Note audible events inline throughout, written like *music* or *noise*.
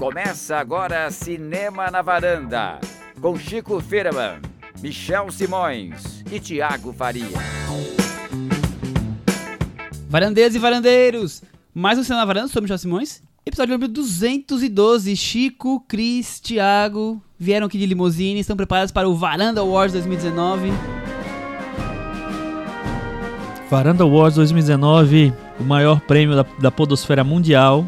Começa agora Cinema na Varanda, com Chico Firman, Michel Simões e Tiago Faria. Varandeiras e varandeiros, mais um Cinema na Varanda, sou Michel Simões. Episódio número 212, Chico, Cris, Tiago vieram aqui de limusine, estão preparados para o Varanda Awards 2019. Varanda Awards 2019, o maior prêmio da, da podosfera mundial.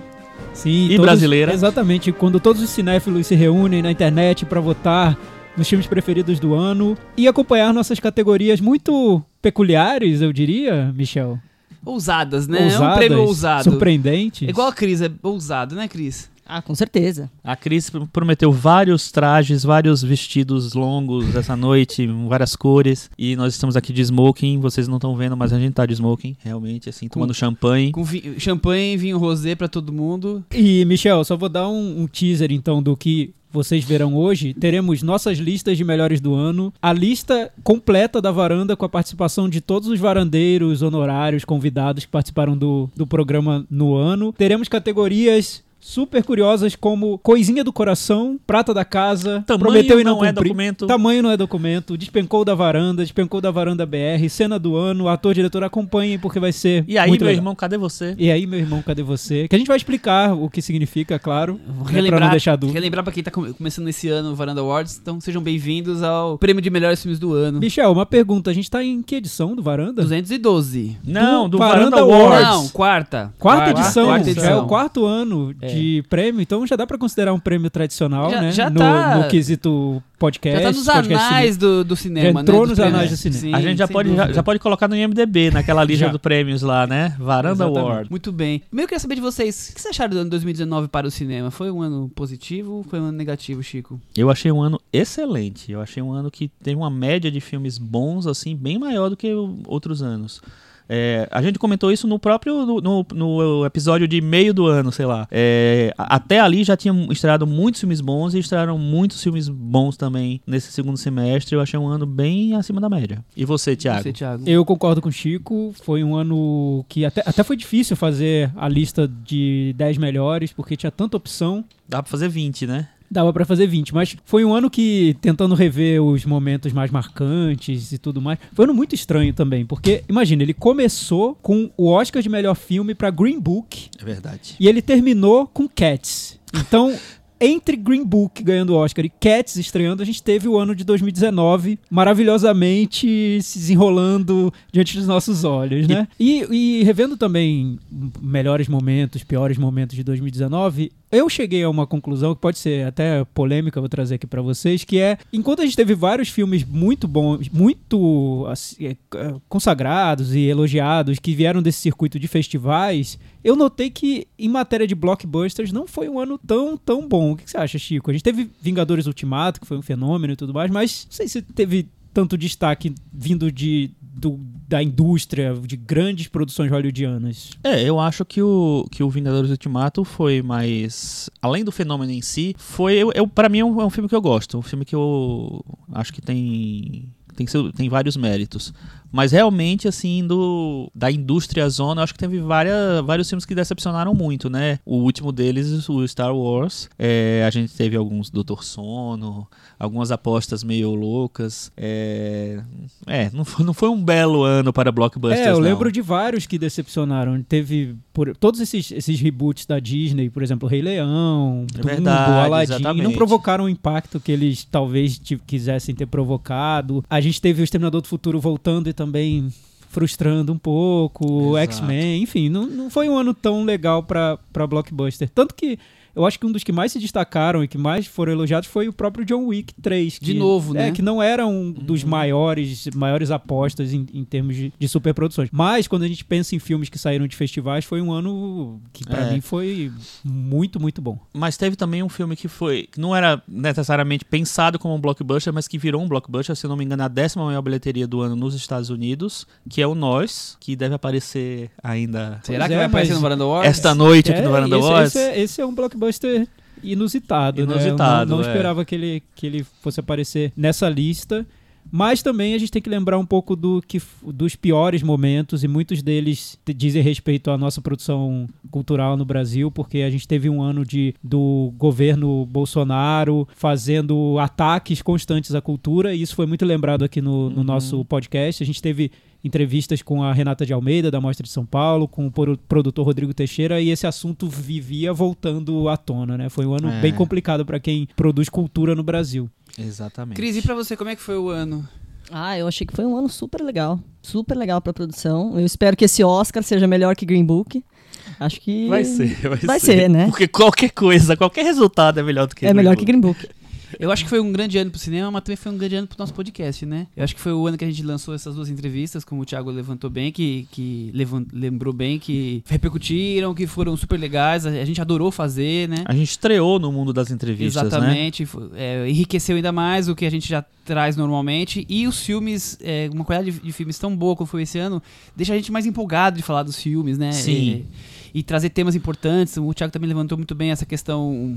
Sim, E todos- brasileira. Exatamente, quando todos os cinéfilos se reúnem na internet para votar nos filmes preferidos do ano e acompanhar nossas categorias muito peculiares, eu diria, Michel. Ousadas, né? é um Ousadas, prêmio ousado. surpreendentes. É igual a Cris, é ousado, né, Cris? Ah, com certeza. A Cris pr- prometeu vários trajes, vários vestidos longos essa noite, *laughs* várias cores. E nós estamos aqui de smoking, vocês não estão vendo, mas a gente tá de smoking, realmente, assim, tomando champanhe. Com vi- champanhe, vinho rosé pra todo mundo. E, Michel, só vou dar um, um teaser então do que vocês verão hoje. Teremos nossas listas de melhores do ano, a lista completa da varanda com a participação de todos os varandeiros, honorários, convidados que participaram do, do programa no ano. Teremos categorias super curiosas como Coisinha do Coração, Prata da Casa, Tamanho Prometeu e não, não é documento. Tamanho não é documento, Despencou da Varanda, Despencou da Varanda BR, Cena do Ano, Ator, Diretor, acompanhem porque vai ser E aí, muito meu legal. irmão, cadê você? E aí, meu irmão, cadê você? Que a gente vai explicar o que significa, claro, Vou né, pra relembrar, não deixar dúvida. relembrar pra quem tá come- começando esse ano o Varanda Awards, então sejam bem-vindos ao prêmio de melhores filmes do ano. Michel, uma pergunta. A gente tá em que edição do Varanda? 212. Não, do, Varanda Varanda, Awards. Não, quarta. Quarta edição, Quarta já é o quarto ano É. de prêmio, então já dá pra considerar um prêmio tradicional, Já- né? já no, tá- no quesito podcast. Já tá nos podcast anais do, do cinema, Já né? entrou dos nos anais do cinema. Sim, A gente já pode, já, dúvida. já pode colocar no IMDB, naquela lista de prêmios lá, né? Varanda Exatamente. Award. Muito bem. Eu queria saber de vocês, o que vocês acharam do ano 2019 para o cinema? Foi um ano positivo ou foi um ano negativo, Chico? Eu achei um ano excelente. Eu achei um ano que tem uma média de filmes bons, assim, bem maior do que outros anos. É, a gente comentou isso no próprio no, no- no episódio de meio do ano, sei lá. É, até ali já tinham estreado muitos filmes bons e estrearam muitos filmes bons também nesse segundo semestre. Eu achei um ano bem acima da média. E você, Thiago? Você, Thiago? Eu concordo com o Chico. Foi um ano que até, até foi difícil fazer a lista de 10 melhores, porque tinha tanta opção. Dá pra fazer 20, né? Dava pra fazer 20, mas foi um ano que, tentando rever os momentos mais marcantes e tudo mais, foi um ano muito estranho também, porque, imagina, ele começou com o Oscar de melhor filme pra Green Book É verdade. e ele terminou com Cats. Então, *laughs* entre Green Book ganhando o Oscar e Cats estreando, a gente teve o ano de 2019 maravilhosamente se desenrolando diante dos nossos olhos, né? E, e revendo também melhores momentos, piores momentos de 2019, eu cheguei a uma conclusão que pode ser até polêmica, vou trazer aqui pra vocês, que é, enquanto a gente teve vários filmes muito bons, muito assim, é, é, consagrados e elogiados que vieram desse circuito de festivais, eu notei que em matéria de blockbusters não foi um ano tão, tão bom. O que você acha, Chico? A gente teve Vingadores Ultimato, que foi um fenômeno e tudo mais, mas não sei se teve tanto destaque vindo de, do- da indústria, de grandes produções hollywoodianas. É, eu acho que o, que o Vingadores Ultimato foi mais. Além do fenômeno em si, foi. Eu, eu, pra mim é um, é um filme que eu gosto. Um filme que eu acho que tem. Tem, seu- tem vários méritos. Mas realmente, assim, do, da indústria zona, eu acho que teve várias, vários filmes que decepcionaram muito, né? O último deles, o Star Wars. É, a gente teve alguns Doutor Sono, algumas apostas meio loucas. É, é não, foi, não foi um belo ano para blockbusters. É, eu não. lembro de vários que decepcionaram. Teve por, todos esses, esses reboots da Disney, por exemplo, Rei Leão, É Dumbo, verdade, Aladdin, não exatamente. provocaram o impacto que eles talvez quisessem ter provocado. A gente teve o Exterminador do Futuro voltando e também frustrando um pouco. X-Men, enfim, não, não foi um ano tão legal pra blockbuster. Tanto que eu acho que um dos que mais se destacaram e que mais foram elogiados foi o próprio John Wick 3. De que- novo, é, né? que não era um dos maiores, maiores apostas em, em termos de, de superproduções. Mas quando a gente pensa em filmes que saíram de festivais, foi um ano que pra É. mim foi muito, muito bom. Mas teve também um filme que foi. que não era necessariamente pensado como um blockbuster, mas que virou um blockbuster, se não me engano, a décima maior bilheteria do ano nos Estados Unidos, que é o Nós, que deve aparecer ainda Será Pois que é, vai aparecer no Varanda Awards? esta noite aqui É, no Varanda esse, Awards. esse, é, esse é um blockbuster inusitado, né? Eu Inusitado, não, não é. esperava que ele, que ele fosse aparecer nessa lista. Mas também a gente tem que lembrar um pouco do que, dos piores momentos, e muitos deles dizem respeito à nossa produção cultural no Brasil, porque a gente teve um ano de, do governo Bolsonaro fazendo ataques constantes à cultura, e isso foi muito lembrado aqui no, no nosso podcast. A gente teve entrevistas com a Renata de Almeida, da Mostra de São Paulo, com o pro- produtor Rodrigo Teixeira, e esse assunto vivia voltando à tona, né? Foi um ano É. bem complicado para quem produz cultura no Brasil. Exatamente. Cris, e pra você, como é que foi o ano? Ah, eu achei que foi um ano super legal. Super legal pra produção. Eu espero que esse Oscar seja melhor que Green Book. Acho que. Vai ser, vai, Vai ser, né? Porque qualquer coisa, qualquer resultado é melhor do que É melhor que Green Book. Eu acho que foi um grande ano pro cinema, mas também foi um grande ano pro nosso podcast, né? Eu acho que foi o ano que a gente lançou essas duas entrevistas, como o Thiago levantou bem, que, que lembrou bem, que repercutiram, que foram super legais, a, gente adorou fazer, né? A gente estreou no mundo das entrevistas, né? Exatamente, fo- é, enriqueceu ainda mais o que a gente já traz normalmente. E os filmes, é, uma qualidade de, de filmes tão boa como foi esse ano, deixa a gente mais empolgado de falar dos filmes, né? Sim. E, e trazer temas importantes. O Thiago também levantou muito bem essa questão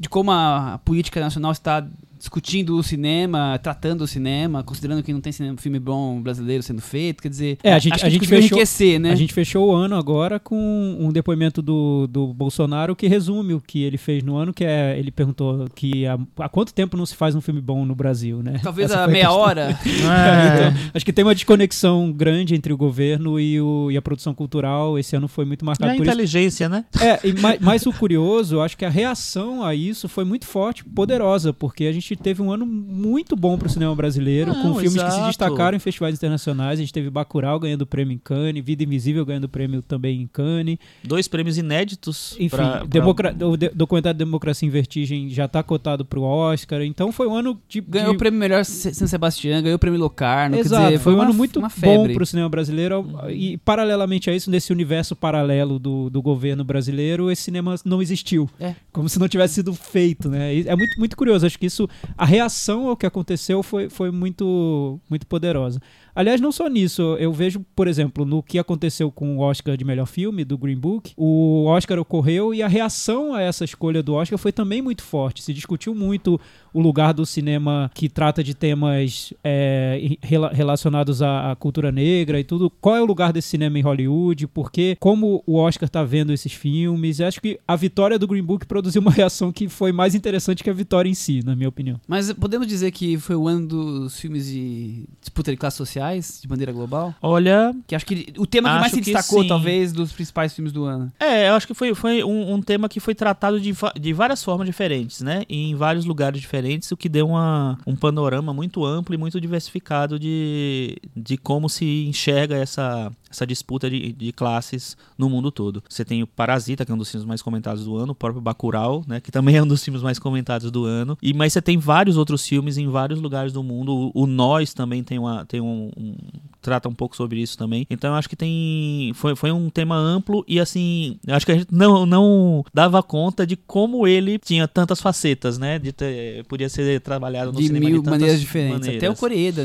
de como a, política nacional está discutindo o cinema, tratando o cinema, considerando que não tem cinema, filme bom brasileiro sendo feito. Quer dizer, É, a gente- acho a que gente fechou- enriquecer, né? A gente fechou o ano agora com um depoimento do, do Bolsonaro que resume o que ele fez no ano, que é, ele perguntou que há, há quanto tempo não se faz um filme bom no Brasil, né? Talvez Essa a meia questão. hora. *laughs* É. Então, acho que tem uma desconexão grande entre o governo e, o, e a produção cultural. Esse ano foi muito E marcado a por isso. inteligência, né? É, e mais, mais o curioso, acho que a reação a isso foi muito forte, poderosa, porque a gente teve um ano muito bom pro cinema brasileiro, Não, com filmes que se exato. destacaram em festivais internacionais. A gente teve Bacurau ganhando prêmio em Cannes, Vida Invisível ganhando prêmio também em Cannes. Dois prêmios inéditos. Enfim, pra- pra- Democra- o de- documentário Democracia em Vertigem já tá cotado pro Oscar, então foi um ano de... Ganhou de... o prêmio melhor San Sebastián, ganhou o prêmio Locarno. Exato, dizer, foi um uma- ano muito bom febre. pro cinema brasileiro e paralelamente a isso, nesse universo paralelo do, do governo brasileiro, esse cinema não existiu. É. Como se não tivesse sido feito, né? É muito, muito curioso, acho que isso, a reação ao que aconteceu foi, foi muito, muito poderosa. Aliás, não só nisso, eu vejo, por exemplo, no que aconteceu com o Oscar de melhor filme, do Green Book, o Oscar ocorreu e a reação a essa escolha do Oscar foi também muito forte. Se discutiu muito o lugar do cinema que trata de temas é, rela- relacionados à, cultura negra e tudo. Qual é o lugar desse cinema em Hollywood? Porque como o Oscar tá vendo esses filmes? Acho que a vitória do Green Book produziu uma *laughs* reação que foi mais interessante que a vitória em si, na minha opinião. Mas podemos dizer que foi o ano dos filmes de disputa de classes sociais, de maneira global? Olha, Que acho que o tema que mais se destacou, talvez, dos principais filmes do ano. É, eu acho que foi, foi um, um tema que foi tratado de, de várias formas diferentes, né? Em vários lugares diferentes, o que deu uma, um panorama muito amplo e muito diversificado de, de como se enxerga essa, essa disputa de, de classes no mundo todo. Você tem o Parasita, que é um dos filmes mais comentados do ano, o próprio Bacurau, né? Que também *laughs* é um dos filmes mais comentados do ano. E, mas você tem vários outros filmes em vários lugares do mundo. O, o Nós também tem, uma, tem um, um- trata um pouco sobre isso também. Então eu acho que tem foi, foi um tema amplo e assim, eu acho que a gente não, não dava conta de como ele tinha tantas facetas, né? De ter, podia ser trabalhado no de cinema mil de tantas maneiras diferentes. Até o maneiras. Coreeda,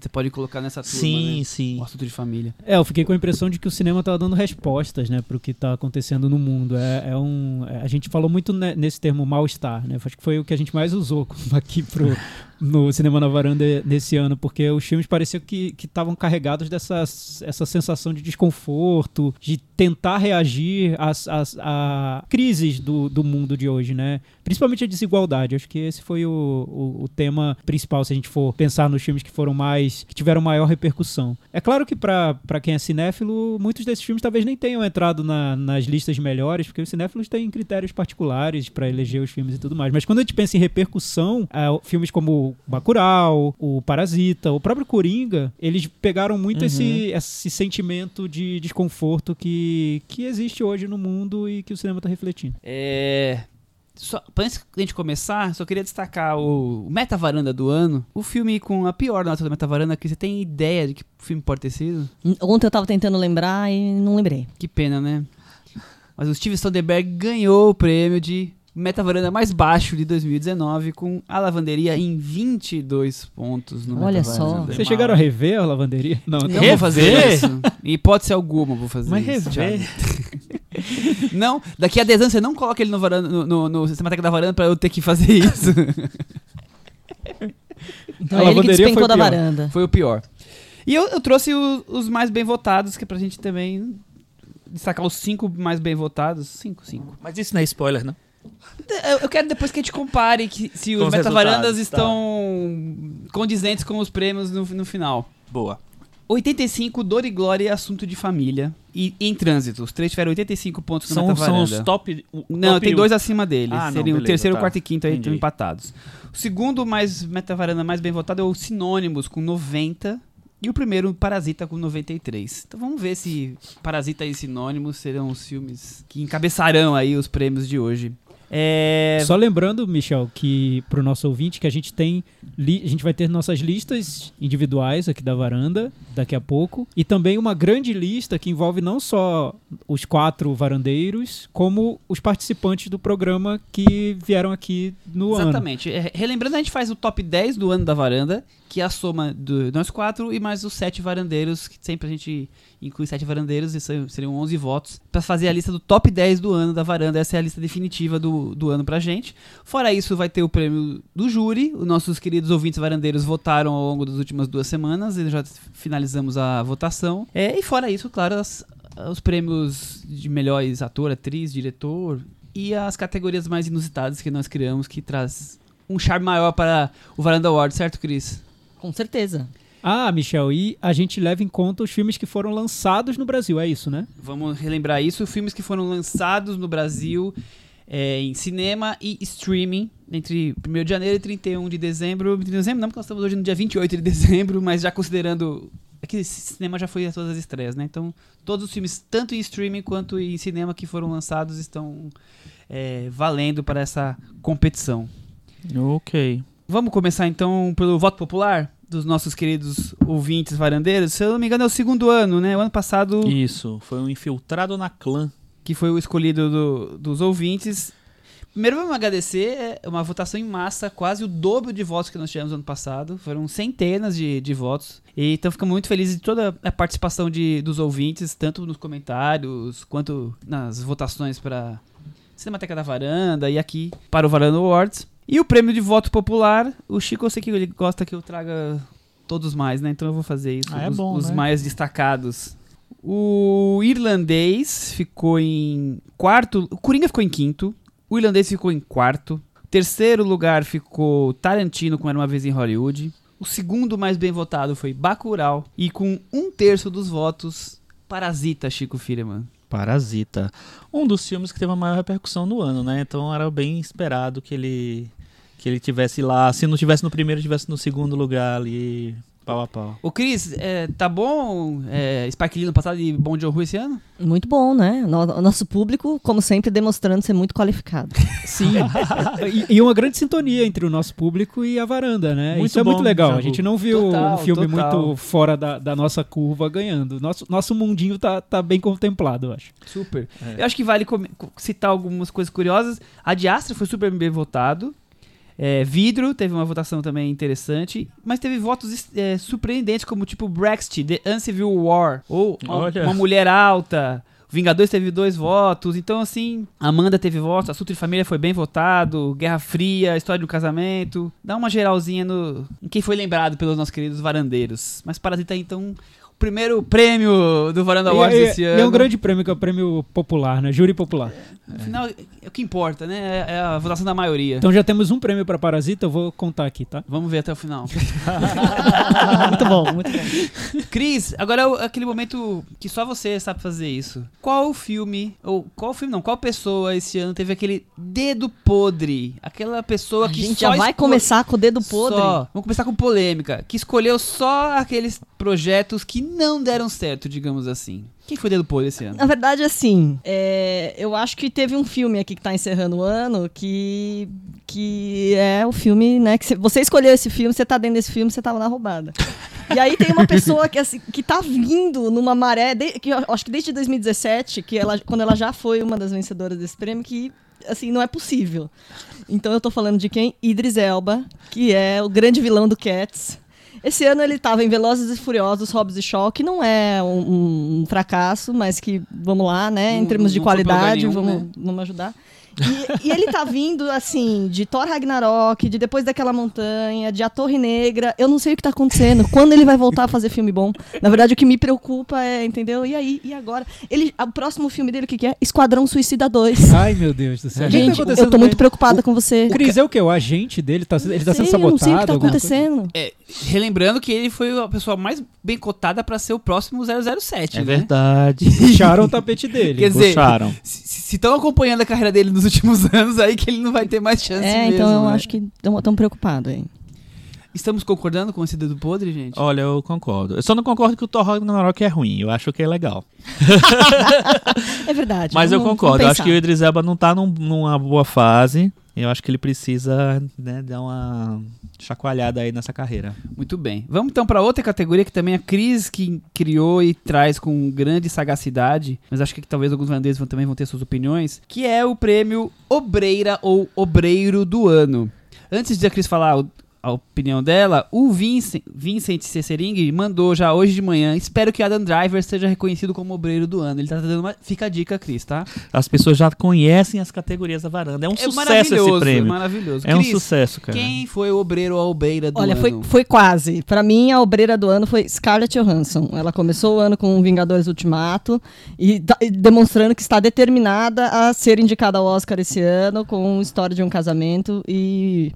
você pode colocar nessa turma, Sim, né? sim. O assunto de família. É, eu fiquei com a impressão de que o cinema tava dando respostas, né, pro que tá acontecendo no mundo. É, é um, é- a gente falou muito ne- nesse termo mal-estar, né? Acho que foi o que a gente mais usou *laughs* aqui pro, no Cinema na Varanda nesse ano, porque os filmes pareciam que estavam carregados dessa essa sensação de desconforto, de tentar reagir às, às a crises do, do mundo de hoje, né? Principalmente a desigualdade. Acho que esse foi o, o, o tema principal, se a gente for pensar nos filmes que foram mais. que tiveram maior repercussão. É claro que pra quem é cinéfilo, muitos desses filmes talvez nem tenham entrado na- nas listas melhores, porque os cinéfilos têm critérios particulares pra eleger os filmes e tudo mais. Mas quando a gente pensa em repercussão, é, filmes como Bacurau, o Parasita, o próprio Coringa, eles pegaram muito Uhum. esse, esse sentimento de desconforto que, que existe hoje no mundo e que o cinema tá refletindo. É. Só, antes da gente começar, só queria destacar o, o Meta Varanda do ano. O filme com a pior nota do Meta Varanda, que você tem ideia de que filme pode ter sido? Ontem eu tava tentando lembrar e não lembrei. Que pena, né? Mas o Steve Soderbergh ganhou o prêmio de Meta Varanda mais baixo de 2019 com a lavanderia em 22 pontos no Olha só. Vocês chegaram a rever a lavanderia? Não, Não vou fazer Rever? isso. Em hipótese alguma vou fazer Mas isso. rever. Thiago. *laughs* Não, daqui a 10 anos você não coloca ele no, varanda, no, no, no Cinemateca da Varanda pra eu ter que fazer *laughs* isso. Então A é ele que lavanderia foi despencou o da pior. varanda. Foi o pior. E eu, eu trouxe o- os mais bem votados, que é pra gente também destacar os cinco mais bem votados. Cinco, cinco. Mas isso não é spoiler, não? Eu, quero depois que a gente compare que, se os os metavarandas resultados, estão condizentes com os prêmios no, no final. Boa. 85, Dor e Glória, Assunto de Família. E em trânsito, os três tiveram 85 pontos no São, são Metavaranda. os top. o Não, top tem um. dois acima dele. Ah, não, Seriam o terceiro, tá. quarto e quinto aí Entendi. estão empatados. O segundo mais metavaranda mais bem votado é o Sinônimos, com 90. E o primeiro, Parasita, com 93. Então vamos ver se Parasita e Sinônimos serão os filmes que encabeçarão aí os prêmios de hoje. É... Só lembrando, Michel, que pro nosso ouvinte que a gente tem, li- a gente vai ter nossas listas individuais aqui da varanda daqui a pouco e também uma grande lista que envolve não só os quatro varandeiros, como os participantes do programa que vieram aqui no ano. Exatamente. É, Relembrando, a gente faz o top 10 do ano da varanda, que é a soma de nós quatro e mais os sete varandeiros, que sempre a gente inclui sete varandeiros, e seriam 11 votos, pra fazer a lista do top 10 do ano da varanda. Essa é a lista definitiva do, do ano pra gente. Fora isso, vai ter o prêmio do júri. Os nossos queridos ouvintes varandeiros votaram ao longo das últimas duas semanas, e já finalizamos a votação. É, e fora isso, claro, as- os prêmios de melhores ator, atriz, diretor e as categorias mais inusitadas que nós criamos, que traz um charme maior para o Varanda Award, certo, Cris? Com certeza. Ah, Michel, e a gente leva em conta os filmes que foram lançados no Brasil, é isso, né? Vamos relembrar isso. Filmes que foram lançados no Brasil é, em cinema e streaming entre 1 de janeiro e 31 de dezembro. 31 de dezembro não, porque nós estamos hoje no dia 28 de dezembro, mas já considerando... É que esse cinema já foi a todas as estreias, né? Então, todos os filmes, tanto em streaming quanto em cinema que foram lançados, estão é, valendo para essa competição. Ok. Vamos começar então pelo voto popular dos nossos queridos ouvintes varandeiros. Se eu não me engano, é o segundo ano, né? O ano passado, Isso. Foi um infiltrado na clã. que foi o escolhido do- dos ouvintes. Primeiro, vamos agradecer. É uma votação em massa, quase o dobro de votos que nós tivemos ano passado. Foram centenas de, de votos. E, então, ficamos muito felizes de toda a participação de, dos ouvintes, tanto nos comentários quanto nas votações para Cinemateca da Varanda e aqui para o Varanda Awards. E o prêmio de voto popular, o Chico, eu sei que ele gosta que eu traga todos mais, né? Então eu vou fazer isso. Ah, é os, bom, os né? mais destacados. O irlandês ficou em quarto. O Coringa ficou em quinto. O irlandês ficou em quarto. Terceiro lugar ficou Tarantino com Era Uma Vez em Hollywood. O segundo mais bem votado foi Bacurau. E com um terço dos votos, Parasita, Chico Firman. Parasita. Um dos filmes que teve a maior repercussão no ano, né? Então era bem esperado que ele que ele tivesse lá. Se não tivesse no primeiro, tivesse no segundo lugar ali, pau a pau. Ô Cris, é, tá bom é, Spike Lee no passado e Bom John Roo esse ano? Muito bom, né? No- O nosso público, como sempre, demonstrando ser muito qualificado. *laughs* Sim. e, e uma grande sintonia entre o nosso público e a varanda, né? Muito Isso é muito bom, legal. Jabu. A gente não viu Total, um filme total. muito fora da, da nossa curva ganhando. Nosso, nosso mundinho tá, tá bem contemplado, eu acho. Super. É. Eu acho que vale citar algumas coisas curiosas. A de Astra foi super bem votado. É, Vidro teve uma votação também interessante, mas teve votos é, surpreendentes, como tipo Brexit, The Uncivil War, ou uma, Olha. uma Mulher Alta. Vingadores teve dois votos, então assim, Amanda teve votos, Assunto de Família foi bem votado, Guerra Fria, História de um Casamento. Dá uma geralzinha no em quem foi lembrado pelos nossos queridos varandeiros. Mas Parasita então, primeiro prêmio do Varanda Awards e, desse e- ano. e é um grande prêmio, que é o prêmio popular, né? Júri popular. Afinal, é o que importa, né? É a votação da maioria. Então já temos um prêmio para Parasita, eu vou contar aqui, tá? Vamos ver até o final. *laughs* muito bom, muito bom. Cris, agora é aquele momento que só você sabe fazer isso. Qual filme, ou qual filme não, qual pessoa esse ano teve aquele dedo podre? Aquela pessoa A que gente só já vai começar com o dedo podre. Só. Vamos começar com polêmica. Que escolheu só aqueles projetos que não deram certo, digamos assim. Quem foi dedo podre esse ano? Na verdade, assim, é, eu acho que teve um filme aqui que tá encerrando o ano que, que é o filme, né? Que cê- você escolheu esse filme, você tá dentro desse filme, você tava na roubada. *laughs* E aí tem uma pessoa que, assim, que tá vindo numa maré, de- que acho que desde 2017, que ela, quando ela já foi uma das vencedoras desse prêmio, que assim, não é possível. Então eu tô falando de quem? Idris Elba, que é o grande vilão do Cats. Esse ano ele tava em Velozes e Furiosos, Hobbs e Shaw, que não é um, um fracasso, mas que, vamos lá, né, em Não- termos de não lugar qualidade, nenhum, vamos, né? vamos ajudar. E, e ele tá vindo, assim, de Thor Ragnarok, de Depois daquela Montanha, de A Torre Negra. Eu não sei o que tá acontecendo. Quando ele vai voltar a fazer filme bom? Na verdade, o que me preocupa é, entendeu? E aí? E agora? Ele, o próximo filme dele, o que, que é? Esquadrão Suicida 2. Ai, meu Deus do céu. O que que tá Gente, acontecendo eu tô muito preocupada com você. O Cris é o quê? O agente dele? Tá, ele tá sendo Sei, eu não sei o que sabotado? tá acontecendo. É, relembrando que ele foi a pessoa mais bem cotada pra ser o próximo 007, É né? verdade. Puxaram o tapete dele. Quer dizer, Puxaram. se estão acompanhando a carreira dele nos últimos *laughs* anos, aí que ele não vai ter mais chance É, mesmo. então eu né? acho que estão preocupados aí. Estamos concordando com esse dedo podre, gente? Olha, eu concordo. Eu só não concordo que o Thor Ragnarok é ruim. Eu acho que é legal. *laughs* É verdade. Mas eu vamos- concordo. Eu acho que o. Idris Elba não tá num- numa boa fase. Eu acho que ele precisa né, dar uma chacoalhada aí nessa carreira. Muito bem. Vamos então para outra categoria que também a Cris que criou e traz com grande sagacidade, mas acho que talvez alguns holandeses também vão ter suas opiniões, que é o prêmio Obreira ou Obreiro do Ano. Antes de a Cris falar a opinião dela, o Vincent, Vincent Cessering mandou já hoje de manhã. Espero que Adam Driver seja reconhecido como obreiro do ano. Ele tá dando uma. Fica a dica, Cris, tá? As pessoas já conhecem as categorias da varanda. É um é sucesso maravilhoso, esse prêmio. maravilhoso. É um Cris, sucesso, cara. Quem foi o obreiro ou a obreira do Olha, ano? foi, foi quase. Pra mim, a obreira do ano foi Scarlett Johansson. Ela começou o ano com Vingadores Ultimato e, tá- demonstrando que está determinada a ser indicada ao Oscar esse ano com História de um Casamento e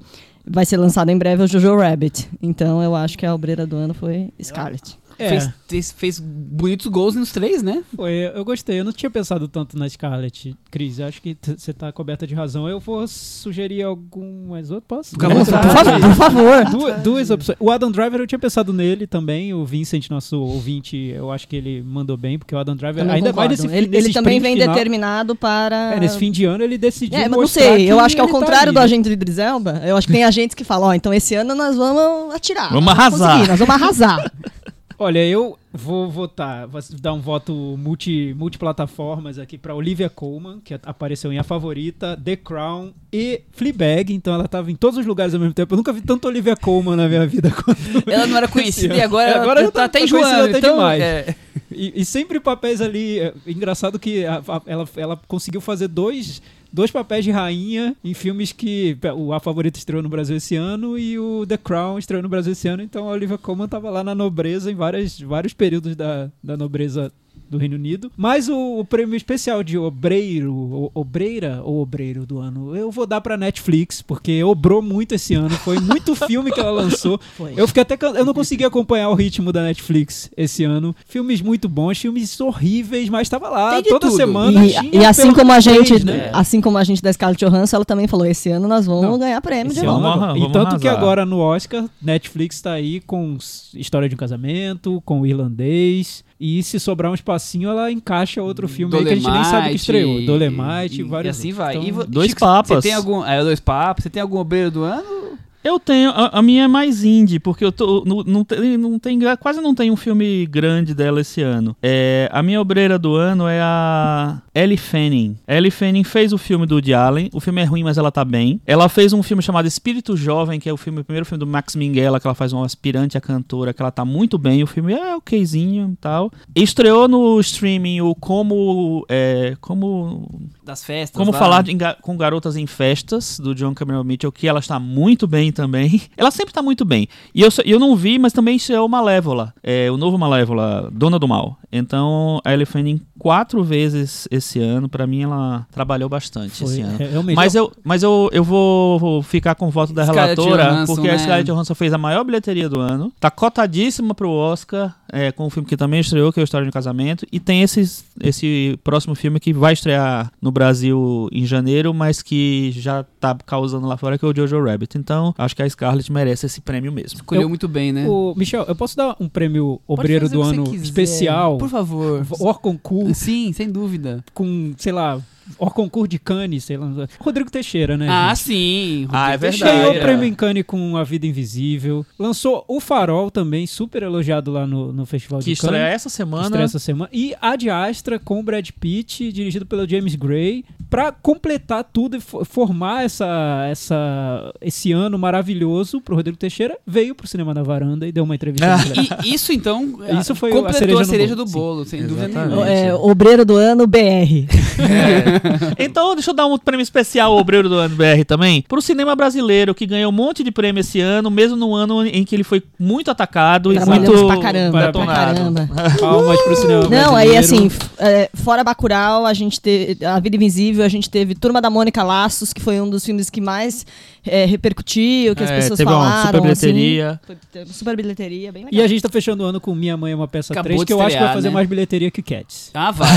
vai ser lançado em breve o Jojo Rabbit. Então, eu acho que a obreira do ano foi Scarlett. É, Fez, fez, bonitos gols nos três, né? foi, eu gostei. Eu não tinha pensado tanto na Scarlett, Cris. Acho que você tá coberta de razão. Eu vou sugerir algumas outras. Posso? À Por favor, por favor. Du- duas opções. O Adam Driver eu tinha pensado nele também. O Vincent, nosso ouvinte, eu acho que ele mandou bem, porque o Adam Driver, Também ainda mais concordo. nesse, ele, nesse ele também vem final, determinado para. É, nesse fim de ano ele decidiu. É, mas não sei, eu acho que ao tá contrário ali, do né? agente do Idris Elba, eu acho que tem agentes que falam, ó, então esse ano nós vamos atirar. Vamos nós arrasar. Nós vamos arrasar. *laughs* Olha, eu vou votar, vou dar um voto multi, multiplataformas aqui pra Olivia Colman, que apareceu em A Favorita, The Crown e Fleabag, então ela tava em todos os lugares ao mesmo tempo. Eu nunca vi tanto Olivia Colman na minha vida quanto *laughs* Ela não era conhecida e agora, ela Agora tá, ela tá- até tá conhecida enjoando. até Então, demais. é, E, e sempre papéis ali. é, engraçado que a- a- ela, ela conseguiu fazer dois, dois papéis de rainha em filmes que. O A Favorita estreou no Brasil esse ano e o The Crown estreou no Brasil esse ano. Então a Olivia Colman tava lá na nobreza em várias, vários períodos da, da nobreza do Reino Unido. Mas o, o prêmio especial de obreiro, o- obreira ou obreiro do ano, eu vou dar pra Netflix, porque obrou muito esse ano. Foi muito *laughs* filme que ela lançou. Foi. Eu fiquei até eu não consegui acompanhar o ritmo da Netflix esse ano. Filmes muito bons, filmes horríveis, mas tava lá Tem de toda tudo. semana. E, e assim como a gente, né? assim como a gente da Scarlett Johansson, ela também falou: esse ano nós vamos Não. ganhar prêmio de novo. Vamos arra- E vamos tanto que arrasar. agora no Oscar, Netflix tá aí com História de um Casamento, com o Irlandês. E se sobrar um espacinho, ela encaixa outro filme aí que a gente nem sabe que estreou. e- Dolemite, e, vários. E assim vai. Então, E Dois Chico, papas. Você tem algum. É, dois papas. Você tem algum obreiro do ano? Eu tenho, a, a minha é mais indie, porque eu tô, não, não, tem, não tem, quase não tem um filme grande dela esse ano. É, a minha obreira do ano é a Ellie Fanning. Ellie Fanning fez o filme do Woody Allen, o filme é ruim, mas ela tá bem. Ela fez um filme chamado Espírito Jovem, que é o, filme, o primeiro filme do Max Minghella, que ela faz uma aspirante a cantora, que ela tá muito bem, o filme é okzinho e tal. Estreou no streaming o Como... É, como Das festas. como lá? falar de com garotas em festas, do John Cameron Mitchell, que ela está muito bem também. *laughs* Ela sempre está muito bem. E eu, eu não vi, mas também isso é o Malévola. É o novo Malévola, Dona do Mal. Então, a Ellie Fanning quatro vezes esse ano. Pra mim, ela trabalhou bastante foi, esse ano. é, realmente. Mas, eu, mas eu, eu vou, vou ficar com o voto da Scarlett relatora, Johansson, porque né? a Scarlett Johansson fez a maior bilheteria do ano. Tá cotadíssima pro Oscar, é, com um filme que também estreou, que é o História de um Casamento. E tem esses, esse próximo filme que vai estrear no Brasil em janeiro, mas que já tá causando lá fora, que é o Jojo Rabbit. Então, acho que a Scarlett merece esse prêmio mesmo. Escolheu Eu- muito bem, né? O, Michel, eu posso dar um prêmio obreiro do o ano especial? Por favor. Or concurso Sim, sem dúvida. com, sei lá, Or concurso de Cannes, sei lá. Rodrigo Teixeira, né? ah, gente? sim. Ah, é Rodrigo verdade. Ganhou o prêmio em Cannes com A Vida Invisível. Lançou O Farol também, super elogiado lá no, no Festival Que de estreia Cannes. essa semana. Estreia essa semana. E A de Astra com Brad Pitt, dirigido pelo James Gray. pra completar tudo e fo- formar essa, essa, esse ano maravilhoso pro Rodrigo Teixeira, veio pro Cinema na Varanda e deu uma entrevista. Ah. E isso então *laughs* Isso foi a completou cereja a cereja bolo, do sim. bolo, sem dúvida Exatamente. nenhuma. É, obreiro do ano BR. *laughs* *laughs* Então, deixa eu dar um prêmio especial ao Obreiro do Ano BR também. Pro cinema brasileiro, que ganhou um monte de prêmio esse ano, mesmo no ano em que ele foi muito atacado e muito pra caramba, pra caramba. *laughs* Palmas pro *laughs* cinema Não, aí brasileiro. assim, f- é, fora Bacurau, a gente teve A Vida Invisível, a gente teve Turma da Mônica Laços, que foi um dos filmes que mais é, repercutiu, que as É, pessoas teve falaram. uma super bilheteria. Assim, Foi- super bilheteria, bem legal. E a gente tá fechando o ano com Minha Mãe é uma Peça Acabou 3, de que eu acho que vai fazer né? mais bilheteria que Cats. Ah, vai.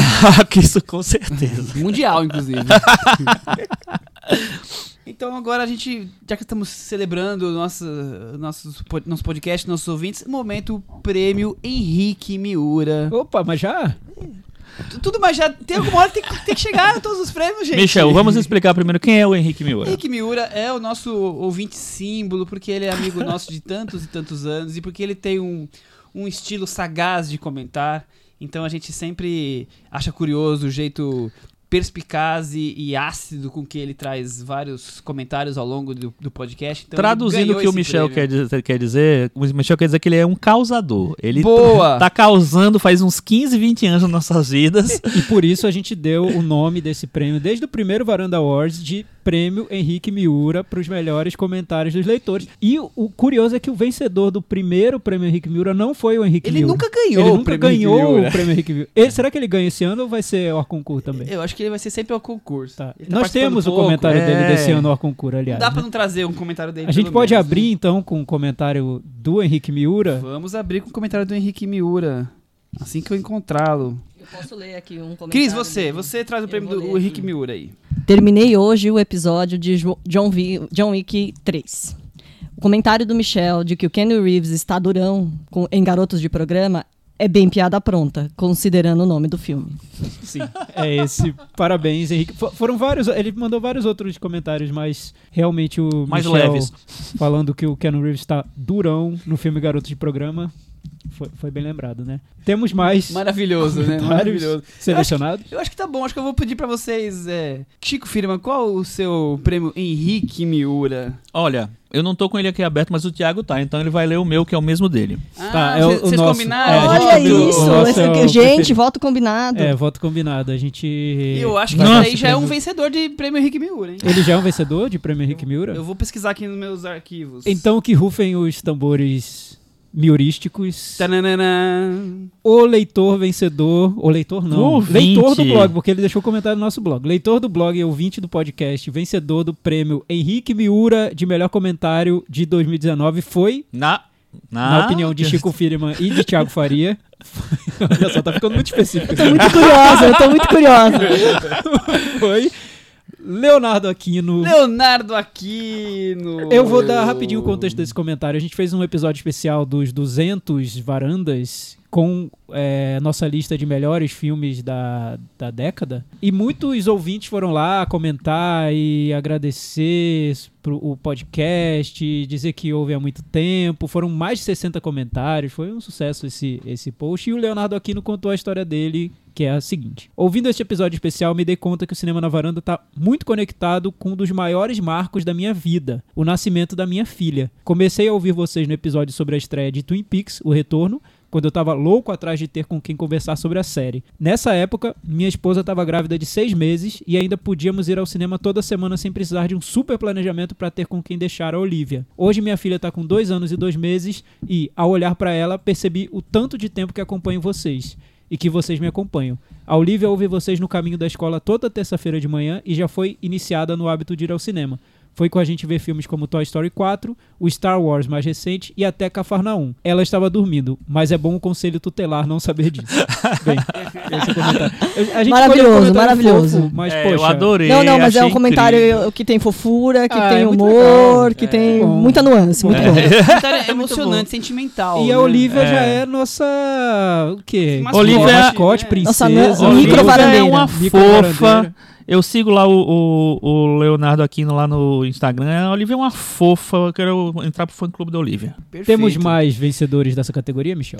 que isso com certeza. Mundial, inclusive. *laughs* então agora a gente, já que estamos celebrando nossa, nossos, po- nosso podcast, nossos ouvintes, momento prêmio Henrique Miura. Opa, mas já? Tu- Tudo, mas já tem alguma hora que tem, que- tem que chegar a todos os prêmios, gente. Michel, vamos explicar primeiro quem é o Henrique Miura. Henrique Miura é o nosso ouvinte símbolo, porque ele é amigo nosso de tantos e tantos anos e porque ele tem um, um estilo sagaz de comentar. Então a gente sempre acha curioso o jeito perspicaz e, e ácido com que ele traz vários comentários ao longo do, do podcast. Então, ele Traduzindo o que o Michel prêmio. quer dizer, quer dizer, o Michel quer dizer que ele é um causador. Ele Boa! tá causando faz uns 15, 20 anos nas nossas vidas. *laughs* E por isso a gente deu o nome desse prêmio, desde o primeiro Varanda Awards, de Prêmio Henrique Miura para os melhores comentários dos leitores. E o, o curioso é que o vencedor do primeiro Prêmio Henrique Miura não foi o Henrique Ele Miura. nunca ganhou Ele o nunca prêmio Henrique ganhou Miura. o Prêmio Henrique Miura. Ele- será que ele ganha esse ano ou vai ser o concurso também? Eu acho que ele vai ser sempre ao concurso. Tá. Tá Nós temos o pouco. comentário dele É. desse ano ao concurso, aliás. Dá pra né? não trazer um comentário dele A gente pode menos, né? abrir então com o comentário do Henrique Miura. Vamos abrir com o comentário do Henrique Miura. Assim que eu encontrá-lo. Eu posso ler aqui um comentário. Cris, você, dele. você traz o Eu prêmio do o Henrique. Miura aí. Terminei hoje o episódio de Jo- John, Vi- John Wick 3. O comentário do Michel de que o Kenny Reeves está durão com- em Garotos de Programa é bem piada pronta, considerando o nome do filme. Sim, é esse. Parabéns, Henrique. Fo- foram vários, ele mandou vários outros comentários, mas realmente o Mais Michel leves. falando que o Ken Reeves está durão no filme Garoto de Programa. Foi, foi bem lembrado, né? Temos mais Maravilhoso, né? Maravilhoso. selecionados. Eu acho que tá bom, acho que eu vou pedir pra vocês. É... Chico Firma, qual o seu prêmio Henrique Miura? Olha, eu não tô com ele aqui aberto, mas o Thiago tá, então ele vai ler o meu, que é o mesmo dele. Ah, Tá, é o- vocês- o vocês nosso. combinaram? É, Olha isso! O nosso esse é gente, voto combinado. É, voto combinado. A gente. Eu acho que Nossa, isso aí já é um vencedor de prêmio Henrique Miura, hein? Ele já é um vencedor de prêmio Henrique Miura? Eu vou pesquisar aqui nos meus arquivos. Então que rufem os tambores miurísticos. Tananana. O leitor vencedor, o leitor não, Ouvinte. leitor do blog, porque ele deixou comentário no nosso blog. Leitor do blog e ouvinte do podcast, vencedor do prêmio Henrique Miura de melhor comentário de 2019 foi, Na, na na, opinião de Chico Firman e de Thiago Faria. *laughs* Olha só, tá ficando muito específico. Eu tô muito curiosa, eu tô muito curiosa. *laughs* Foi Leonardo Aquino. Leonardo Aquino. Eu vou dar rapidinho o contexto desse comentário. A gente fez um episódio especial dos 200 varandas com é, nossa lista de melhores filmes da, da década. E muitos ouvintes foram lá comentar e agradecer pro, o podcast, dizer que houve há muito tempo. Foram mais de 60 comentários. Foi um sucesso esse, esse post. E o Leonardo Aquino contou a história dele que é a seguinte. Ouvindo este episódio especial, me dei conta que o Cinema na Varanda está muito conectado com um dos maiores marcos da minha vida, o nascimento da minha filha. Comecei a ouvir vocês no episódio sobre a estreia de Twin Peaks, O Retorno, quando eu tava louco atrás de ter com quem conversar sobre a série. Nessa época, minha esposa estava grávida de seis meses e ainda podíamos ir ao cinema toda semana sem precisar de um super planejamento para ter com quem deixar a Olivia. Hoje minha filha tá com dois anos e dois meses e, ao olhar para ela, percebi o tanto de tempo que acompanho vocês e que vocês me acompanham. A Olivia ouve vocês no caminho da escola toda terça-feira de manhã e já foi iniciada no hábito de ir ao cinema. Foi com a gente ver filmes como Toy Story 4, o Star Wars mais recente e até Cafarnaum. Ela estava dormindo, mas é bom o conselho tutelar não saber disso. *laughs* Bem, esse é o comentário. A gente Maravilhoso, um comentário maravilhoso. fofo, mas, É, poxa, eu adorei. Não, não, mas é um comentário incrível. que tem fofura, que Ah, tem é humor, legal. que É. tem Bom. muita nuance, muito É. bom. *laughs* Comentário muito emocionante, sentimental. E a né? Olivia É. já é nossa. O quê? Mascote, Olivia- mascote, princesa. Nossa, Olivia micro é varandeira. uma Micro fofa. Eu sigo lá o, o- o Leonardo Aquino lá no Instagram. A Olivia é uma fofa. Eu quero entrar pro fã clube da Olivia. Perfeito. Temos mais vencedores dessa categoria, Michel?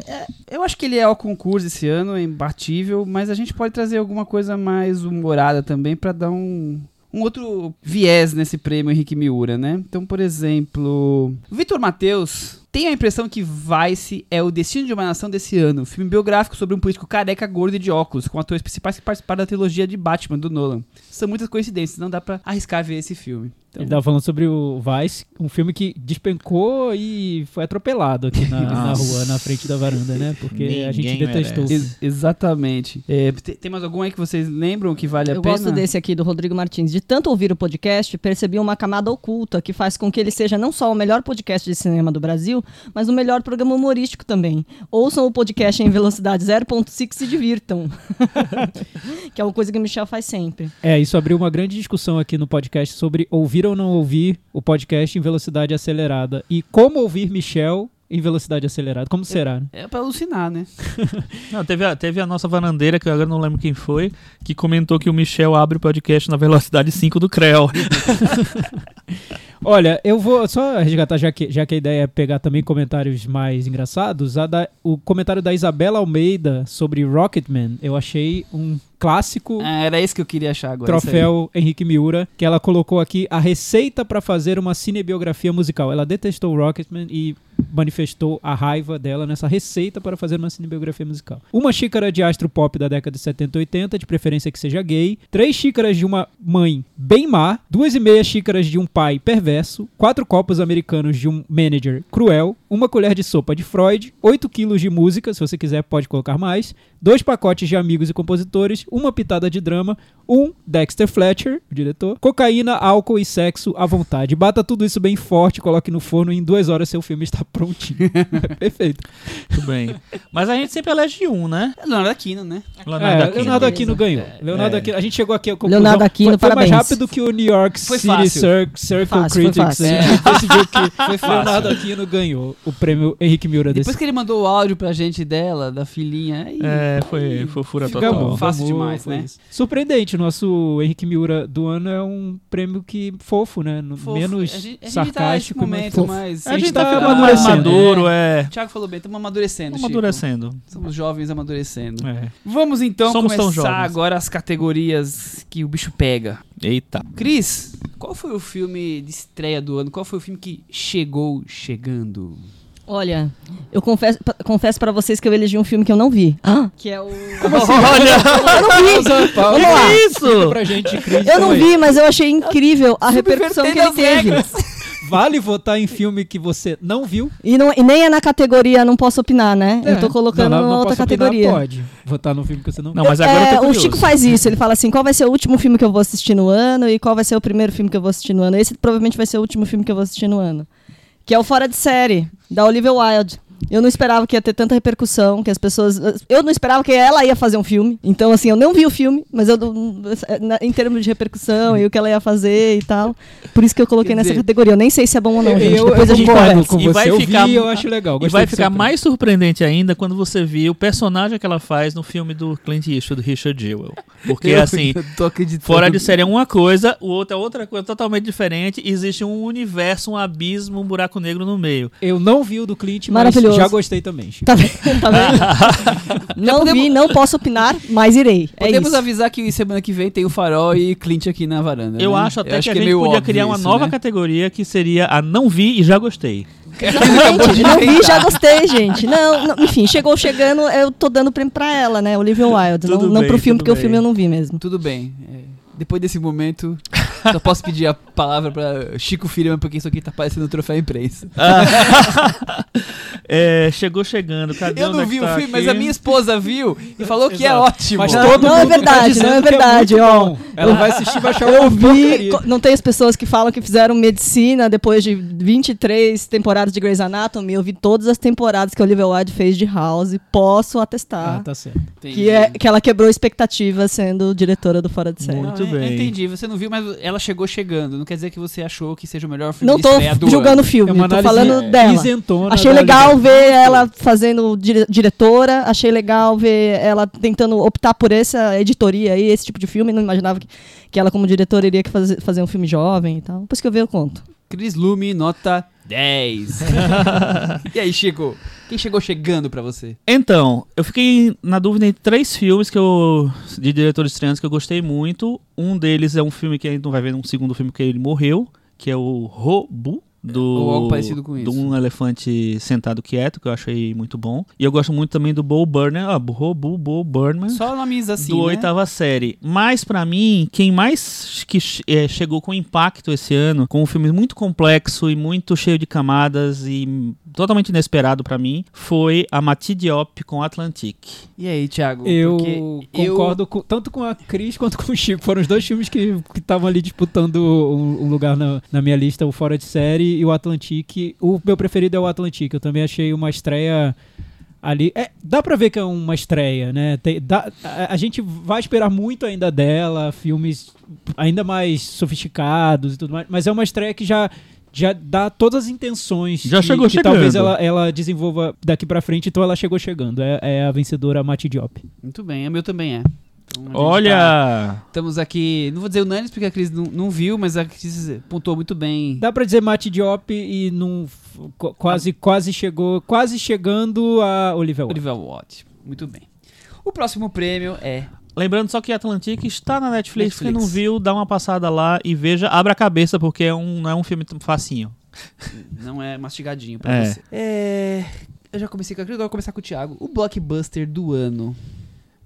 Eu acho que ele é ao concurso esse ano, é imbatível, mas a gente pode trazer alguma coisa mais humorada também pra dar um, um outro viés nesse prêmio Henrique Miura, né? Então, por exemplo, o Vitor Matheus tem a impressão que Vice é o destino de uma nação desse ano, filme biográfico sobre um político careca, gordo e de óculos, com atores principais que participaram da trilogia de Batman do Nolan. São muitas coincidências, não dá pra arriscar ver esse filme. Então, Ele tava falando sobre o Vice, um filme que despencou e foi atropelado aqui na, na rua, na frente da varanda, né? Porque a gente Ninguém detestou. ex- exatamente. É, tem, tem mais algum aí que vocês lembram que vale a Eu pena? gosto desse aqui do Rodrigo Martins. De tanto ouvir o podcast, percebi uma camada oculta que faz com que ele seja não só o melhor podcast de cinema do Brasil, mas o melhor programa humorístico também. Ouçam o podcast em velocidade 0.6 e se divirtam. *laughs* que é uma coisa que o Michel faz sempre. É, isso abriu uma grande discussão aqui no podcast sobre ouvir ou não ouvir o podcast em velocidade acelerada. E como ouvir Michel em velocidade acelerada. Como será? né? É pra alucinar, né? *laughs* Não, teve, a, teve a nossa varandeira, que eu agora não lembro quem foi, que comentou que o Michel abre o podcast na velocidade 5 do Creu. *laughs* Olha, eu vou só resgatar, já que, já que a ideia é pegar também comentários mais engraçados, da- o comentário da Isabela Almeida sobre Rocketman, eu achei um clássico Ah, era isso que eu queria achar agora. troféu Henrique Miura, que ela colocou aqui a receita para fazer uma cinebiografia musical. Ela detestou Rocketman e manifestou a raiva dela nessa receita para fazer uma cinebiografia musical. Uma xícara de astro pop da década de 70 e 80, de preferência que seja gay. Três xícaras de uma mãe bem má. Duas e meia xícaras de um pai perverso. Quatro copos americanos de um manager cruel. Uma colher de sopa de Freud. Oito quilos de música, se você quiser pode colocar mais. Dois pacotes de amigos e compositores. Uma pitada de drama. Um Dexter Fletcher, o diretor. Cocaína, álcool e sexo à vontade. Bata tudo isso bem forte, coloque no forno e em duas horas seu filme está prontinho. *laughs* Perfeito. Tudo bem. Mas a gente sempre elege um, né? É Leonardo Aquino, né? Leonardo É, Aquino. Leonardo Aquino ganhou. Leonardo É. Aquino, a gente chegou aqui à conclusão. Leonardo Aquino, foi, foi mais rápido que o New York City Circle Foi Critics. fácil. A gente decidiu que Foi fácil. Leonardo Aquino ganhou o prêmio Henrique Miura desse Depois que ele mandou o áudio pra gente dela, da filhinha, aí... É, foi fofura total. bom. Fácil demais, foi né? isso. Surpreendente, nosso Henrique Miura do ano é um prêmio que fofo, né? No- Fofo. Menos a gente, a gente tá nesse sarcástico, mais momento, mas... A gente tá tá ficando mais amadurecendo. maduro, é. O Thiago falou bem, estamos amadurecendo, Chico. Amadurecendo. Somos jovens amadurecendo. É. Vamos então Somos começar agora as categorias que o bicho pega. Eita. Cris, qual foi o filme de estreia do ano? Qual foi o filme que chegou chegando? Olha, eu confesso, confesso para vocês que eu elegi um filme que eu não vi. Que é o. Olha! Eu não vi! Vamos lá! Isso! pra gente, Cris. Eu não também. vi, mas eu achei incrível a repercussão que ele teve. Vale votar em filme que você não viu? E, não, e nem é na categoria não posso opinar, né? eu tô colocando não, não, numa não outra posso opinar, categoria. Pode votar no filme que você não viu. Não, mas agora eu É, tô o curioso. Chico faz isso, ele fala assim: qual vai ser o último filme que eu vou assistir no ano e qual vai ser o primeiro filme que eu vou assistir no ano. Esse provavelmente vai ser o último filme que eu vou assistir no ano. Que é o Fora de Série, da Olivia Wilde. Eu não esperava que ia ter tanta repercussão, que as pessoas. Eu não esperava que ela ia fazer um filme. Então, assim, eu não vi o filme, mas eu em termos de repercussão e o que ela ia fazer e tal. Por isso que eu coloquei Quer nessa dizer, categoria. Eu nem sei se é bom ou não, gente. eu, Depois eu a gente conversa. com E você. vai eu ficar- vi, eu acho legal. E vai ficar mais surpreendente ainda quando você vir o personagem que ela faz no filme do Clint Eastwood, do Richard Jewell. Porque, Eu assim, tô acreditando. fora de série é uma coisa, o outro é outra coisa totalmente diferente. Existe um universo, um abismo, um buraco negro no meio. Eu não vi o do Clint, mas Maravilhoso. já gostei também, Chico. Tá vendo? Tá vendo? *laughs* não podemos- vi, não posso opinar, mas irei. É Podemos isso. avisar que semana que vem tem o Farol e Clint aqui na varanda. Eu né? acho até que a é gente meio podia criar uma isso, nova né? categoria que seria a não vi e já gostei. Exatamente, *laughs* não vi, já gostei, gente. Não, não, enfim, chegou chegando, eu tô dando prêmio pra ela, né? Olivia Wilde. Não, Tudo não bem, pro filme, porque o bem. filme eu não vi mesmo. Tudo bem. é, depois desse momento, só posso pedir a palavra pra Chico Firman, porque isso aqui tá parecendo um troféu imprensa. *laughs* É, chegou chegando. Cadê Eu não é vi tá o filme, aqui? mas a minha esposa viu e falou que é ótimo. Mas Não, todo não é mundo tá verdade, dizendo não é verdade, muito ó. Ela vai assistir e vai achar Eu vi, não tem as pessoas que falam que fizeram medicina depois de 23 temporadas de Grey's Anatomy. Eu vi todas as temporadas que a Olivia Wilde fez de House. Posso atestar Ah, tá certo. que, é, que ela quebrou expectativas sendo diretora do Fora de Série. Muito Não, eu- eu bem. entendi, você não viu, mas ela chegou chegando. Não quer dizer que você achou que seja o melhor filme Não tô julgando o filme, É uma tô falando dela. isentona Achei legal ver ela fazendo dire- diretora, achei legal ver ela tentando optar por essa editoria aí, esse tipo de filme. Não imaginava que, que ela, como diretora, iria que fazer, fazer um filme jovem e tal. Depois que eu ver, eu conto. Cris Lume, nota 10. *laughs* e aí, Chico? Quem chegou chegando pra você? Então, eu fiquei na dúvida entre três filmes que eu de diretores estreantes que eu gostei muito. Um deles é um filme que a gente não vai ver num segundo filme que ele morreu, que é o Robu. Do, Ou algo parecido com isso. De um elefante sentado quieto, que eu achei muito bom. E eu gosto muito também do Bo Burnham. Ah, Robu, Bo Burnham. Só nomes assim, do né? oitava série. Mas pra mim, quem mais que eh, chegou com impacto esse ano, com um filme muito complexo e muito cheio de camadas e totalmente inesperado pra mim, foi a Mati Diop com Atlantique. E aí, Thiago? Eu Porque eu- concordo com- tanto com a Cris quanto com o Chico. Foram os dois filmes que estavam ali disputando um, um lugar na, na minha lista, o Fora de Série e o Atlantique. O meu preferido é o Atlantique. Eu também achei uma estreia ali. É, dá pra ver que é uma estreia, né? Tem- dá- a, a gente vai esperar muito ainda dela, filmes ainda mais sofisticados e tudo mais, mas é uma estreia que já. Já dá todas as intenções Já que, chegou que talvez chegando. ela, ela desenvolva daqui pra frente, então ela chegou chegando. É, é a vencedora Mati Diop. Muito bem, o meu também é. A gente tá- Olha! Estamos aqui, não vou dizer unânimes porque a Cris não, não viu, mas a Cris pontuou muito bem. Dá pra dizer Mati Diop e não f- qu- quase quase chegou, quase chegando a Olivia Wilde. Oliver Watt. Muito bem. O próximo prêmio é Lembrando só que Atlantique está na Netflix. Quem Netflix. não viu, dá uma passada lá e veja. Abra a cabeça, porque é um, não é um filme tão facinho. Não é mastigadinho pra É. você. É. Eu já comecei com a Cris, agora vou começar com o Thiago. O blockbuster do ano.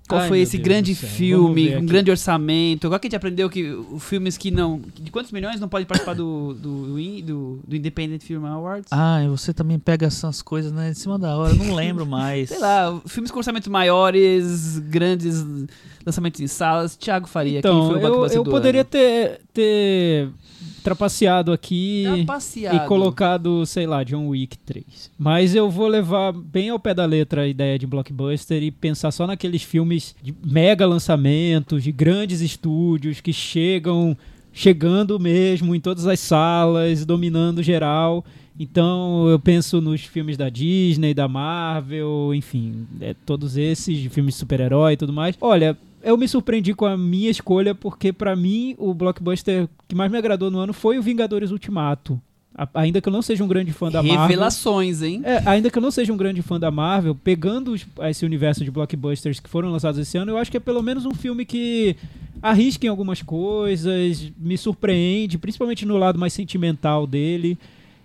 Qual Ai, foi esse Deus grande filme, um grande orçamento? Agora que a gente aprendeu que os filmes que não. De quantos milhões não podem participar do, do, do, do- do Independent Film Awards? Ah, e você também pega essas coisas né, em cima da hora. Eu não lembro *laughs* mais. Sei lá, filmes com orçamentos maiores, grandes lançamentos em salas. Thiago Faria, quem Então, foi o eu, eu do poderia ano? ter, ter trapaceado aqui Trapaceado. e colocado, sei lá, John Wick 3. Mas eu vou levar bem ao pé da letra a ideia de blockbuster e pensar só naqueles filmes de mega lançamentos, de grandes estúdios que chegam chegando mesmo em todas as salas, dominando geral. Então eu penso nos filmes da Disney, da Marvel, enfim, é, todos esses de filmes de super-herói e tudo mais. Olha, eu me surpreendi com a minha escolha porque pra mim o blockbuster que mais me agradou no ano foi o Vingadores Ultimato. A- ainda que eu não seja um grande fã da Marvel. Revelações, hein? É, ainda que eu não seja um grande fã da Marvel, pegando os- esse universo de blockbusters que foram lançados esse ano, eu acho que é pelo menos um filme que arrisca em algumas coisas, me surpreende, principalmente no lado mais sentimental dele.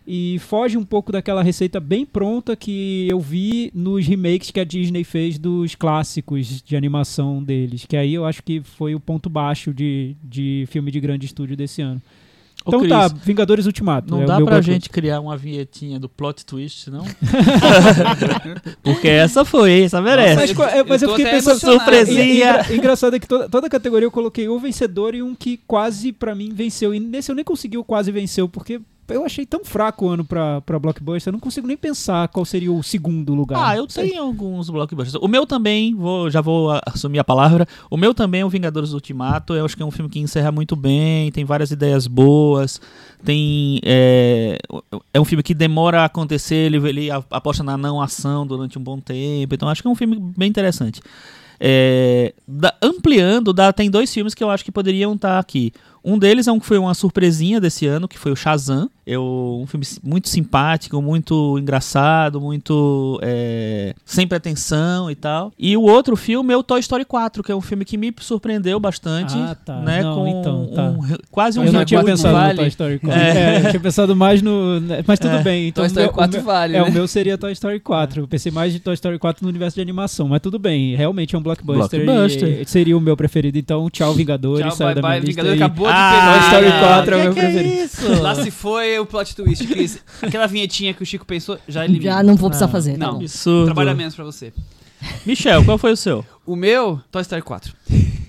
E foge um pouco daquela receita bem pronta que eu vi nos remakes que a Disney fez dos clássicos de animação deles. Que aí eu acho que foi o ponto baixo de, de filme de grande estúdio desse ano. Ô, Então Cris, tá, Vingadores Ultimato. Não é dá pra gente criar uma vinhetinha do plot twist, não? *laughs* Porque essa foi, essa merece. Mas, qual- é, mas eu eu, fiquei pensando. Surpresinha. E- e engra- engraçado é que toda, toda categoria eu coloquei um vencedor e um que quase pra mim venceu. E nesse eu nem consegui o quase venceu, porque eu achei tão fraco o ano pra, pra Blockbuster, eu não consigo nem pensar qual seria o segundo lugar. Ah, eu tenho alguns blockbusters. O meu também, vou, já vou assumir a palavra. O meu também é o Vingadores Ultimato. Eu acho que é um filme que encerra muito bem, tem várias ideias boas. Tem. É, é um filme que demora a acontecer, ele, ele aposta na não ação durante um bom tempo. Então acho que é um filme bem interessante. É, da- ampliando, dá, tem dois filmes que eu acho que poderiam estar aqui. Um deles é um que foi uma surpresinha desse ano, que foi o Shazam. Eu, um filme muito simpático, muito engraçado, muito é, sem pretensão e tal. E o outro filme é o Toy Story 4, que é um filme que me surpreendeu bastante. Ah, tá. Né, Não, com então, tá. um quase um eu não tinha pensado vale. no Toy Story 4. É. É, eu tinha pensado mais no. Mas tudo É. bem. Então Toy Story meu- o 4 meu- vale, É, né? o meu seria Toy Story 4. Eu pensei mais de Toy Story 4 no universo de animação, mas tudo bem. Realmente é um blockbuster. Blockbuster. e seria o meu preferido. Então, tchau, Vingadores. Tchau, bye da minha bye. lista Vingador e- acabou Ah. Toy Story 4 é o meu que é preferido. isso? Lá se foi o plot twist, Cris. Aquela vinhetinha que o Chico pensou, já elimina. Já não vou precisar Ah, fazer. tá não. bom. Absurdo. Trabalha menos pra você. Michel, qual foi o seu? O meu, Toy Story 4.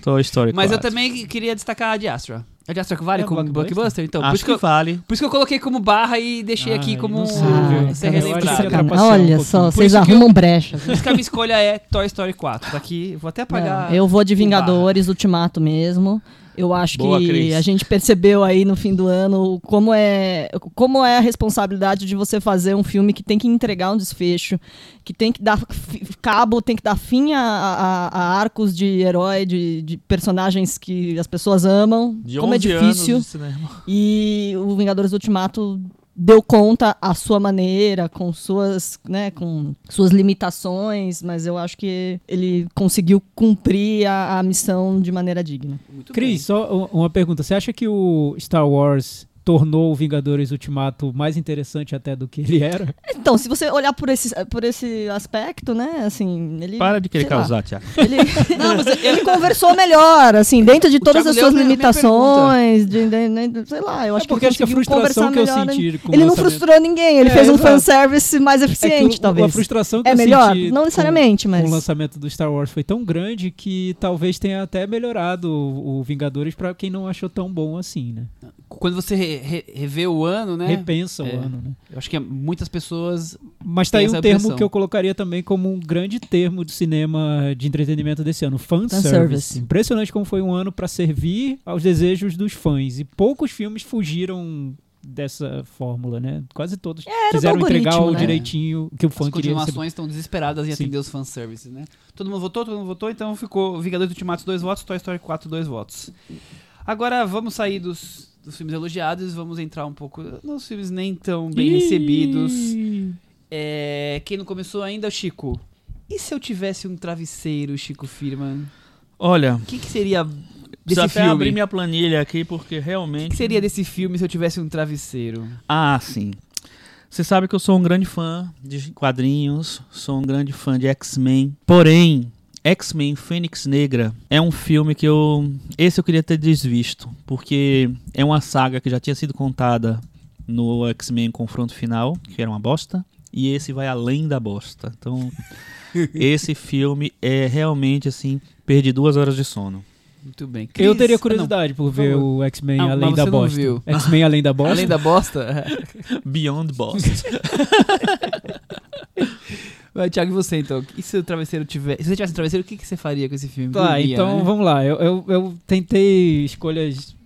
Toy Story 4. Mas eu também queria destacar a de Astra. A de Astra que vale É como blockbuster? blockbuster? Então, por Acho isso, que, que eu, vale. por isso que eu coloquei como barra e deixei Ah, aqui como não sei, Ah, Sacanagem. trapacear um Olha pouquinho. só, Por vocês isso eu- arrumam brecha. Por isso que a minha escolha é Toy Story 4. Tá aqui, vou até *laughs* apagar. Não, eu vou de. Vingadores Ultimato mesmo. Eu acho Boa, que Cris. a gente percebeu aí no fim do ano como é, como é a responsabilidade de você fazer um filme que tem que entregar um desfecho, que tem que dar cabo, tem que dar fim a, a- a arcos de herói, de, de personagens que as pessoas amam. De como é 11 difícil. E o Vingadores Ultimato deu conta à sua maneira, com suas, né, com suas limitações, mas eu acho que ele conseguiu cumprir a, a missão de maneira digna. Muito Cris, só u- uma pergunta. Você acha que o Star Wars tornou o Vingadores Ultimato mais interessante até do que ele era? Então, se você olhar por esse, por esse aspecto, né, assim, ele... Para de querer causar, Tiago. Ele, *laughs* ele conversou melhor, assim, dentro de todas as suas minha- minha limitações, de, de- de- sei lá, eu acho É porque que ele acho que a conseguiu frustração conversar que eu melhor. senti com ele não frustrou ninguém, ele É, fez um exato. fanservice mais É que eficiente, o- talvez. A frustração que É eu melhor? senti Não com- necessariamente, mas... com o lançamento do Star Wars foi tão grande que talvez tenha até melhorado o, o Vingadores pra quem não achou tão bom assim, né? Quando você re- re- revê o ano, né? Repensa É. o ano, né? Eu acho que muitas pessoas. Mas tá aí um essa termo impressão. que eu colocaria também como um grande termo de cinema de entretenimento desse ano, fanservice. Fanservice. Impressionante como foi um ano pra servir aos desejos dos fãs. E poucos filmes fugiram dessa fórmula, né? Quase todos do quiseram entregar o né? direitinho que o fã As queria receber. continuações estão desesperadas em Sim. atender os fanservices, né? Todo mundo votou, todo mundo votou, então ficou Vingadores Ultimatos dois votos, Toy Story 4 dois votos. Agora vamos sair dos, dos filmes elogiados, vamos entrar um pouco nos filmes nem tão bem recebidos. É, quem não começou ainda é o Chico. E se eu tivesse um travesseiro, Chico Firman? Olha, O que, que seria desse até filme? abrir minha planilha aqui porque O realmente... que seria desse filme se eu tivesse um travesseiro? Ah, sim. Você sabe que eu sou um grande fã de quadrinhos, sou um grande fã de X-Men. Porém, X-Men Fênix Negra é um filme que eu. Esse eu queria ter desvisto, porque é uma saga que já tinha sido contada no X-Men Confronto Final, que era uma bosta, e esse vai além da bosta. Então, *laughs* esse filme é realmente assim. Perdi duas horas de sono. Muito bem. Eu Cris- teria Ah, não. curiosidade por ver favor. o X-Men Ah, Além da não Bosta. viu. X-Men Além da Bosta? Além da bosta? *laughs* *laughs* Beyond Bosta. Vai, Thiago, e você então? E se o travesseiro tiver. Se você tivesse um travesseiro, o que, que você faria com esse filme? Tá, Dormia, então né? vamos lá. Eu, eu, eu tentei escolhas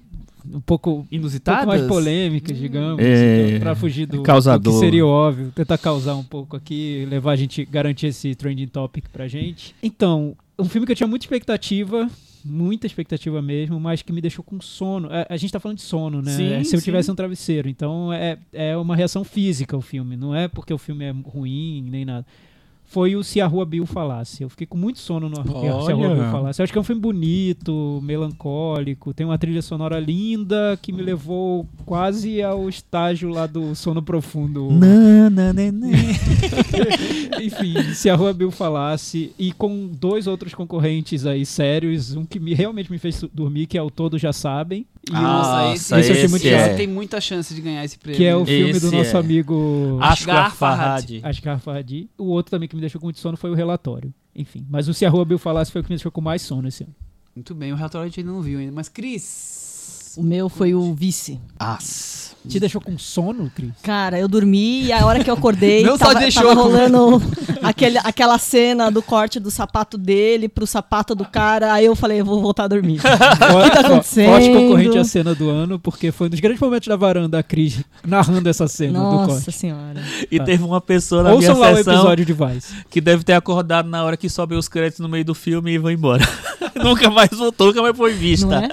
um pouco, um pouco Inusitadas? mais polêmicas, digamos, É, então, pra fugir do, do causador. que seria óbvio. Tentar causar um pouco aqui, levar a gente, garantir esse trending topic pra gente. Então, um filme que eu tinha muita expectativa, muita expectativa mesmo, mas que me deixou com sono. A, a gente tá falando de sono, né? Sim, É, Se eu sim. tivesse um travesseiro. Então, é, é uma reação física o filme, não é porque o filme é ruim, nem nada. Foi o Se a Rua Bill Falasse. Eu fiquei com muito sono no Se a Rua Olha. Bill Falasse. Eu acho que é um filme bonito, melancólico, tem uma trilha sonora linda que me levou quase ao estágio lá do sono profundo. *laughs* Enfim, se a Rua Bill falasse, e com dois outros concorrentes aí sérios, um que me, realmente me fez dormir, que é o Todos Já Sabem, e Ah, o- Nossa, esse, esse esse é. tem muita chance de ganhar esse prêmio. que é o filme do Esse nosso é. amigo Asghar Farhadi. Asghar Farhadi. O outro também que me deixou com muito sono foi o Relatório. Enfim, mas o Se a Rua Bill falasse foi o que me deixou com mais sono esse ano. Muito bem, o relatório a gente ainda não viu ainda. Mas, Cris. O meu foi o Vice. As. Te deixou com sono, Cris? Cara, eu dormi e a hora que eu acordei, *laughs* Não só tava, deixou, tava como- rolando aquele, aquela cena do corte do sapato dele pro sapato do cara. Aí eu falei, eu vou voltar a dormir. *laughs* Forte, tá acontecendo? forte concorrente à cena do ano, porque foi um dos grandes momentos da varanda a Cris narrando essa cena do Nossa corte. senhora. E Tá. teve uma pessoa na Ouçam minha lá o sessão episódio de Vice. que deve ter acordado na hora que sobe os créditos no meio do filme e vai embora. *laughs* nunca mais voltou, nunca mais foi vista. Não é?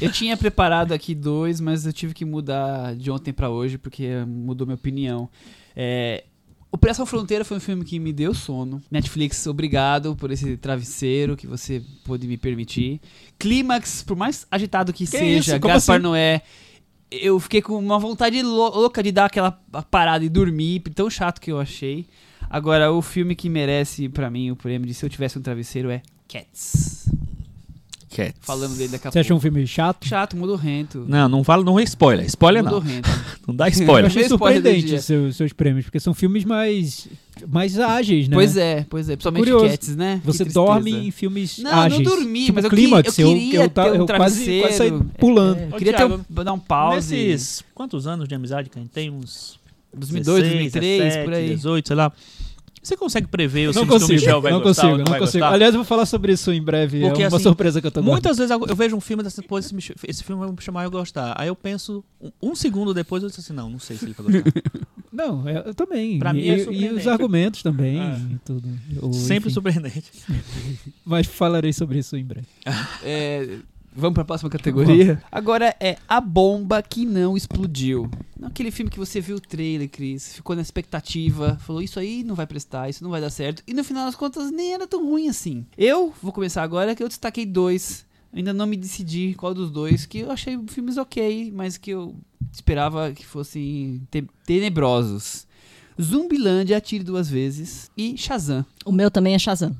Eu tinha preparado aqui dois, mas eu tive que mudar de ontem pra hoje porque mudou minha opinião. É, Operação Fronteira foi um filme que me deu sono. Netflix, obrigado por esse travesseiro que você pôde me permitir. Clímax, por mais agitado que, seja, isso? Como Gaspar assim? Noé. Eu fiquei com uma vontade lou- louca de dar aquela parada e dormir, tão chato que eu achei. Agora, o filme que merece pra mim o prêmio de Se Eu Tivesse um Travesseiro é Cats. Cats. Falando dele daqui a Você achou um pouco. filme chato? Chato, mudorrento. Não, não fala, não é spoiler. Spoiler não. Mudorrento. *laughs* Não dá Eu spoiler. achei spoiler do surpreendente seus, seus prêmios, porque são filmes mais, mais ágeis, né? Pois é, pois é. Principalmente Curioso. Cats, né? Você dorme em filmes Não, ágeis. não dormi, tipo mas eu, Clímax, que, eu queria eu, ta- ter um eu quase, quase saí travesseiro. pulando. É, eu Ô, queria ter um, dar um pause. Nesses quantos anos de amizade que a gente tem? Uns 2002, 16, 2003, 17, por aí. 18, sei lá. Você consegue prever os Não filmes que o consigo, Michel vai não gostar consigo, não não vai consigo. gostar? Aliás, eu vou falar sobre isso em breve. Porque, é uma assim, surpresa que eu tô guardando. Muitas vezes eu eu vejo um filme dessa pô, esse, esse filme vai me chamar e eu gostar. Aí eu penso, um, um segundo depois eu disse assim, não, não sei se ele vai gostar. *laughs* Não, é- eu também. Pra e, mim é e- e os argumentos também. É. e tudo. Ou, Sempre enfim. surpreendente. *laughs* Mas falarei sobre isso em breve. É, vamos pra próxima categoria? Agora é A Bomba Que Não Explodiu. Aquele filme que você viu o trailer, Cris, ficou na expectativa, falou isso aí não vai prestar, isso não vai dar certo. E no final das contas nem era tão ruim assim. Eu vou começar agora que eu destaquei dois. Ainda não me decidi qual dos dois, que eu achei filmes ok, mas que eu esperava que fossem te- tenebrosos. Zumbilândia, Atire Duas Vezes e Shazam. O meu também é Shazam.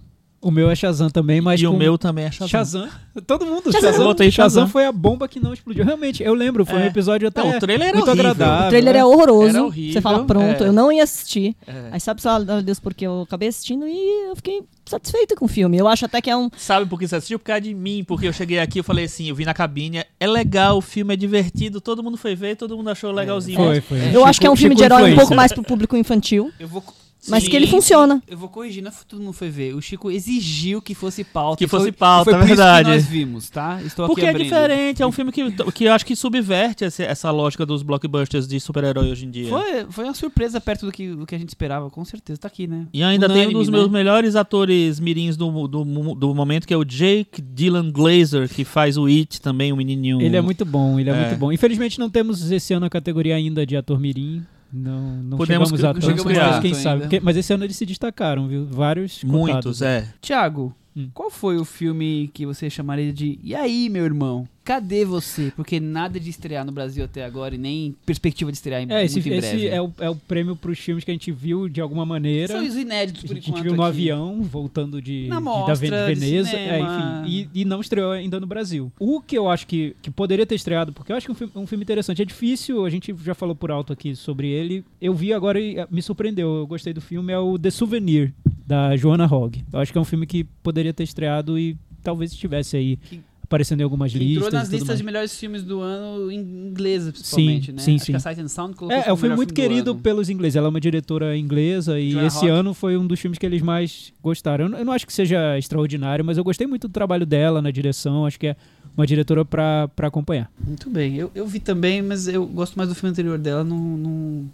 O meu é Shazam também, mas e o meu também é Shazam. Shazam. Todo mundo. Shazam. Shazam, Eu botei Shazam. foi a bomba que não explodiu. Realmente, eu lembro, foi um É. episódio até Não, o trailer era muito horrível. agradável. O trailer né? é horroroso. Era horrível, Você fala, pronto, é. eu não ia assistir. É. Aí sabe, só Deus, porque eu acabei assistindo e eu fiquei satisfeita com o filme. Eu acho até que é um. Sabe por que você assistiu? Por causa de mim, porque eu cheguei aqui, eu falei assim, eu vi na cabine, é legal, o filme é divertido, todo mundo foi ver, todo mundo achou legalzinho. Foi, foi. Eu Chico- acho que é um filme Chico de herói um pouco mais pro público infantil. Eu vou. Mas Sim, que ele funciona. Eu vou corrigir, não é que todo mundo foi ver. O Chico exigiu que fosse pauta. Que foi- fosse pauta, foi é por isso verdade. que nós vimos, tá? Estou Porque aqui é diferente, é um filme que, que eu acho que subverte esse- essa lógica dos blockbusters de super-herói hoje em dia. Foi, foi uma surpresa perto do que, do que a gente esperava, com certeza. Tá aqui, né? E ainda tem um Unânime, dos né? meus melhores atores mirins do, do, do momento, que é o Jake Dylan Glazer, que faz o It também, o menininho. Ele é muito bom, ele é, É. muito bom. Infelizmente não temos esse ano a categoria ainda de ator mirim. Não, não Podemos chegamos a não tanto, chegamos mas quem sabe. Porque- mas esse ano eles se destacaram, viu? Vários Muitos, cotados. é. Tiago, Hum. qual foi o filme que você chamaria de E aí, meu irmão? Cadê você? Porque nada de estrear no Brasil até agora e nem perspectiva de estrear em, É, esse, muito em esse breve. é, o, é o prêmio pros filmes que a gente viu de alguma maneira. São os inéditos, A por gente enquanto. viu no aqui. avião, voltando de, Na de- mostra da de Veneza, é, enfim, e, e não estreou ainda no Brasil. O que eu acho que, que poderia ter estreado, porque eu acho que é um filme, um filme interessante, é difícil, a gente já falou por alto aqui sobre ele, eu vi agora e eh, me surpreendeu, eu gostei do filme, é o The Souvenir, da Joanna Hogg. Eu acho que é um filme que poderia ter estreado e talvez estivesse aí Que- aparecendo em algumas Que listas. Entrou nas listas mais. de melhores filmes do ano em inglês, principalmente, né? sim, Acho sim. que a Sight and Sound colocou É, é melhor muito querido pelos ingleses. Ela é uma diretora inglesa e Joanna esse Hogg. ano foi um dos filmes que eles mais gostaram. Eu, não- eu não acho que seja extraordinário, mas eu gostei muito do trabalho dela na direção. Acho que é uma diretora pra acompanhar. Muito bem. Eu, eu vi também, mas eu gosto mais do filme anterior dela. Não, não,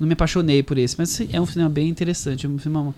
não me apaixonei por esse. Mas é um filme bem interessante. É um filme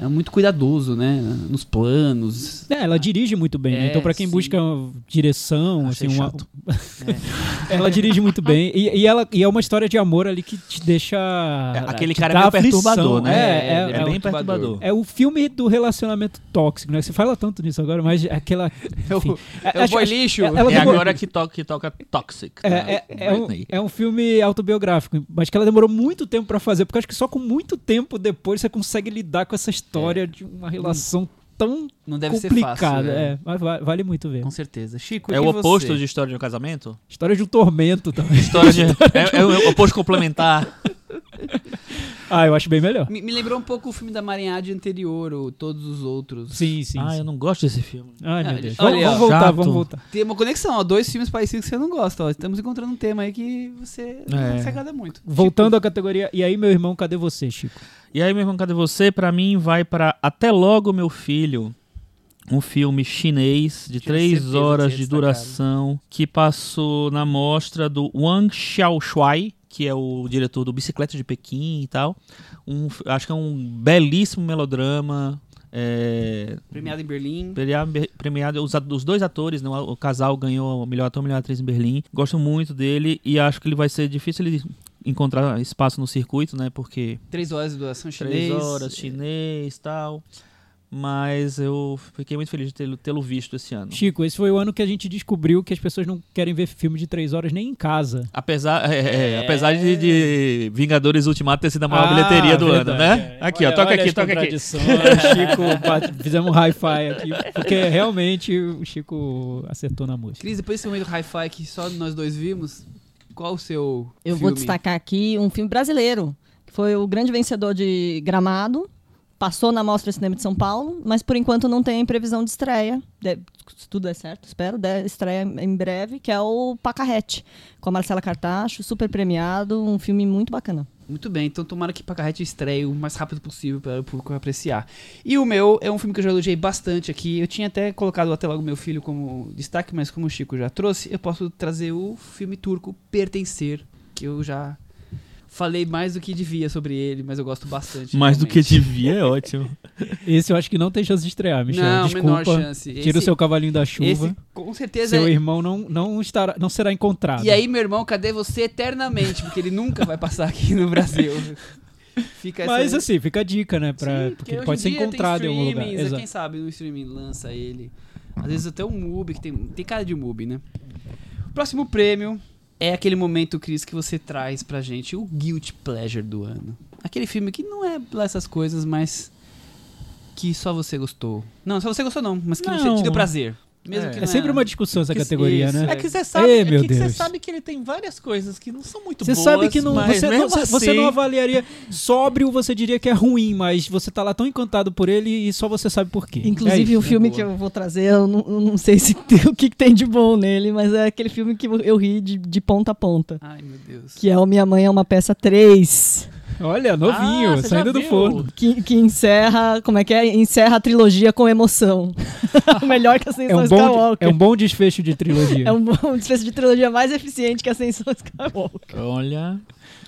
é muito cuidadoso, né? Nos planos. É, ela dirige muito bem. né? É, então, pra quem sim. busca direção, Achei assim, uma- chato. *laughs* ela dirige muito bem. E, e ela, e é uma história de amor ali que te deixa. É, aquele te cara é meio aflição. perturbador, né? É, É, é, É, é, bem perturbador. perturbador. é o filme do relacionamento tóxico, né? Você fala tanto nisso agora, mas aquela. *laughs* É o, Enfim, é o acho- boy acho- lixo. ela É agora que toca, que toca Toxic. É, né? é, é, um, é um filme autobiográfico, mas que ela demorou muito tempo pra fazer, porque eu acho que só com muito tempo depois você consegue lidar com essa história de uma relação tão Não deve ser complicada. fácil. é. É. mas va- vale muito ver. Com certeza. Chico, É o você? oposto de história de um casamento? História de um tormento também. História de. *laughs* é, é o oposto complementar. Ah, eu acho bem melhor. Me, me lembrou um pouco o filme da Marinhade anterior, ou todos os outros. Sim, sim. ah, sim. eu não gosto desse filme. Ai, meu Ah, Deus. olha, vamos, vamos voltar, chato. vamos voltar. Tem uma conexão, ó, dois filmes parecidos que você não gosta. Ó. Estamos encontrando um tema aí que você É. não se agrada muito. Voltando à categoria. E aí, meu irmão, cadê você, Chico? E aí, meu irmão, cadê você? Pra mim, vai pra Até Logo, Meu Filho. Um filme chinês de Tinha três horas de destacar. duração que passou na mostra do Wang Xiaoshuai, que é o diretor do Bicicleta de Pequim e tal. Um, acho que é um belíssimo melodrama. É, Premiado em Berlim. premiado, premiado os, os dois atores, né, o casal ganhou o melhor ator e melhor atriz em Berlim. Gosto muito dele e acho que ele vai ser difícil ele encontrar espaço no circuito, né? Porque Três horas de duração três chinês. horas, chinês e tal. Mas eu fiquei muito feliz de tê-lo tê-lo visto esse ano. Chico, esse foi o ano que a gente descobriu que as pessoas não querem ver filme de três horas nem em casa. Apesar, é, é, apesar de, de Vingadores Ultimato ter sido a maior Ah, bilheteria do ano, verdade, né? é. Aqui, ó, Olha- toca olha aqui, toca aqui. *laughs* Chico, fizemos um hi-fi aqui, porque realmente o Chico acertou na música. Cris, depois desse momento hi-fi que só nós dois vimos, qual o seu Eu filme? vou destacar aqui um filme brasileiro, que foi o grande vencedor de Gramado. Passou na Mostra Cinema de São Paulo, mas por enquanto não tem previsão de estreia. De- se tudo é certo, espero, de estreia em breve, que é o Pacarrete, com a Marcela Cartacho, super premiado, um filme muito bacana. Muito bem, então tomara que Pacarrete estreie o mais rápido possível para o público apreciar. E o meu é um filme que eu já elogiei bastante aqui. Eu tinha até colocado até logo meu filho como destaque, mas como o Chico já trouxe, eu posso trazer o filme turco Pertencer, que eu já falei mais do que devia sobre ele, mas eu gosto bastante. Mais do que realmente. devia é ótimo. *laughs* Esse eu acho que não tem chance de estrear, Michel. Não, Desculpa. menor chance. Tira o Esse- seu cavalinho da chuva. Esse, com certeza. Seu é- irmão não, não, estará, não será encontrado. E aí, meu irmão, cadê você eternamente? Porque ele nunca vai passar aqui no Brasil. *laughs* Fica essa... Mas assim, fica a dica, né? Pra, Sim, porque ele pode ser encontrado em algum lugar. é, Exato. Quem sabe no streaming lança ele. Às vezes até um MUBI, que tem, tem cara de MUBI, né? Próximo prêmio é aquele momento, Cris, que você traz pra gente o Guilty Pleasure do ano. Aquele filme que não é essas coisas, mas que só você gostou. Não, só você gostou não, mas que Não. te deu prazer. Mesmo É. que É sempre uma discussão essa Que- categoria, isso, né? É que você sabe, Ei, é que você sabe que ele tem várias coisas que não são muito Você boas. sabe que não, você, não, mesmo você assim- não avaliaria sóbrio, você diria que é ruim, mas você tá lá tão encantado por ele e só você sabe por quê. Inclusive, É o filme que eu vou trazer, eu não, eu não sei se tem, o que, que tem de bom nele, mas é aquele filme que eu ri de, de ponta a ponta. Ai, meu Deus. Que é O Minha Mãe é uma Peça 3, Olha, novinho, Ah, saindo do viu? forno. que, que encerra, como é que é? Encerra a trilogia com emoção. *laughs* Melhor que a É Ascensão um, bom, Skywalker. é um bom desfecho de trilogia. É um bom desfecho de trilogia mais eficiente que a Ascensão Skywalker. Olha,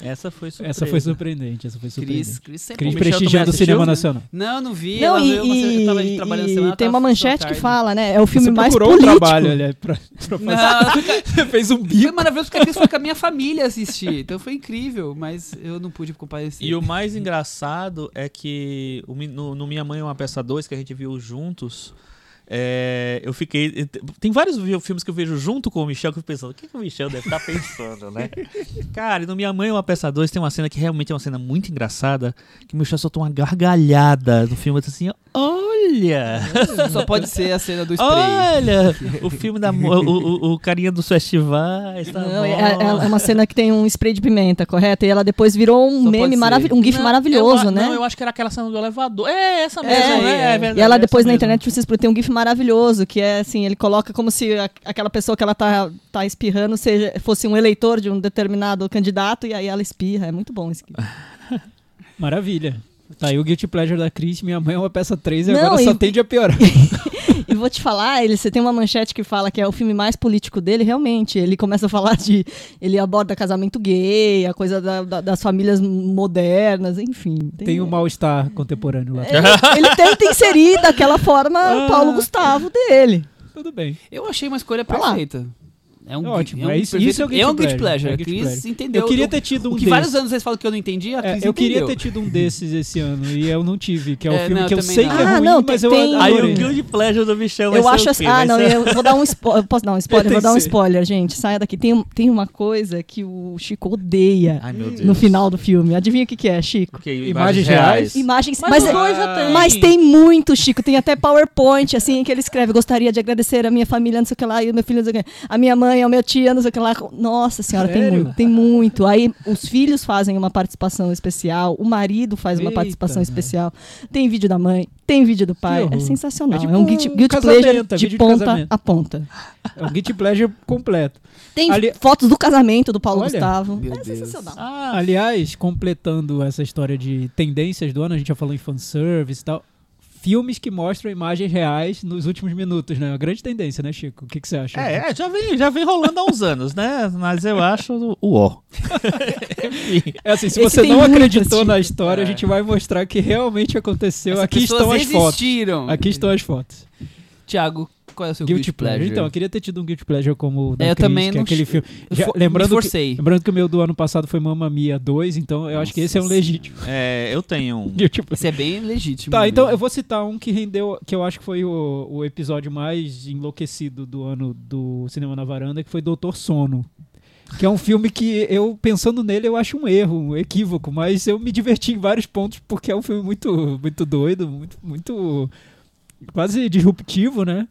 essa foi surpresa. Essa foi surpreendente, essa foi surpreendente. Cris, Cris sempre Cris O prestigiando o cinema nacional. Não, não vi. Não, ela e, viu, eu tava e- trabalhando e semana, tem tava uma manchete que fala, né? É o filme Você mais procurou político. um trabalho, olha, pra, pra fazer. Não, *laughs* Você fez um foi bico. maravilhoso porque a Cris foi com a minha família assistir. Então foi incrível, mas eu não pude comparecer. E o mais engraçado é que o no, no Minha Mãe é uma Peça 2, que a gente viu juntos, é, eu fiquei. Tem vários filmes que eu vejo junto com o Michel que eu fico pensando, o que, que o Michel deve estar pensando, né? *laughs* Cara, e no Minha Mãe é uma Peça 2 tem uma cena que realmente é uma cena muito engraçada, que o Michel soltou uma gargalhada no filme, assim, olha! Só pode ser a cena do spray. Olha! O filme da. O, o, o carinha dos festivais. Tá Não, bom. é, é- é uma cena que tem um spray de pimenta, correto? E ela depois virou um Só meme maravilhoso, um gif Não, maravilhoso, eu, né? Não, eu acho que era aquela cena do elevador. É, essa É, mesmo, né? é. É verdade, e ela depois na mesmo. internet vocês tem um gif maravilhoso, que é assim, ele coloca como se a- aquela pessoa que ela tá, tá espirrando seja, fosse um eleitor de um determinado candidato, e aí ela espirra. É muito bom esse gif. *laughs* Maravilha. Tá aí o Guilty Pleasure da Cris, minha mãe é uma peça 3 e Não, agora e- só tende a piorar. *laughs* Vou te falar, ele, você tem uma manchete que fala que é o filme mais político dele, realmente. Ele começa a falar de. Ele aborda casamento gay, a coisa da- da- das famílias modernas, enfim. Tem um mal-estar contemporâneo lá. É, ele tenta inserir daquela forma *laughs* Ah. Paulo Gustavo dele. Tudo bem. Eu achei uma escolha Vai lá. É um, É ótimo, É um é isso- perfeito- isso é o é um guilty pleasure, é guilty Cris pleasure. entendeu. Eu queria ter tido um O que desses. vários anos vocês falam que eu não entendi, a É, Cris eu queria entendeu. ter tido um desses esse ano e eu não tive, que é o É, filme não, que eu sei não. que é Ah, ruim, não, mas tem- eu tem- Aí adorei. o Guilty Pleasure do Michel Eu acho assim. Ah, não, ser- eu vou dar um spoiler. Posso dar um *laughs* spoiler? Vou dar um spoiler, gente. Saia daqui. Tem, tem uma coisa que o Chico odeia Ai, no final do filme. Adivinha o que, que é, Chico? Imagens reais. Imagens. Mas, Mas, tem. mas tem muito, Chico. Tem até PowerPoint, assim, que ele escreve. Gostaria de agradecer a minha família, não sei o que lá, e o meu filho, não sei o que. A minha mãe, a minha tia, não sei o que lá. Nossa senhora, tem muito, tem muito. Aí os filhos fazem uma participação especial, o marido faz uma Eita, participação né? especial. Tem vídeo da mãe, tem vídeo do pai. É sensacional. É É, tipo um guilty, um guilty casamento, pleasure é de vídeo de ponta casamento. a ponta. É um Guilty Pleasure completo. Tem Ali- fotos do casamento do Paulo Olha. Gustavo. É sensacional. Ah, Aliás, completando essa história de tendências do ano, a gente já falou em fanservice e tal. Filmes que mostram imagens reais nos últimos minutos, né? Uma grande tendência, né, Chico? O que, que você acha? É, é, já vem, já vem rolando há uns anos, né? Mas eu acho o ó. *laughs* É assim, se Esse você não acreditou na história, É. a gente vai mostrar que realmente aconteceu. Essas Aqui estão as fotos. existiram. Aqui estão as fotos. Tiago, qual é o seu Guilty, guilty, pleasure. pleasure? Então, eu queria ter tido um Guilty Pleasure como o da É, eu Cris, também que é não aquele che- filme. Eu Já- lembrando, que, forcei. lembrando que o meu do ano passado foi Mamma Mia 2, então eu acho que esse é um Nossa. legítimo É, eu tenho um. *laughs* Guilty Pleasure. Esse é bem legítimo. Tá, então mesmo. eu vou citar um que rendeu, que eu acho que foi o, o episódio mais enlouquecido do ano do Cinema na Varanda, que foi Doutor Sono. Que é um filme que eu, pensando nele, eu acho um erro, um equívoco, mas eu me diverti em vários pontos porque é um filme muito, muito doido, muito, muito quase disruptivo, né?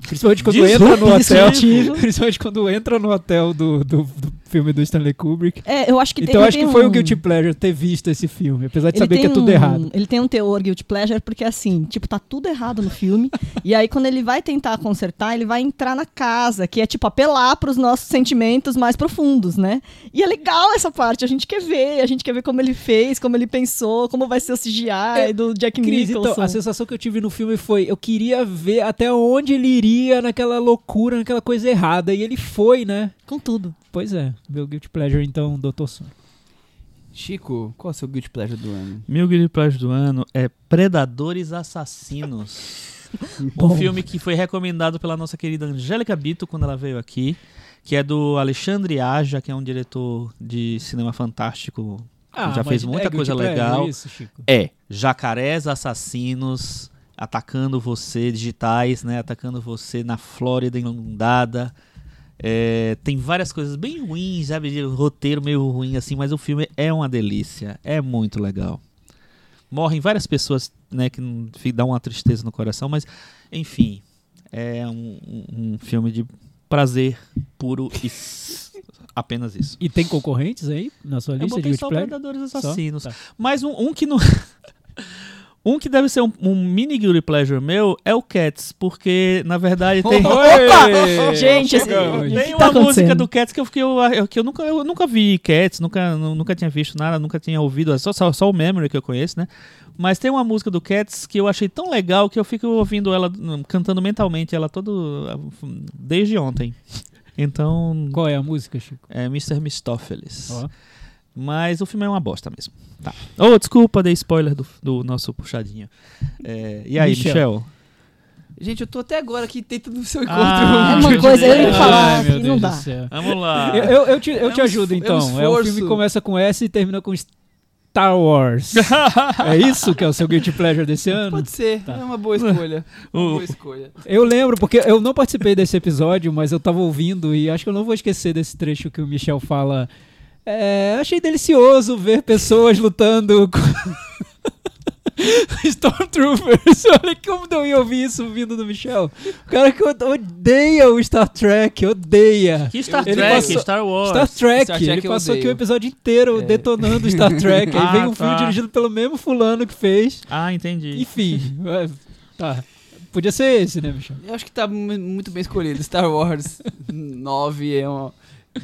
Principalmente quando entra no hotel. *laughs* Principalmente quando entra no hotel do, do, do filme do Stanley Kubrick. É, eu acho que então acho que foi um um- guilty pleasure ter visto esse filme, apesar de Ele saber que é tudo um- errado. Ele tem um teor guilty pleasure porque assim, tipo, tá tudo errado no filme. *laughs* e aí quando ele vai tentar consertar, ele vai entrar na casa, que é tipo apelar pros nossos sentimentos mais profundos, né? E é legal essa parte, a gente quer ver, a gente quer ver como ele fez, como ele pensou, como vai ser o CGI É, do Jack Cris, Nicholson. então, a sensação que eu tive no filme foi, eu queria ver até onde ele iria naquela loucura, naquela coisa errada, e ele foi, né? Com tudo. Pois é, meu guilty pleasure então, Doutor Sono. Chico, qual é o seu guilty pleasure do ano? Meu guilty pleasure do ano é Predadores Assassinos. *laughs* um filme que foi recomendado pela nossa querida Angélica Bito quando ela veio aqui, que é do Alexandre Aja, que é um diretor de cinema fantástico. Ah, já fez muita é coisa legal. Isso, Chico. É, jacarés assassinos atacando você, digitais, né? Atacando você na Flórida inundada. É, tem várias coisas bem ruins, sabe? de Roteiro meio ruim assim, mas o filme é uma delícia. É muito legal. Morrem várias pessoas, né? Que dá uma tristeza no coração, mas enfim. É um, um- filme de prazer puro e apenas isso. E tem concorrentes aí na sua Eu lista de botei só? Predadores Só? Assassinos. Tá. Mas um, um que não. *laughs* um que deve ser um, um mini guilty pleasure meu é o Cats, porque na verdade tem. *laughs* Oi! Gente, Chegamos. o Tem que uma tá música do Cats que eu fiquei. Eu, que eu, nunca, eu nunca vi Cats, nunca, nu- nunca tinha visto nada, nunca tinha ouvido, é só, só, só o Memory que eu conheço, né? Mas tem uma música do Cats que eu achei tão legal que eu fico ouvindo ela, hum, cantando mentalmente ela todo. desde ontem. Então. Qual é a música, Chico? É Mr. Mistopheles. Ó. Mas o filme é uma bosta mesmo. Tá. Oh, desculpa, dei spoiler do, do nosso puxadinho. É, e aí, Michel. Michel? Gente, eu tô até agora aqui tentando o seu encontro. Ah, É uma meu coisa, eu ia Deus. falar Ai, meu que Deus não do dá. céu. Vamos lá. Eu, eu, eu te, eu É te um ajudo esf- é um então. É, o filme que começa com S e termina com Star Wars. *laughs* é isso que é o seu guilty pleasure desse ano? Pode ser, Tá. é uma boa escolha. *laughs* Uma boa escolha. Eu lembro, porque eu não participei desse episódio, mas eu tava ouvindo e acho que eu não vou esquecer desse trecho que o Michel fala. É, achei delicioso ver pessoas lutando com. *laughs* Stormtroopers. *laughs* Olha como eu ia ouvir isso vindo do Michel. O cara que odeia o Star Trek, odeia. Que Star Ele Trek, passou- Star Wars. Star Trek, Star Trek ele passou aqui o episódio inteiro É. detonando Star Trek. *laughs* Aí Ah, vem um filme tá. dirigido pelo mesmo fulano que fez. Ah, entendi. Enfim, tá. Podia ser esse, né, Michel? Eu acho que tá mu- muito bem escolhido. Star Wars 9 é uma,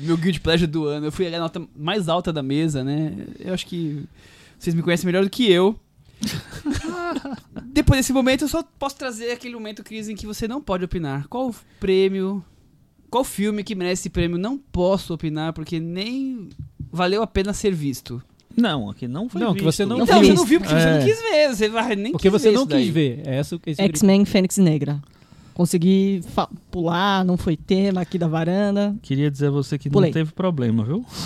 meu guilty pleasure do ano. Eu fui a nota mais alta da mesa, né? Eu acho que vocês me conhecem melhor do que eu. *laughs* Depois desse momento, eu só posso trazer aquele momento, Cris, em que você não pode opinar. Qual o prêmio, qual filme que merece esse prêmio? Não posso opinar, porque nem valeu a pena ser visto. Não, aqui não foi Não, que visto. você não então, viu. você não viu porque você É. não quis ver. Você nem Porque quis você ver não isso quis daí. ver. É. X-Men Fênix Negra. Consegui pular, não foi tema aqui da varanda. Queria dizer a você que Pulei. não teve problema, viu? *laughs*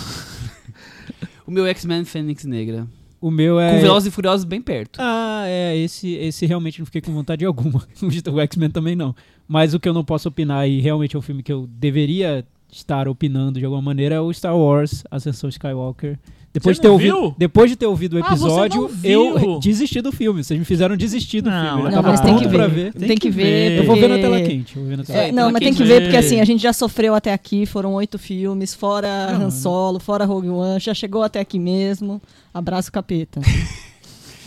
O meu X-Men Fênix Negra. O meu é. Com Velozes e Furiosos bem perto. Ah, é. Esse, esse realmente não fiquei com vontade alguma. *laughs* O X-Men também não. Mas o que eu não posso opinar, e realmente é um filme que eu deveria estar opinando de alguma maneira, é o Star Wars Ascensão Skywalker. Depois Você de, ter ouvido, viu? depois de ter ouvido o Ah, episódio, viu? eu desisti do filme. Vocês me fizeram desistir do Não, filme. Eu não, tava mas tem pronto que pra ver. ver. Tem, que ver. Eu vou ver na tela quente. Vou ver na tela É, não, mas quem tem que ver, porque assim, a gente já sofreu até aqui, foram oito filmes, fora Não, Han Solo, fora Rogue One, já chegou até aqui mesmo. Abraço, capeta. *laughs*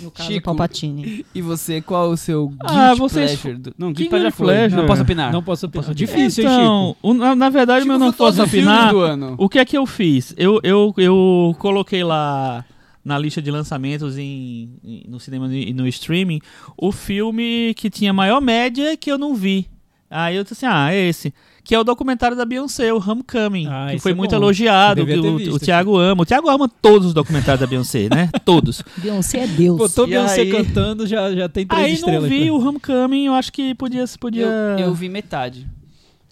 No caso, Chico. Palpatine. E você, qual o seu guilty Ah, vocês- pleasure? Do... Não, guilty pleasure foi. pleasure? Não posso opinar. Não posso opinar. Posso. Difícil, hein, então, Chico? o- na, na verdade, Chico eu não posso opinar. do ano. O que é que eu fiz? Eu, eu, eu coloquei lá na lista de lançamentos em, em- no cinema e no streaming o filme que tinha maior média que eu não vi. Aí eu disse assim, ah, é esse. Que é o documentário da Beyoncé, o Homecoming, Ah, que foi é muito bom. elogiado, que o, visto o Thiago ama. O Thiago ama todos os documentários da Beyoncé, né? *laughs* Todos. Beyoncé é Deus. Botou E Beyoncé aí- cantando, já, já tem três Aí não estrelas. vi pra- o Homecoming, eu acho que podia... podia... Eu, eu vi metade.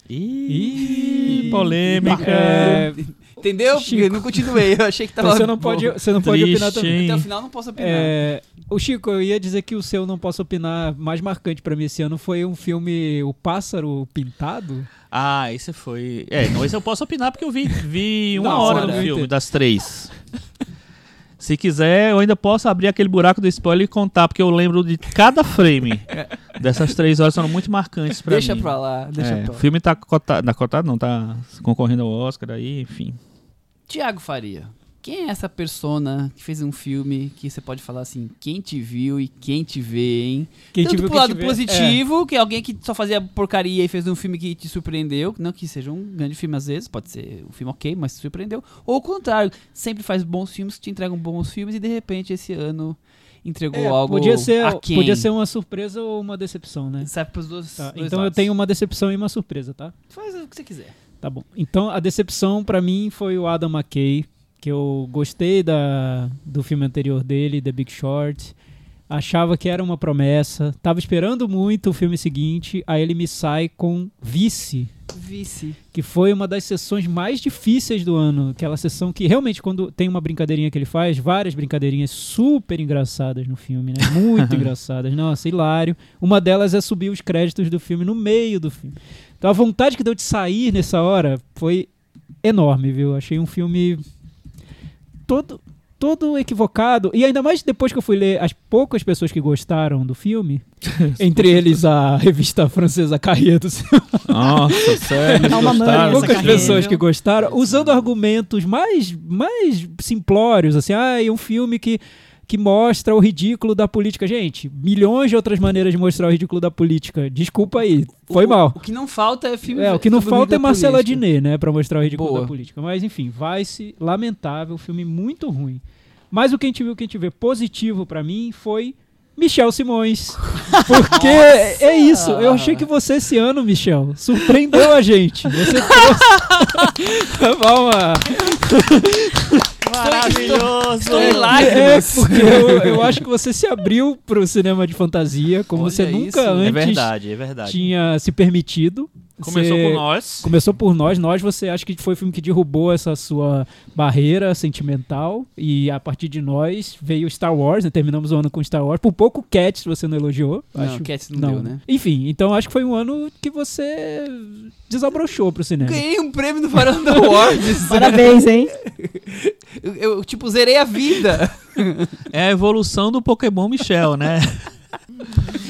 Ih, polêmica. É, Entendeu? Chico. Eu não continuei. Eu achei que tava. você não pode, você não pode Triste, opinar também. hein? Até o final não posso opinar. É, o Chico, eu ia dizer que o seu não posso opinar mais marcante pra mim esse ano foi um filme O Pássaro Pintado. Ah, esse foi. É, não, esse eu posso opinar porque eu vi, vi *laughs* uma Não, hora do filme, entendo. das três. Se quiser, eu ainda posso abrir aquele buraco do spoiler e contar, porque eu lembro de cada frame *laughs* dessas três horas, foram muito marcantes pra deixa mim. pra lá, deixa É, pra o lá. filme tá cotado, na cotado não, tá concorrendo ao Oscar aí, enfim. Tiago Faria. Quem é essa persona que fez um filme que você pode falar assim, quem te viu e quem te vê, hein? Quem Tanto te viu, pro quem lado positivo, que é alguém que só fazia porcaria e fez um filme que te surpreendeu. Não que seja um grande filme às vezes, pode ser um filme ok, mas te surpreendeu. Ou o contrário, sempre faz bons filmes, te entregam bons filmes e de repente esse ano entregou É, algo podia ser, aquém. podia ser uma surpresa ou uma decepção, né? Sabe pros dois, Tá, dois então eu lados. tenho uma decepção e uma surpresa, tá? Faz o que você quiser. Tá bom. Então a decepção pra mim foi o Adam McKay, que eu gostei da, do filme anterior dele, The Big Short. Achava que era uma promessa. Tava esperando muito o filme seguinte. Aí ele me sai com Vice, Vice. que foi uma das sessões mais difíceis do ano. Aquela sessão que realmente, quando tem uma brincadeirinha que ele faz, várias brincadeirinhas super engraçadas no filme, né? Muito *laughs* engraçadas. Nossa, hilário. Uma delas é subir os créditos do filme no meio do filme. Então a vontade que deu de sair nessa hora foi enorme, viu? Achei um filme todo todo equivocado e ainda mais depois que eu fui ler as poucas pessoas que gostaram do filme, *laughs* entre eles a revista francesa Cinema, Nossa, sério. Uma gostaram? poucas pessoas que gostaram, usando argumentos mais, mais simplórios, assim, ah, é um filme que, que mostra o ridículo da política. Gente, milhões de outras maneiras de mostrar o ridículo da política. Desculpa aí, foi O- mal. O que não falta é filme É, o que não falta é Marcela política. Diné, né, pra mostrar o ridículo Boa. da política. Mas enfim, vai-se, lamentável, filme muito ruim. Mas o que a gente viu, o que a gente vê positivo pra mim foi Michel Simões. *laughs* Porque é isso, eu achei que você esse ano, Michel, surpreendeu a gente. Você trouxe. *laughs* *laughs* Palma. Maravilhoso. Estou em É, lágrimas. porque eu, eu acho que você se abriu pro cinema de fantasia, como Olha você isso. nunca É É antes verdade, é verdade. tinha se permitido. Começou Você- com nós. Começou por nós, nós você acha que foi o filme que derrubou essa sua barreira sentimental e a partir de nós veio Star Wars, né? terminamos o ano com Star Wars. Por pouco Cats você não elogiou, Não, acho. Cats não deu, né? Enfim, então acho que foi um ano que você desabrochou pro cinema. Ganhei um prêmio no Varanda Awards. *laughs* Parabéns, hein? *laughs* eu, eu, tipo, zerei a vida. É a evolução do Pokémon Michel, né? *laughs*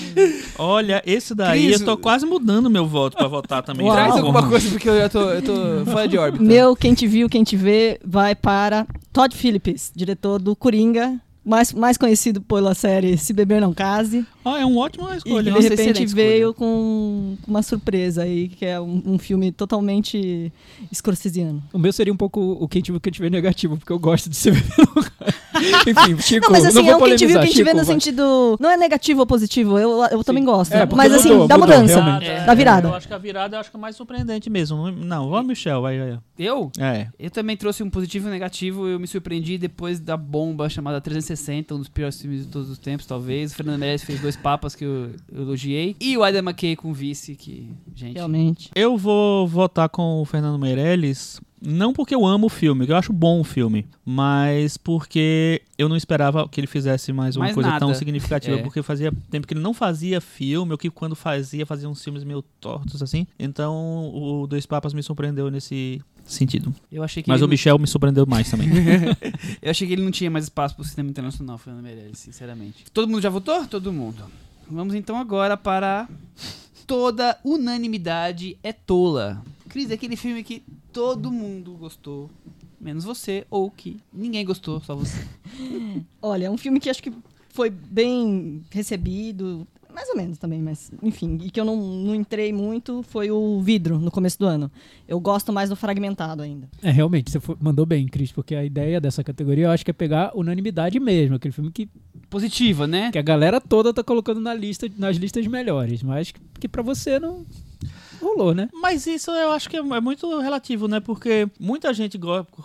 Olha, esse daí Cris, eu tô quase mudando meu voto pra votar também. Uau. Traz Tá alguma coisa, porque eu já tô, eu tô fora de órbita. Meu, quem te viu, quem te vê, vai para Todd Phillips, diretor do Coringa, mais, mais conhecido pela série Se Beber Não Case. Ah, é uma ótima E escolha. que de Nossa, repente veio escolha. com uma surpresa aí, que é um, um filme totalmente escorsesiano. O meu seria um pouco o quem tiver, quem tiver negativo, porque eu gosto de ser. *laughs* Enfim, Chico, Não, mas assim, não vou é um quem te viu, polemizar, quem te vê Chico, no sentido. Não é negativo ou positivo, eu, eu também gosto. É, mas assim, mudou, da mudou, mudança. realmente. É, Da virada. Eu acho que a virada eu acho que é mais surpreendente mesmo. Não, vamos, Michel, vai, vai. Eu? É. Eu também trouxe um positivo e um negativo. Eu me surpreendi depois da bomba chamada 360, um dos piores filmes de todos os tempos, talvez. O Fernando Meirelles fez dois papas que eu, eu elogiei. E o Adam McKay com vice, que, gente. Realmente. Eu vou votar com o Fernando Meirelles, não porque eu amo o filme, que eu acho bom o filme, mas porque eu não esperava que ele fizesse mais uma Mais coisa nada. tão significativa, É. porque fazia tempo que ele não fazia filme, ou que quando fazia, fazia uns filmes meio tortos assim. Então, o Dois Papas me surpreendeu nesse sentido. Eu achei que Mas o Michel me surpreendeu mais também. *laughs* Eu achei que ele não tinha mais espaço pro cinema internacional, Fernando Meirelles, sinceramente. Todo mundo já votou? Todo mundo. Vamos então agora para Toda Unanimidade é Tola. Cris, é aquele filme que todo mundo gostou, menos você, ou que ninguém gostou, só você. *laughs* Olha, é um filme que acho que foi bem recebido, mais ou menos também, mas enfim, e que eu não, não entrei muito foi o Vidro no começo do ano. Eu gosto mais do Fragmentado ainda. É, realmente, você foi- mandou bem, Cris, porque a ideia dessa categoria eu acho que é pegar unanimidade mesmo, aquele filme que, Positiva, né? que a galera toda tá colocando na lista, nas listas melhores, mas que, que para você não rolou, né? Mas isso eu acho que é é muito relativo, né? Porque muita gente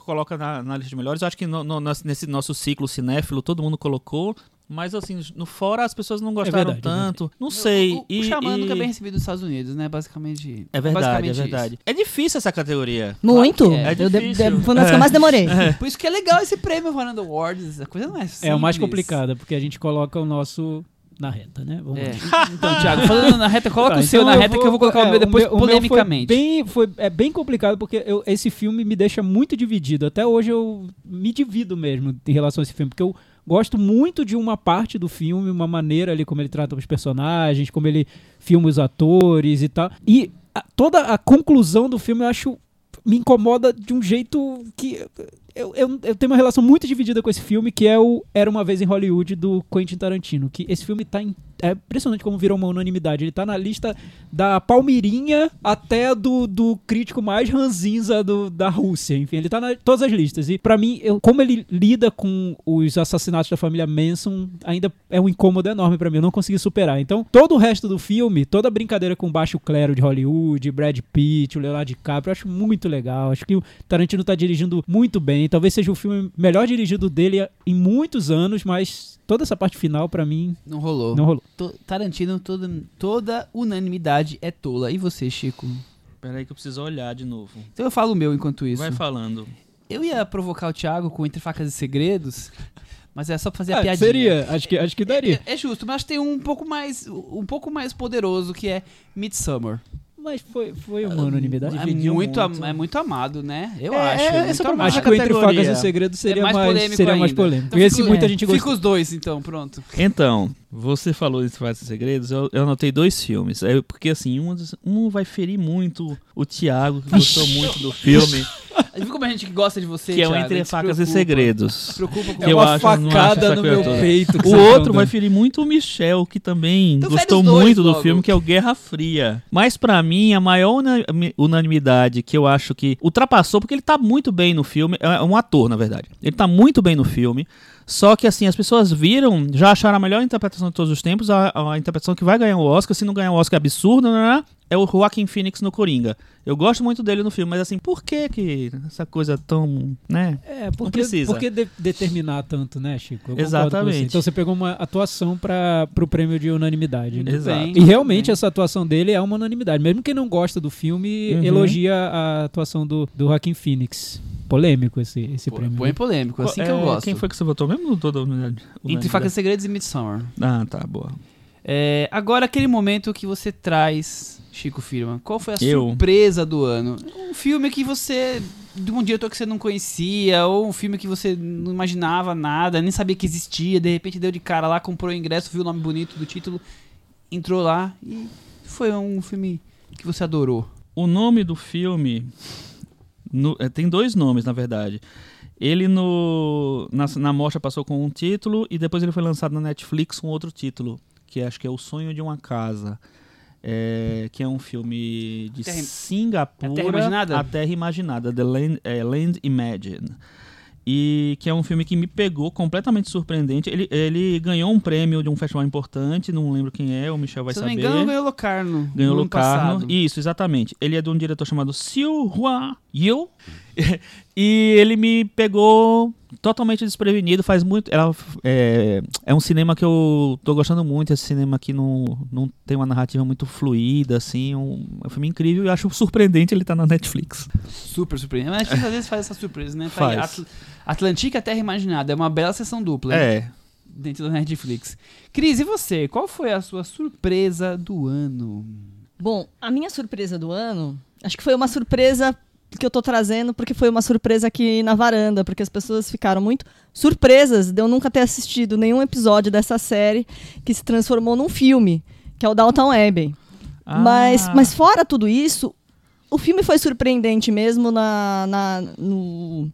coloca na, na lista de melhores. Eu acho que no- no- nesse nosso ciclo cinéfilo todo mundo colocou. Mas assim, no fora as pessoas não gostaram verdade, é tanto. Não sei. O, o, e, o Xamã e- nunca é bem recebido nos Estados Unidos, né? Basicamente. É verdade, é basicamente verdade. É difícil essa categoria. Muito! que é. É difícil. de- foi uma das que eu mais demorei. isso. *laughs* Por isso que é legal esse prêmio Varanda Awards. A coisa não é simples. É o mais complicado, porque a gente coloca o nosso na reta, né? Vamos É. Então, Thiago, falando na reta, coloca Tá, o seu então na reta que eu vou colocar o é, meu depois meu- o meu polemicamente. Foi bem, foi, é bem complicado porque eu- esse filme me deixa muito dividido. Até hoje eu me divido mesmo em relação a esse filme, porque eu gosto muito de uma parte do filme, uma maneira ali como ele trata os personagens, como ele filma os atores e tal. E a- toda a conclusão do filme eu acho me incomoda de um jeito que eu, eu, eu tenho uma relação muito dividida com esse filme, que é o Era Uma Vez em Hollywood, do Quentin Tarantino. Que esse filme tá É impressionante como virou uma unanimidade. Ele tá na lista da Palmirinha até do, do crítico mais ranzinza do, da Rússia. Enfim, ele tá em todas as listas. E pra mim, eu, como ele lida com os assassinatos da família Manson, ainda é um incômodo enorme pra mim. Eu não consegui superar. Então, todo o resto do filme, toda a brincadeira com o baixo clero de Hollywood, Brad Pitt, o Leonardo DiCaprio, eu acho muito legal. Acho que o Tarantino tá dirigindo muito bem. Talvez seja o filme melhor dirigido dele em muitos anos, mas toda essa parte final, pra mim, Não rolou. não rolou. To- Tarantino, toda, toda unanimidade é tola. E você, Chico? Peraí que eu preciso olhar de novo. Então eu falo o meu enquanto isso. Vai falando. Eu ia provocar o Thiago com Entre Facas e Segredos, mas é só pra fazer a Ah, piadinha. seria, acho que, acho que daria. É, é justo, mas tem um pouco mais um pouco mais poderoso que é Midsummer. Mas foi, foi uma unanimidade. É Dividiu muito, am- muito. é muito amado, né? Eu É, acho. é, muito essa pra amado. Acho que o Entre categoria. Facas e Segredos seria é mais, mais, polêmico seria mais polêmico. Então Esse fica- muita é, gente Fica gostou. os dois, então, pronto. Então, você falou de Fatos e Segredos, eu, eu anotei dois filmes. É, porque assim, um, um vai ferir muito o Thiago, que gostou muito do filme, *laughs* Viu como a gente gosta de você, que é o Thiago? A Entre gente se Facas e. Segredos. Se preocupa com que eu uma acho- facada no meu toda. peito. O outro vai ferir muito o Michel, que também Então gostou muito do logo. filme, que é o Guerra Fria. Mas pra mim, a maior una- unanimidade que eu acho que ultrapassou, porque ele tá muito bem no filme, é um ator, na verdade. Ele tá muito bem no filme. Só que assim, as pessoas viram, já acharam a melhor interpretação de todos os tempos, a, a interpretação que vai ganhar o Oscar, se não ganhar o Oscar é absurdo, né? É o Joaquin Phoenix no Coringa. Eu gosto muito dele no filme, mas assim, por que que essa coisa tão, né? É, porque, precisa. Por que de- determinar tanto, né, Chico? Eu Exatamente. você. Então você pegou uma atuação para o prêmio de unanimidade. né? Exato. bem, E realmente muito essa atuação dele é uma unanimidade. Mesmo quem não gosta do filme, Uhum. elogia a atuação do, do Joaquin Phoenix. Polêmico esse, esse bem. prêmio. Põe né? polêmico, assim que eu É, gosto. Quem foi que você votou mesmo? Toda. Entre Facas e Segredos e Midsummer. Ah, tá, boa. É, agora, aquele momento que você traz, Chico Firma. Qual foi a Eu? surpresa do ano? Um filme que você. De um diretor que você não conhecia, ou um filme que você não imaginava nada, nem sabia que existia, de repente deu de cara lá, comprou o ingresso, viu o nome bonito do título, entrou lá e foi um filme que você adorou. O nome do filme no- é, tem dois nomes, na verdade. Ele no na, na mostra passou com um título e depois ele foi lançado na Netflix com outro título, que acho que é O Sonho de uma Casa. É, que é um filme de Terra- Singapura, A Terra Imaginada? A Terra Imaginada, The Land, é, Land Imagine. E que é um filme que me pegou completamente surpreendente. Ele, ele ganhou um prêmio de um festival importante, não lembro quem é, o Michel vai Se eu não saber. me engano, ganhou Locarno. Ganhou Locarno. passado. Isso, exatamente. Ele é de um diretor chamado Siu Hua Yu. *laughs* e ele me pegou totalmente desprevenido. Faz muito. ela- é, é um cinema que eu tô gostando muito. Esse cinema que não, não tem uma narrativa muito fluida, assim. Um, é um filme incrível e acho surpreendente ele estar na Netflix. Super surpreendente. Mas a gente às vezes faz essa surpresa, né? Faz. Atl Atlantica Terra Imaginada. É uma bela sessão dupla. É. dentro da Netflix. Cris, e você? Qual foi a sua surpresa do ano? Bom, a minha surpresa do ano, acho que foi uma surpresa que eu tô trazendo, porque foi uma surpresa aqui na varanda, porque as pessoas ficaram muito surpresas de eu nunca ter assistido nenhum episódio dessa série que se transformou num filme, que é o Downton Abbey. Mas, Ah. mas fora tudo isso, o filme foi surpreendente mesmo na, na, no-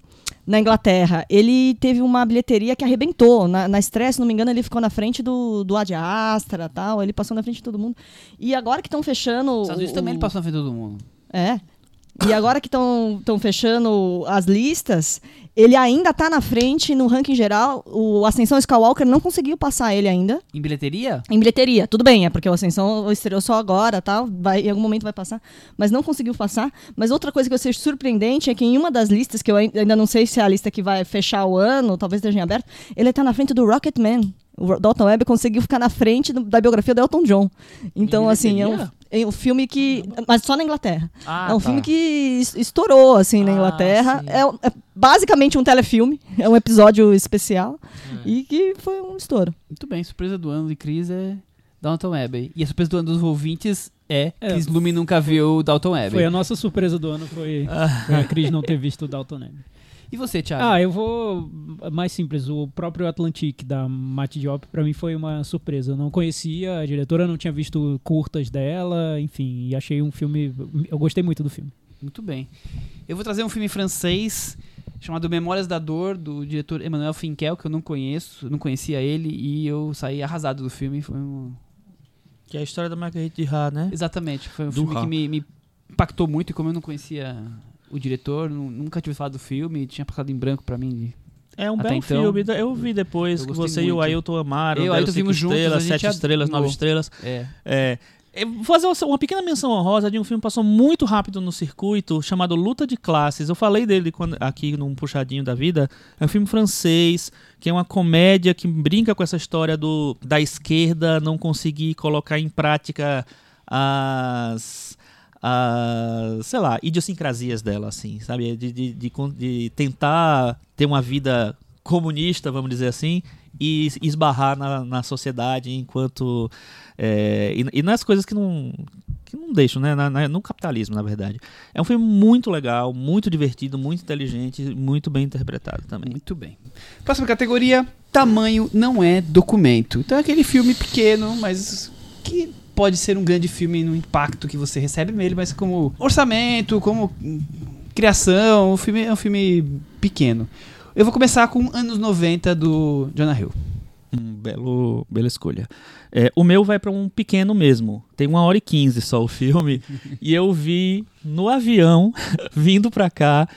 na Inglaterra. Ele teve uma bilheteria que arrebentou. Na, na estreia, se não me engano, ele ficou na frente do, do Ad Astra tal. Ele passou na frente de todo mundo. E agora que estão fechando. Os Estados Unidos o- também ele passou na frente de todo mundo. É. E agora que estão fechando as listas, ele ainda tá na frente no ranking geral. O Ascensão Skywalker não conseguiu passar ele ainda. Em bilheteria? Em bilheteria, tudo bem, é porque o Ascensão estreou só agora, tal, vai, em algum momento vai passar, mas não conseguiu passar. Mas outra coisa que eu achei surpreendente é que em uma das listas, que eu ai- ainda não sei se é a lista que vai fechar o ano, talvez esteja em aberto, ele tá na frente do Rocketman. O Dalton Webb conseguiu ficar na frente do- da biografia do Elton John. Então, assim, é um, é um filme que. Mas só na Inglaterra. Ah, é um tá. filme que es- estourou, assim, na Ah, Inglaterra. É, é basicamente um telefilme, é um episódio especial. É. E que foi um estouro. Muito bem, surpresa do ano de Cris é Dalton Abbey. E a surpresa do ano dos ouvintes é, É. Cris Lume nunca viu Dalton Abbey. Foi a nossa surpresa do ano, foi, foi a Cris não ter visto o Dalton Abbey. E você, Thiago? Ah, eu vou mais simples. O próprio Atlantic da Mate Diop pra mim foi uma surpresa. Eu não conhecia a diretora, não tinha visto curtas dela, enfim, e achei um filme. Eu gostei muito do filme. Muito bem. Eu vou trazer um filme francês chamado Memórias da Dor, do diretor Emmanuel Finkel, que eu não conheço, não conhecia ele, e eu saí arrasado do filme. Foi um... Que é a história da Marguerite Duras, né? Exatamente, foi um Do filme Ra. que me, me impactou muito, e como eu não conhecia o diretor, nu- nunca tinha falado do filme, tinha passado em branco pra mim. É um Até belo então, filme. Eu vi depois eu que você e o muito. Ailton amaram. Eu e Ailton cinco vimos juntos, estrelas, sete estrelas, nove estrelas. É. É, vou fazer uma- uma pequena menção honrosa de um filme que passou muito rápido no circuito, chamado Luta de Classes. Eu falei dele quando- aqui num puxadinho da vida. É um filme francês, que é uma comédia que brinca com essa história do, da esquerda não conseguir colocar em prática as. As sei lá, idiosincrasias dela, assim, sabe? De, de, de, de tentar ter uma vida comunista, vamos dizer assim, e esbarrar na, na sociedade enquanto. é, e, e nas coisas que não, que não deixam, né? Na- na- no capitalismo, na verdade. É um filme muito legal, muito divertido, muito inteligente, muito bem interpretado também. Muito bem. Próxima categoria: tamanho não é documento. Então é aquele filme pequeno, mas que pode ser um grande filme no impacto que você recebe nele, mas como orçamento, como criação, o filme é um filme pequeno. Eu vou começar com anos 90 do Jonah Hill. Um belo, bela escolha. É, o meu vai para um pequeno mesmo. Tem uma hora e quinze só o filme. *laughs* e eu vi no avião, *laughs* vindo pra cá,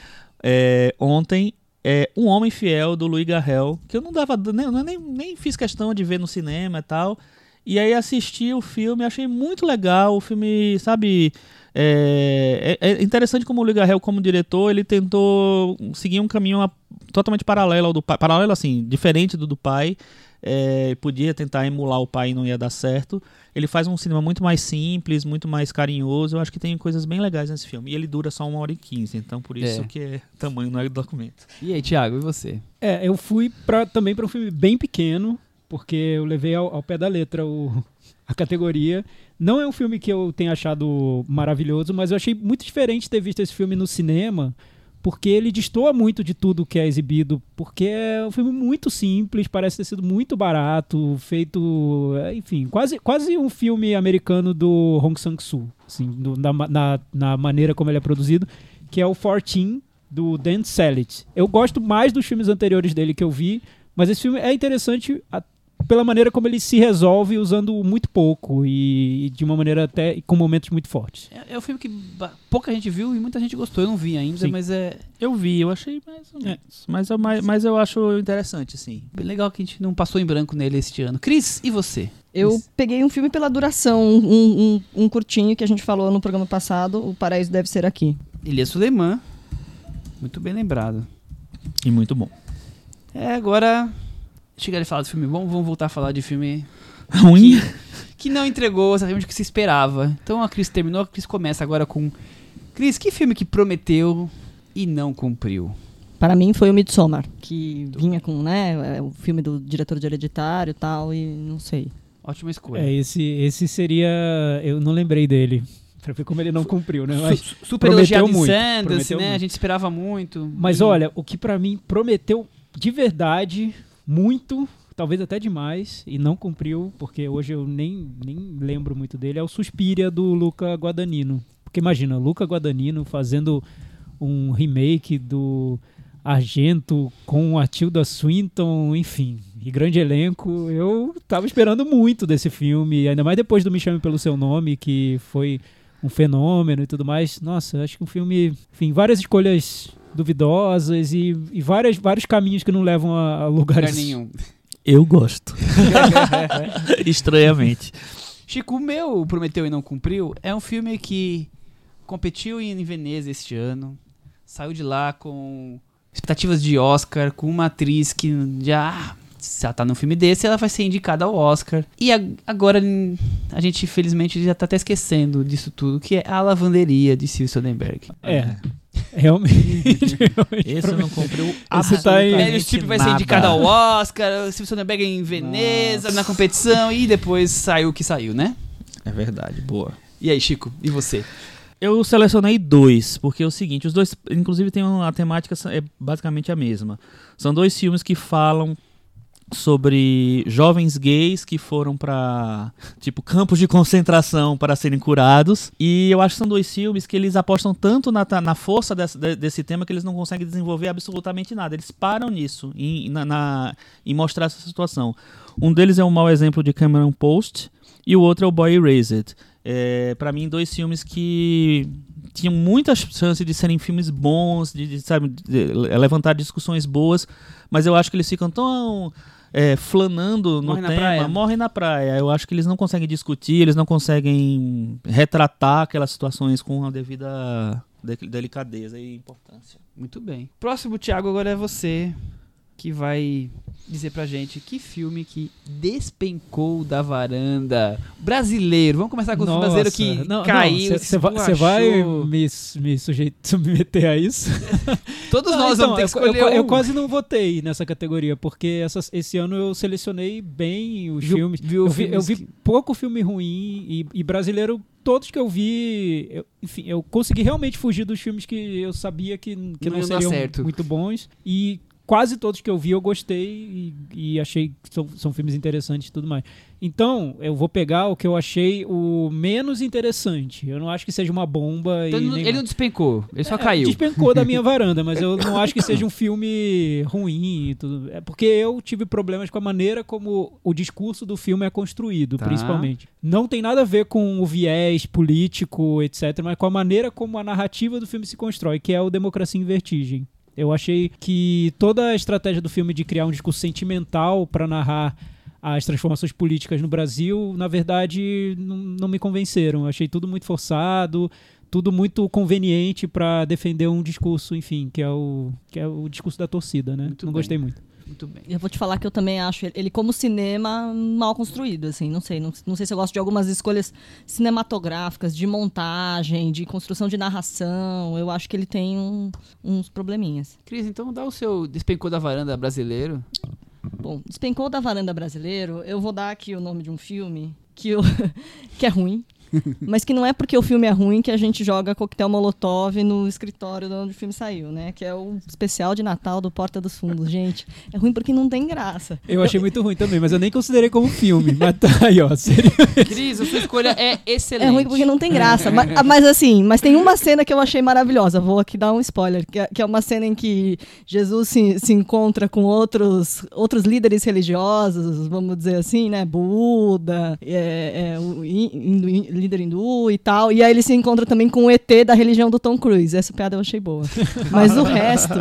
é, ontem, é, Um Homem Fiel, do Louis Garrel, que eu não dava. Nem, nem, nem fiz questão de ver no cinema e tal. E aí assisti o filme, achei muito legal. O filme, sabe. É, é- é interessante como o Louis Garrel, como diretor, ele tentou seguir um caminho totalmente paralelo ao do pai. Paralelo, assim, diferente do do pai. É, podia tentar emular o pai e não ia dar certo. Ele faz um cinema muito mais simples, muito mais carinhoso. Eu acho que tem coisas bem legais nesse filme. E ele dura só uma hora e quinze, então por isso É. que é tamanho não é documento. E aí, Thiago, e você? É, eu fui pra, também para um filme bem pequeno, porque eu levei ao, ao pé da letra o, *laughs* a categoria. Não é um filme que eu tenha achado maravilhoso, mas eu achei muito diferente ter visto esse filme no cinema, porque ele destoa muito de tudo que é exibido, porque é um filme muito simples, parece ter sido muito barato, feito, é, enfim, quase, quase um filme americano do Hong Sang-soo, assim, do- na, na, na maneira como ele é produzido, que é o 14, do Dan Sellet. Eu gosto mais dos filmes anteriores dele que eu vi, mas esse filme é interessante pela maneira como ele se resolve usando muito pouco e, e de uma maneira até com momentos muito fortes. É, é um filme que pouca gente viu e muita gente gostou. Eu não vi ainda, Sim. mas é Eu vi, eu achei mais ou É. menos. Mas, eu, mas, mas eu acho interessante, sim. bem legal que a gente não passou em branco nele este ano. Cris, e você? Eu peguei um filme pela duração, um, um- um curtinho que a gente falou no programa passado, O Paraíso Deve Ser Aqui. Elias Suleiman. Muito bem lembrado. E muito bom. É, agora. Chegaram a falar de filme bom, vamos voltar a falar de filme *laughs* Ruim? que não entregou exatamente o que se esperava. Então a Cris terminou, a Cris começa agora com. Cris, que filme que prometeu e não cumpriu? Para mim foi o Midsommar, que vinha com, né, é, o filme do diretor de Hereditário e tal, e não sei. Ótima escolha. É, esse, esse seria. Eu não lembrei dele. Pra ver como ele não cumpriu, né? Mas, Su- super prometeu elogiado muito, Sanders, prometeu né? A muito. gente esperava muito. mas E- olha, o que pra mim prometeu de verdade muito, talvez até demais, e não cumpriu, porque hoje eu nem, nem lembro muito dele, é o Suspiria do Luca Guadagnino. Porque imagina, Luca Guadagnino fazendo um remake do Argento com a Tilda Swinton, enfim, e grande elenco. Eu tava esperando muito desse filme, ainda mais depois do Me Chame Pelo Seu Nome, que foi um fenômeno e tudo mais. Nossa, acho que um filme, enfim, várias escolhas duvidosas e, e várias, vários caminhos que não levam a, a lugares Lugar nenhum. Eu gosto. *laughs* Estranhamente. Chico, o meu Prometeu e Não Cumpriu é um filme que competiu em Veneza este ano, saiu de lá com expectativas de Oscar, com uma atriz que já. Se ela tá num filme desse, ela vai ser indicada ao Oscar. E a- agora a gente, infelizmente, já tá até esquecendo disso tudo, que é a lavanderia de Steve Soderbergh. É, realmente. *laughs* realmente Esse eu não cumpriu Esse tá aí- absolutamente Meryl Streep vai ser indicada ao Oscar, o Steve Soderbergh em Veneza, na competição, e depois saiu o que saiu, né? É verdade, boa. E aí, Chico, e você? Eu selecionei dois, porque é o seguinte, os dois, inclusive, tem uma a temática é basicamente a mesma. São dois filmes que falam sobre jovens gays que foram pra, tipo, campos de concentração para serem curados. E eu acho que são dois filmes que eles apostam tanto na, na força desse, de- desse tema que eles não conseguem desenvolver absolutamente nada. Eles param nisso, em, na, na- em mostrar essa situação. Um deles é um mau exemplo de Cameron Post e o outro é o Boy Erased. É, para mim, dois filmes que tinham muitas chances de serem filmes bons, de, de, sabe, de levantar discussões boas, mas eu acho que eles ficam tão é, flanando no Morre na tema, praia. morrem na praia. Eu acho que eles não conseguem discutir, eles não conseguem retratar aquelas situações com a devida de- delicadeza e importância. Muito bem. Próximo, Thiago, agora é você que vai dizer pra gente que filme que despencou da varanda. Brasileiro. Vamos começar com o filme brasileiro que não, caiu. Você vai, me, me sujeitar, *laughs* me meter a isso? *laughs* Todos Não, nós então, vamos ter que eu, escolher eu, eu um. quase não votei nessa categoria, porque essas- esse ano eu selecionei bem os Viu- filmes. viu eu, vi, eu filmes vi que- pouco filme ruim e, e brasileiro, todos que eu vi, eu- enfim, eu consegui realmente fugir dos filmes que eu sabia que, que Não não, seriam certo. muito bons. E quase todos que eu vi eu gostei e, e achei que são, são filmes interessantes e tudo mais. Então, eu vou pegar o que eu achei o menos interessante. Eu não acho que seja uma bomba Então, e ele não- nem ele não despencou, ele só é, caiu. Despencou da minha *laughs* varanda, mas eu não acho que seja um filme ruim e tudo. É porque eu tive problemas com a maneira como o discurso do filme é construído, Tá. principalmente. Não tem nada a ver com o viés político, etc., mas com a maneira como a narrativa do filme se constrói, que é o Democracia em Vertigem. Eu achei que toda a estratégia do filme de criar um discurso sentimental para narrar as transformações políticas no Brasil, na verdade, não, não me convenceram. Eu achei tudo muito forçado, tudo muito conveniente para defender um discurso, enfim, que é o que é o discurso da torcida, né? Muito não bem. gostei muito. Muito bem. Eu vou te falar que eu também acho ele, como cinema mal construído, assim, não sei, não, não sei se eu gosto de algumas escolhas cinematográficas, de montagem, de construção de narração, eu acho que ele tem um- uns probleminhas. Cris, então dá o seu despencou da varanda brasileiro. Bom, despencou da varanda brasileiro, eu vou dar aqui o nome de um filme que, eu, *laughs* que é ruim, *laughs* mas que não é porque o filme é ruim que a gente joga coquetel molotov no escritório de onde o filme saiu, né? Que é o especial de Natal do Porta dos Fundos. Gente, é ruim porque não tem graça. Eu achei muito ruim também, mas eu nem considerei como filme. Mas tá aí, ó. Seria... *laughs* Cris, a sua escolha é excelente. É ruim porque não tem graça. mas, mas assim, mas tem uma cena que eu achei maravilhosa. Vou aqui dar um spoiler, que é, que é uma cena em que Jesus se, se encontra com outros, outros líderes religiosos, vamos dizer assim, né? Buda, é, é, o hin- hindu- hin- líder hindu e tal. E aí ele se encontra também com o ET da religião do Tom Cruise. Essa piada eu achei boa. *laughs* Mas o resto,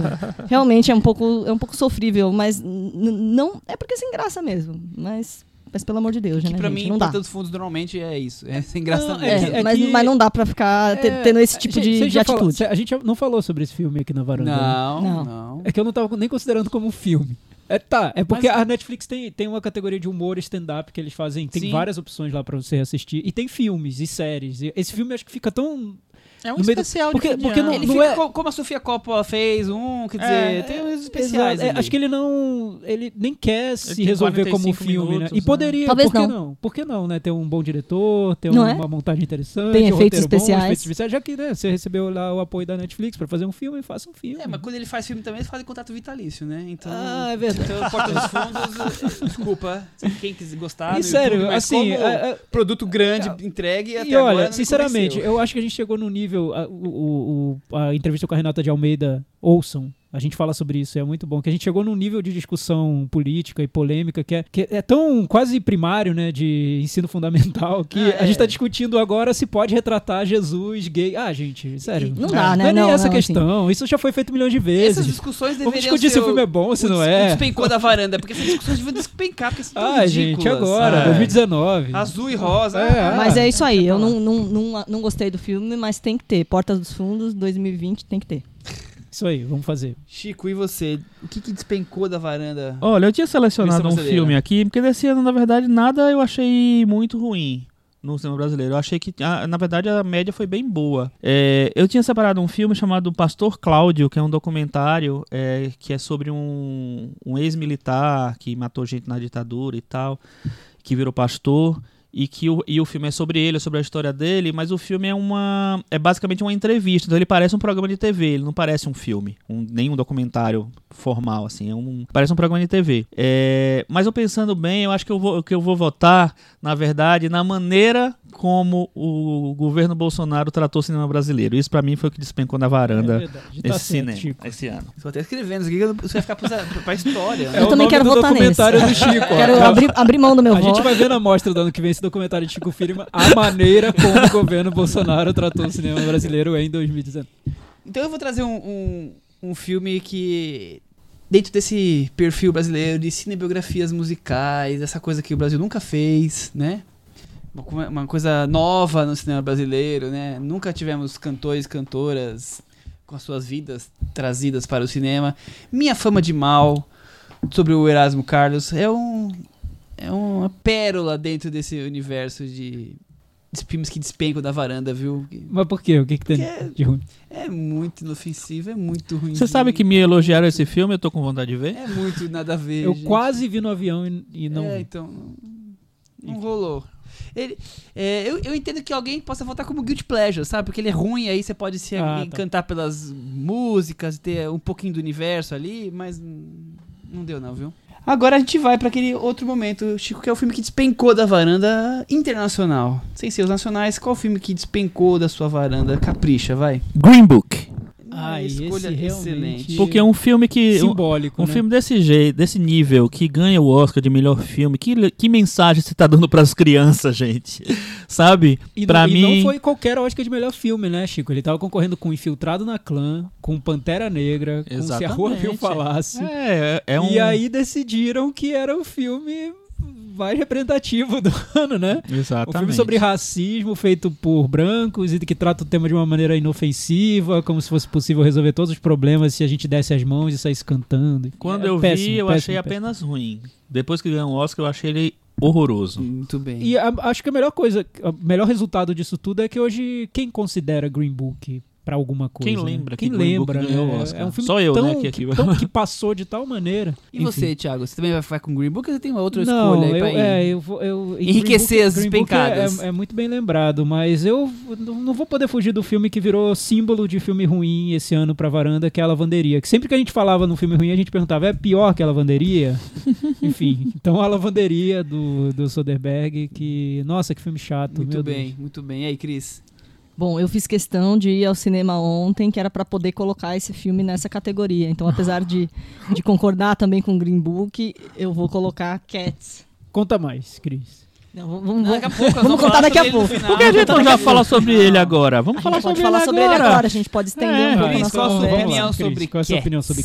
realmente é um pouco, é um pouco sofrível, mas não. É porque é sem graça mesmo. Mas. Mas pelo amor de Deus, Que né, pra gente? mim, não dá. Dos Fundos normalmente é isso. É sem graça Não, é É, é mas, que- mas não dá pra ficar É, tendo esse tipo gente, de, de atitude. a gente não falou sobre esse filme aqui na varanda. né? Não, Não. não. É que eu não tava nem considerando como um filme. É, tá, é porque Mas- a Netflix tem, tem uma categoria de humor stand-up que eles fazem. Tem Sim. várias opções lá pra você assistir. E tem filmes e séries. E esse filme acho que fica tão. É um No do- especial porque- de porque não- Ele não fica é- co- como a Sofia Coppola fez um, quer dizer, É, tem uns Exato. especiais. É, acho que ele não. Ele nem quer se resolver como um 45 filme, né? minutos, E né? poderia. Talvez por que não. não? Por que não, né? Ter um bom diretor, ter uma, é? uma montagem interessante, Tem um efeitos roteiro bom, especiais. efeitos especiais. Já que né, você recebeu lá o apoio da Netflix pra fazer um filme, faça um filme. É, mas quando ele faz filme também, ele faz contrato vitalício, né? Então. Ah, é verdade. Então, Porta dos Fundos, *laughs* desculpa. Quem quiser gostar. E no sério, YouTube, mas assim, como é- é- produto grande, entregue até E agora olha, sinceramente, eu acho que a gente chegou num nível. A, o- a entrevista com a Renata de Almeida, ouçam. A gente fala sobre isso, é muito bom. Que a gente chegou num nível de discussão política e polêmica que é, que é tão quase primário, né? De ensino fundamental, que Ah, a gente é. tá discutindo agora se pode retratar Jesus gay. Ah, gente, sério. Não dá, né? Não é nem Não, essa não, questão. Isso já foi feito milhões de Essas vezes. discussões Vamos deveriam discutir ser se o filme é bom ou se o não é. O despencou da varanda, porque essas discussões deviam despencar, porque são Ah, gente, agora, Ah, 2019. Azul e rosa. É, ah, Mas é isso aí, deixa eu não, não, não, não gostei do filme, mas tem que ter. Porta dos Fundos 2020 tem que ter. Isso aí, vamos fazer. Chico, e você? O que, que despencou da varanda? Olha, eu tinha selecionado um filme aqui, porque desse ano, na verdade, nada eu achei muito ruim no cinema brasileiro. Eu achei que, na verdade, a média foi bem boa. É, eu tinha separado um filme chamado Pastor Cláudio, que é um documentário é, que é sobre um, um ex-militar que matou gente na ditadura e tal, que virou pastor. E que o, e o filme é sobre ele, é sobre a história dele, mas o filme é uma é basicamente uma entrevista, então ele parece um programa de TV, ele não parece um filme, um, nem um documentário formal assim, é um parece um programa de TV. É, mas eu pensando bem, eu acho que eu vou que eu vou votar, na verdade, na maneira como o governo Bolsonaro tratou o cinema brasileiro. Isso pra mim foi o que despencou na varanda É tá esse cinema Chico. esse ano. Estou até escrevendo isso aqui, isso vai ficar pra, pra história. né? É Eu o também quero do votar nesse. documentário do Chico. *laughs* Quero o- abrir, abrir mão do meu A voto. gente vai ver na mostra do ano que vem esse documentário de Chico Firma, a maneira como o governo Bolsonaro tratou o cinema brasileiro em 2019. Então eu vou trazer um, um, um filme que, dentro desse perfil brasileiro de cinebiografias musicais, essa coisa que o Brasil nunca fez, né? Uma co- Uma coisa nova no cinema brasileiro, né? Nunca tivemos cantores, cantoras com as suas vidas trazidas para o cinema. Minha Fama de Mal, sobre o Erasmo Carlos, é um é uma pérola dentro desse universo de, de filmes que despencam da varanda, viu? Mas por quê? O que, que tem de ruim? É muito inofensivo, é muito ruim. Você sabe que me elogiaram esse filme, eu tô com vontade de ver. É muito nada a ver. Eu gente. quase vi no avião e, e não É, então. Não, não rolou. Ele, é, eu, eu entendo que alguém possa votar como Guilty Pleasure, sabe? Porque ele é ruim, aí você pode se Ah, tá. encantar pelas músicas, ter um pouquinho do universo ali, mas não deu não, viu? Agora a gente vai pra aquele outro momento, Chico, que é o filme que despencou da varanda internacional. Sem ser os nacionais, qual o filme que despencou da sua varanda? Capricha, vai. Green Book. Ah, escolha excelente. Porque é um filme que. Um, Simbólico, um né? filme desse jeito, desse nível, que ganha o Oscar de melhor filme. Que, que mensagem você tá dando pras crianças, gente? *laughs* Sabe? E, pra não, e mim. não foi qualquer Oscar de melhor filme, né, Chico? Ele tava concorrendo com Infiltrado na Clã, com Pantera Negra, com Se a Rua Viu Exatamente. Falasse. É, é, é um. E aí decidiram que era o filme mais representativo do *laughs* ano, né? Exatamente. Um filme sobre racismo feito por brancos e que trata o tema de uma maneira inofensiva, como se fosse possível resolver todos os problemas se a gente desse as mãos e saísse cantando. Quando É eu péssimo, vi, eu péssimo, achei péssimo. apenas ruim. Depois que ganhou o Oscar, eu achei ele horroroso. Muito bem. E a- acho que a melhor coisa, o melhor resultado disso tudo é que hoje quem considera Green Book pra alguma coisa? Quem né? lembra Quem que Green Book lembra? ganhou né? o Oscar? É um filme Só eu, tão, né, que aqui- tão- que passou de tal maneira. *laughs* E Enfim. você, Thiago? Você também vai vai com Green Book ou você tem uma outra Não, escolha aí eu, pra ir? é, eu vou. Eu, Enriquecer Green as Green Book é- despencadas. É, é muito bem lembrado, mas eu não vou poder fugir do filme que virou símbolo de filme ruim esse ano pra varanda, que é a lavanderia. Que sempre que a gente falava num filme ruim, a gente perguntava: é pior que a lavanderia? *laughs* Enfim, então a lavanderia do, do Soderbergh, que. Nossa, que filme chato. Muito meu bem, Deus. muito bem. E aí, Cris? Bom, eu fiz questão de ir ao cinema ontem, que era pra poder colocar esse filme nessa categoria. Então, apesar de, de concordar também com Green Book, eu vou colocar Cats. Conta mais, Cris. Não, vamos, Daqui a pouco, vamos vamos contar daqui a pouco. Por que a gente não já fala sobre ele agora? Vamos falar sobre falar ele sobre agora. ele agora, a gente pode estender É, um pouco Cris, nossa qual opinião Cris, sobre qual é a sua Cats? opinião sobre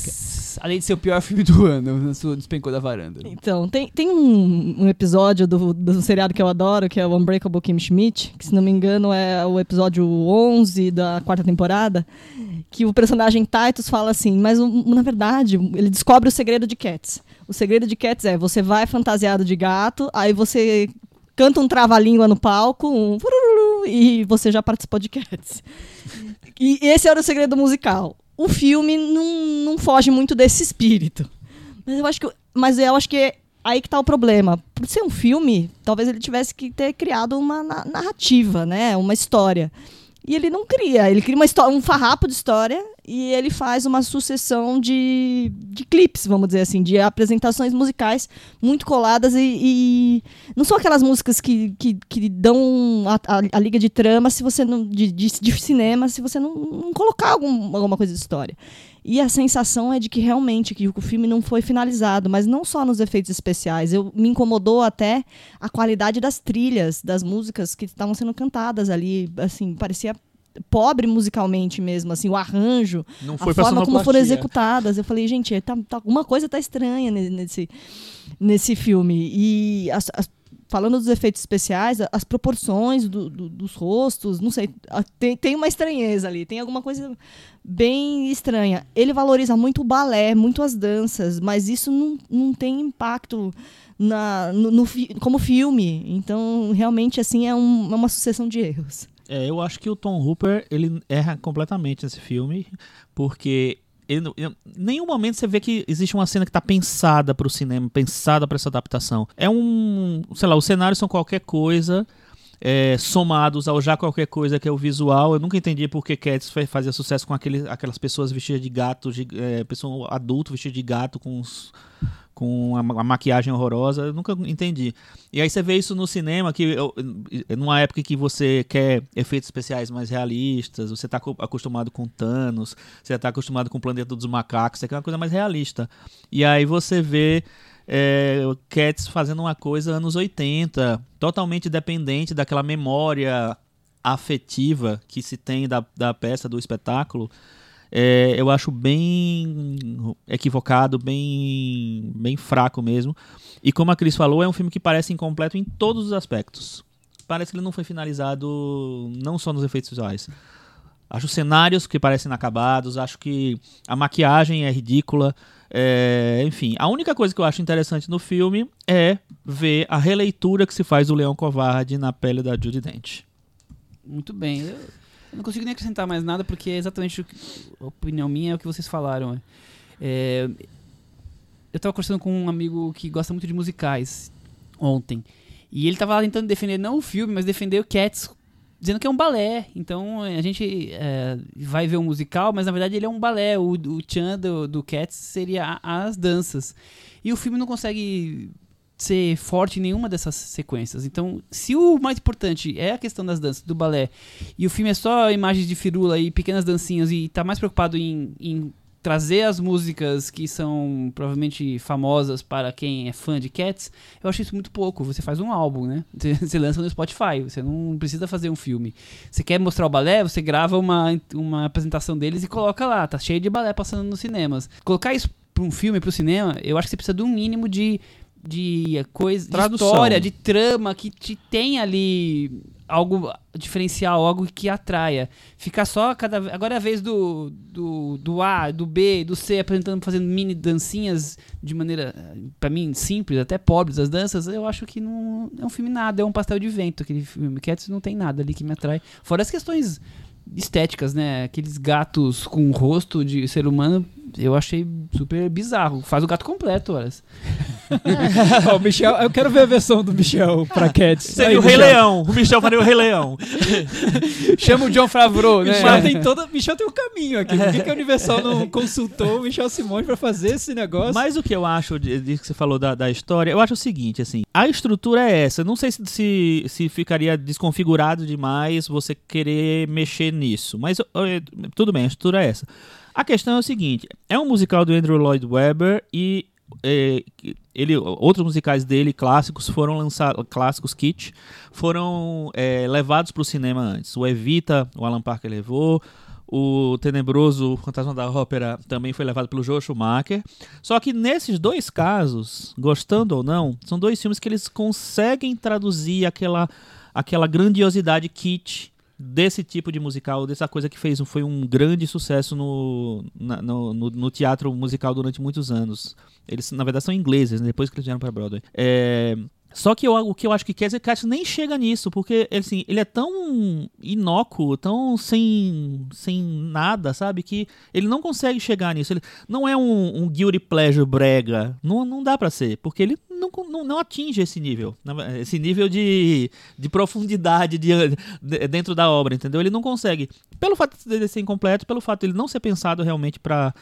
Além de ser o pior filme do ano, na sua despencou da varanda. Então, tem, tem um, um episódio do, do seriado que eu adoro, que é o Unbreakable Kim Schmidt, que se não me engano é o episódio 11 da quarta temporada, que o personagem Titus fala assim, mas na verdade ele descobre o segredo de Cats. O segredo de Cats é, você vai fantasiado de gato, aí você canta um trava-língua no palco, um e você já participou de Cats. E esse era o segredo musical. O filme não, não foge muito desse espírito. Mas eu acho que, mas eu acho que é aí que tá o problema. Por ser um filme, talvez ele tivesse que ter criado uma na- narrativa, né? Uma história. E ele não cria, ele cria uma história, um farrapo de história e ele faz uma sucessão de, de clipes, vamos dizer assim, de apresentações musicais muito coladas e, e não são aquelas músicas que, que, que dão a, a- a liga de trama se você não de, de, de cinema se você não, não colocar algum, alguma coisa de história. E a sensação é de que realmente que o filme não foi finalizado, mas não só nos efeitos especiais. Eu me incomodou até a qualidade das trilhas, das músicas que estavam sendo cantadas ali, assim, parecia pobre musicalmente mesmo, assim, o arranjo, Não a foi pra forma como foram executadas. Eu falei, gente, tá, tá- alguma coisa tá estranha ne- nesse, nesse filme. E as- as- falando dos efeitos especiais, as proporções do- do- dos rostos, não sei, tem, tem uma estranheza ali, tem alguma coisa bem estranha. Ele valoriza muito o balé, muito as danças, mas isso não, não tem impacto na, no, no como filme. Então, realmente, assim, é, um- é uma sucessão de erros. É, eu acho que o Tom Hooper ele erra completamente nesse filme, porque ele em nenhum momento você vê que existe uma cena que tá pensada pro cinema, pensada pra essa adaptação. É um, sei lá, os cenários são qualquer coisa. é, somados ao já qualquer coisa que é o visual. Eu nunca entendi por que Cats fa- fazia sucesso com aquele, aquelas pessoas vestidas de gato, de, é, pessoa adulto vestido de gato com os- com a, ma- a maquiagem horrorosa, eu nunca entendi. E aí você vê isso no cinema, que eu- numa época que você quer efeitos especiais mais realistas, você está acostumado com Thanos, você está acostumado com o Planeta dos Macacos, você quer uma coisa mais realista. E aí você vê é, o Cats fazendo uma coisa anos 80, totalmente dependente daquela memória afetiva que se tem da, da peça, do espetáculo. É, eu acho bem equivocado, bem, bem fraco mesmo. E como a Cris falou, é um filme que parece incompleto em todos os aspectos. Parece que ele não foi finalizado não só nos efeitos visuais. Acho os cenários que parecem inacabados, acho que a maquiagem é ridícula. é, enfim, a única coisa que eu acho interessante no filme é ver a releitura que se faz do Leão Covarde na pele da Judy Dent. Muito bem. Eu não consigo nem acrescentar mais nada, porque é exatamente que, a opinião minha é o que vocês falaram. É, eu tava conversando com um amigo que gosta muito de musicais ontem. E ele tava lá tentando defender não o filme, mas defender o Cats, dizendo que é um balé. Então a gente é, vai ver um musical, mas na verdade ele é um balé. O, o Chan do, do Cats seria a- as danças. E o filme não consegue ser forte em nenhuma dessas sequências. Então, se o mais importante é a questão das danças, do balé, e o filme é só imagens de firula e pequenas dancinhas e tá mais preocupado em, em trazer as músicas que são provavelmente famosas para quem é fã de Cats, eu acho isso muito pouco. Você faz um álbum, né? *laughs* Você, lança no Spotify, você não precisa fazer um filme. Você quer mostrar o balé, você grava uma, uma apresentação deles e coloca lá, tá cheio de balé passando nos cinemas. Colocar isso para um filme, para o cinema, eu acho que você precisa de um mínimo de de coisa, de história, de trama que te tem ali algo diferencial, algo que atraia. Ficar só cada agora é a vez do, do, do A, do B, do C apresentando, fazendo mini dancinhas de maneira pra mim simples, até pobres as danças. Eu acho que não é um filme nada, é um pastel de vento aquele filme. Cats não tem nada ali que me atrai. Fora as questões estéticas, né? Aqueles gatos com rosto de ser humano, eu achei super bizarro. Faz o gato completo, horas. *laughs* Ó, o Michel, eu quero ver a versão do Michel pra Cats. Seria Aí, o Rei Michel. Leão. O Michel faria o Rei Leão. *laughs* Chama o John Favreau, né? Michel tem *laughs* todo, Michel tem um caminho aqui. Por que, que a Universal não consultou o Michel Simões pra fazer esse negócio? Mas o que eu acho de, de que você falou da, da história, eu acho o seguinte, assim, a estrutura é essa. Não sei se, se, se ficaria desconfigurado demais você querer mexer nisso. Mas eh, tudo bem, a estrutura é essa. A questão é o seguinte: é um musical do Andrew Lloyd Webber e eh, ele, outros musicais dele clássicos foram lançados, clássicos kit, foram eh, levados para o cinema antes. O Evita, o Alan Parker levou. O Tenebroso Fantasma da Ópera também foi levado pelo Joel Schumacher. Só que nesses dois casos, gostando ou não, são dois filmes que eles conseguem traduzir aquela, aquela grandiosidade kit desse tipo de musical, dessa coisa que fez foi um grande sucesso no, na- no, no, no teatro musical durante muitos anos. Eles, na verdade, são ingleses, né, depois que eles vieram para Broadway. É, só que eu, o que eu acho que Casey Cat nem chega nisso, porque assim, ele é tão inócuo, tão sem, sem nada, sabe? Que ele não consegue chegar nisso. Ele não é um, um guilty pleasure brega. Não, não dá pra ser, porque ele não, não, não atinge esse nível. Esse nível de, de profundidade de, de- dentro da obra, entendeu? Ele não consegue. Pelo fato dele ser incompleto, pelo fato dele não ser pensado realmente para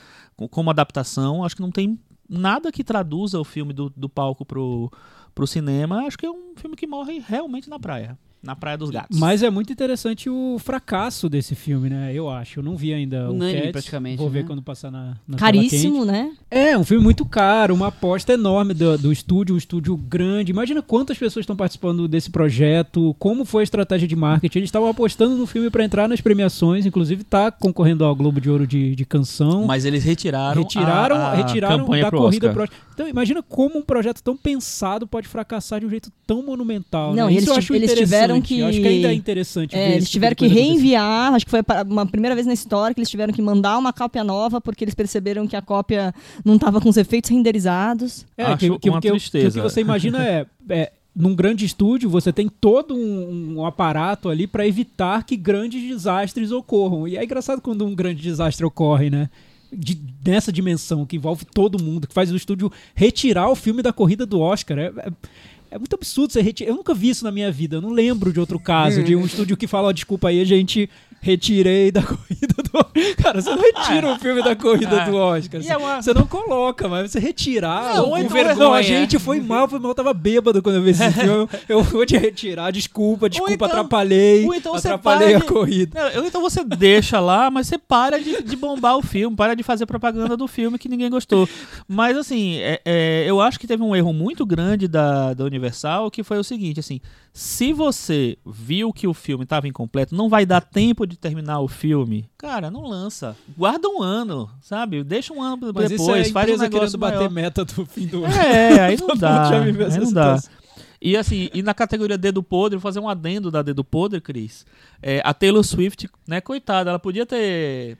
como adaptação, acho que não tem nada que traduza o filme do, do palco pro, pro cinema. Acho que é um filme que morre realmente na praia. Na Praia dos Gatos. Mas é muito interessante o fracasso desse filme, né? Eu acho. Eu não vi ainda Unânime, o Cats. praticamente, Vou ver né? quando passar na, na Caríssimo, né? É, um filme muito caro, uma aposta enorme do, do estúdio, um estúdio grande. Imagina quantas pessoas estão participando desse projeto, como foi a estratégia de marketing. Eles estavam apostando no filme para entrar nas premiações, inclusive tá concorrendo ao Globo de Ouro de, de canção. Mas eles retiraram, retiraram, a, a retiraram campanha da pro corrida Oscar. pro Então, imagina como um projeto tão pensado pode fracassar de um jeito tão monumental. Não, né? e Isso eles eu ti- acho eles interessante. Tiveram que- Eu acho que ainda é interessante É, eles tipo tiveram de que reenviar, acho que foi uma primeira vez na história que eles tiveram que mandar uma cópia nova porque eles perceberam que a cópia não estava com os efeitos renderizados. É, Acho que, que, uma que, que tristeza. o que você imagina é, é, num grande estúdio você tem todo um, um aparato ali para evitar que grandes desastres ocorram. E é engraçado quando um grande desastre ocorre, né? de, nessa dimensão que envolve todo mundo, que faz o estúdio retirar o filme da corrida do Oscar. É, é, é muito absurdo você retirar. Eu nunca vi isso na minha vida. Eu não lembro de outro caso, de um estúdio que fala, ó, desculpa aí, a gente retirei da corrida do *laughs* Cara, você não retira o filme da corrida do Oscar. É uma- Você não coloca, mas você retirar. Não, o- então vergonha. é- Não, a gente foi mal, foi mal, eu tava bêbado quando eu vi esse *laughs* filme. Eu vou te retirar, desculpa, desculpa, então- atrapalhei. então você atrapalhei a de- corrida. Não, então você deixa lá, mas você para de, de bombar o filme, para de fazer propaganda do filme que ninguém gostou. Mas assim, é- é, eu acho que teve um erro muito grande da, da Universal, que foi o seguinte, assim, se você viu que o filme estava incompleto, não vai dar tempo de terminar o filme, cara, não lança. Guarda um ano, sabe? Deixa um ano Mas depois, isso é a faz um negócio querendo bater maior. meta do fim do ano. É, aí *laughs* não Todo dá. mundo já viveu Aí não dá. E assim, e na categoria Dedo Podre, vou fazer um adendo da Dedo Podre, Cris. É, a Taylor Swift, né, coitada, ela podia ter.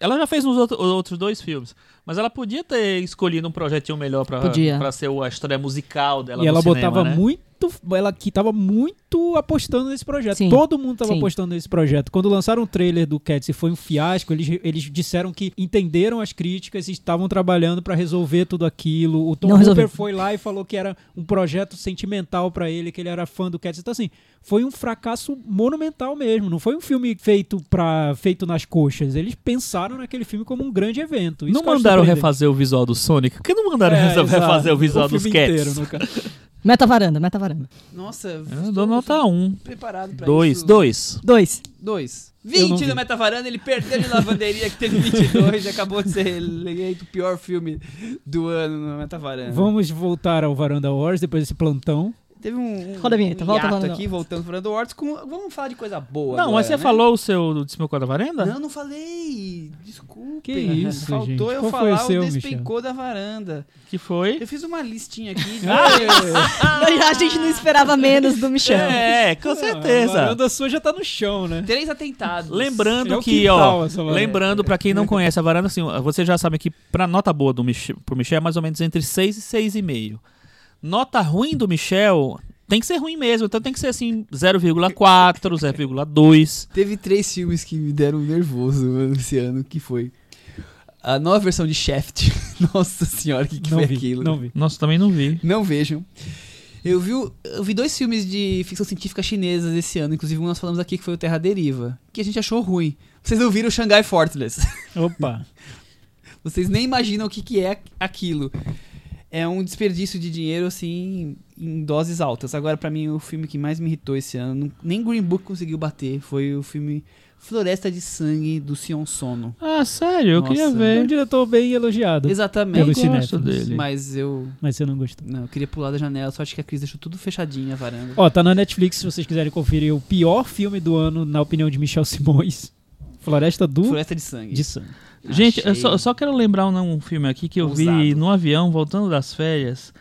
Ela já fez nos outro- outros dois filmes, mas ela podia ter escolhido um projetinho melhor pra, Podia. pra ser a história musical dela e no ela cinema, botava né? muito. Ela que tava muito apostando nesse projeto. Sim. Todo mundo tava Sim. apostando nesse projeto. Quando lançaram o trailer do Cats e foi um fiasco, eles, eles disseram que entenderam as críticas e estavam trabalhando pra resolver tudo aquilo. O Tom Não Hooper resolveu. foi lá e falou que era um projeto sentimental pra ele, que ele era fã do Cats. Então, assim, foi um fracasso monumental mesmo. Não foi um filme feito para feito nas coxas. Eles pensaram naquele filme como um grande evento. Isso Não mandaram refazer o visual do Sonic? Por que não mandaram É, refazer o visual dos filme Cats? inteiro. *laughs* Meta varanda, meta varanda. Nossa, Eu dou nota 1. Um. preparado pra Dois, isso. dois. Dois. Dois. Eu não 20 vi. no Metavaranda, ele perdeu de lavanderia que teve 22 e acabou de ser eleito o pior filme do ano no Metavaranda. Vamos voltar ao Varanda Wars depois desse plantão. Teve um, Roda a vinheta, um volta Varanda aqui, voltando pro Varanda Wars. Com, vamos falar de coisa boa Não, agora, mas você né? falou o seu quadro da varanda? Não, não falei. Desculpa. Que isso, Faltou gente. eu Qual foi o falar seu, o despencou da varanda. Que foi? Eu fiz uma listinha aqui de... *laughs* *laughs* a gente não esperava menos do Michel. É, com A certeza. varanda sua já tá no chão, né? Três atentados. Lembrando É o que, ó, lembrando pra quem não conhece a varanda, assim, você já sabe que pra nota boa do Michel, pro Michel é mais ou menos entre 6 e 6,5. Nota ruim do Michel tem que ser ruim mesmo, então tem que ser assim 0,4, 0,2. *laughs* Teve três filmes que me deram nervoso mano, esse ano, que foi... A nova versão de Shaft. *laughs* Nossa senhora, o que, que não foi vi, aquilo? não vi. Nossa, também não vi. Não vejam. Eu vi, eu vi dois filmes de ficção científica chinesas esse ano, inclusive um nós falamos aqui que foi o Terra Deriva, que a gente achou ruim. Vocês não viram o Shanghai Fortress. Opa. *laughs* Vocês nem imaginam o que, que é aquilo. É um desperdício de dinheiro, assim, em doses altas. Agora, pra mim, o filme que mais me irritou esse ano, nem Green Book conseguiu bater, foi o filme Floresta de Sangue, do Sion Sono. Ah, sério, eu Nossa. queria É um ver. diretor bem elogiado. Exatamente. Pelo Eu gosto dele. Mas eu... Mas você não gostou. Não, eu queria pular da janela, só acho que a Cris deixou tudo fechadinho a varanda. Ó, tá na Netflix se vocês quiserem conferir o pior filme do ano, na opinião de Michel Simões. Floresta do Floresta de Sangue. de Sangue. Gente, eu só, eu só quero lembrar um, um filme aqui que eu vi no avião, voltando das férias.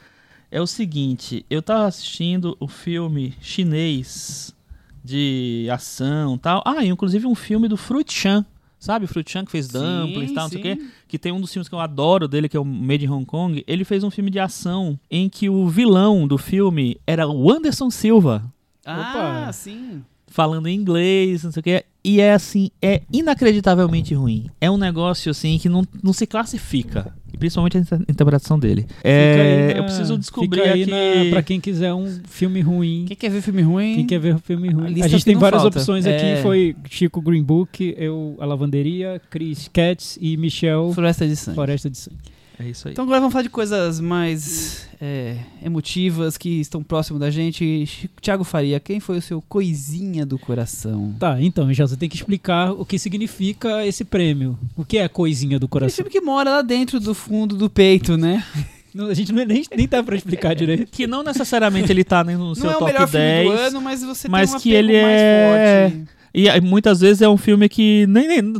É o seguinte, eu tava assistindo o filme chinês de ação e tal. Ah, e inclusive um filme do Fruit Chan. Sabe, o Fruit Chan que fez Dumplings e tal, não sei o quê. Que tem um dos filmes que eu adoro dele, que é o Made in Hong Kong. Ele fez um filme de ação em que o vilão do filme era o Anderson Silva. Ah, Opa. sim. falando em inglês, não sei o que. E é assim, é inacreditavelmente ruim. É um negócio assim que não, não se classifica. E principalmente a inter- interpretação dele. É, na- eu preciso descobrir fica aí aqui. na- pra quem quiser um filme ruim. Quem quer ver filme ruim? Quem quer ver filme A ruim? lista A gente tem várias falta. opções É. aqui. Foi Chico Green Book, eu, a Lavanderia, Chris Katz e Michel Floresta de Sangue. Floresta de Sangue. É isso aí. Então agora vamos falar de coisas mais é, emotivas que estão próximo da gente. Thiago Faria, quem foi o seu coisinha do coração? Tá, então, Michel, você tem que explicar o que significa esse prêmio. O que é a coisinha do Esse coração? filme que mora lá dentro do fundo do peito, né? *laughs* Não, a gente não, nem, nem dá pra explicar direito. que não necessariamente ele tá nem no seu Não é o top melhor 10. filme do ano, mas você mas tem um que ele mais é- forte. E muitas vezes é um filme que nem, nem-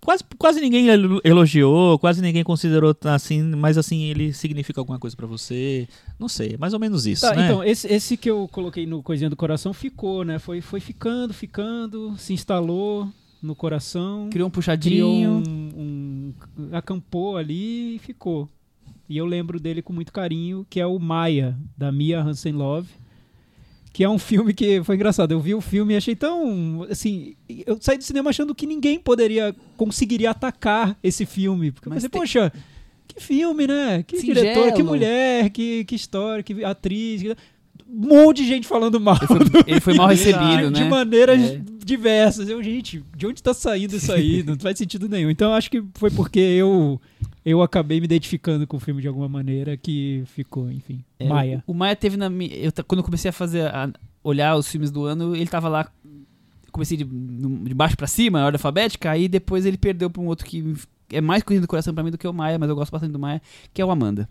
quase, quase ninguém elo- elogiou, quase ninguém considerou assim, mas assim, ele significa alguma coisa pra você. Não sei, é mais ou menos isso, Tá, né? então, esse, esse que eu coloquei no Coisinha do Coração ficou, né? Foi, foi ficando, ficando, se instalou no coração. Criou um criou puxadinho. um, um- acampou ali e ficou. E eu lembro dele com muito carinho, que é o Maia, da Mia Hansen Love, que é um filme que foi engraçado. Eu vi o filme e achei tão. Assim, eu saí do cinema achando que ninguém poderia, conseguiria atacar esse filme. Porque eu Mas pensei, tem- poxa, que filme, né? Que Singelo. diretor, que mulher, que, que história, que atriz. que- Um monte de gente falando mal. Ele foi, ele foi mal recebido, de, né? de maneiras É. diversas. Eu, gente, de onde tá saindo isso aí? *laughs* Não faz sentido nenhum. Então acho que foi porque eu eu acabei me identificando com o filme de alguma maneira que ficou, enfim. É, Maia. O, o Maia teve na minha. Eu, quando eu comecei a fazer. a olhar os filmes do ano, ele tava lá. Comecei de, de baixo pra cima, na ordem alfabética, aí depois ele perdeu pra um outro que é mais coisa do coração pra mim do que o Maia, mas eu gosto bastante do Maia, que é o Amanda.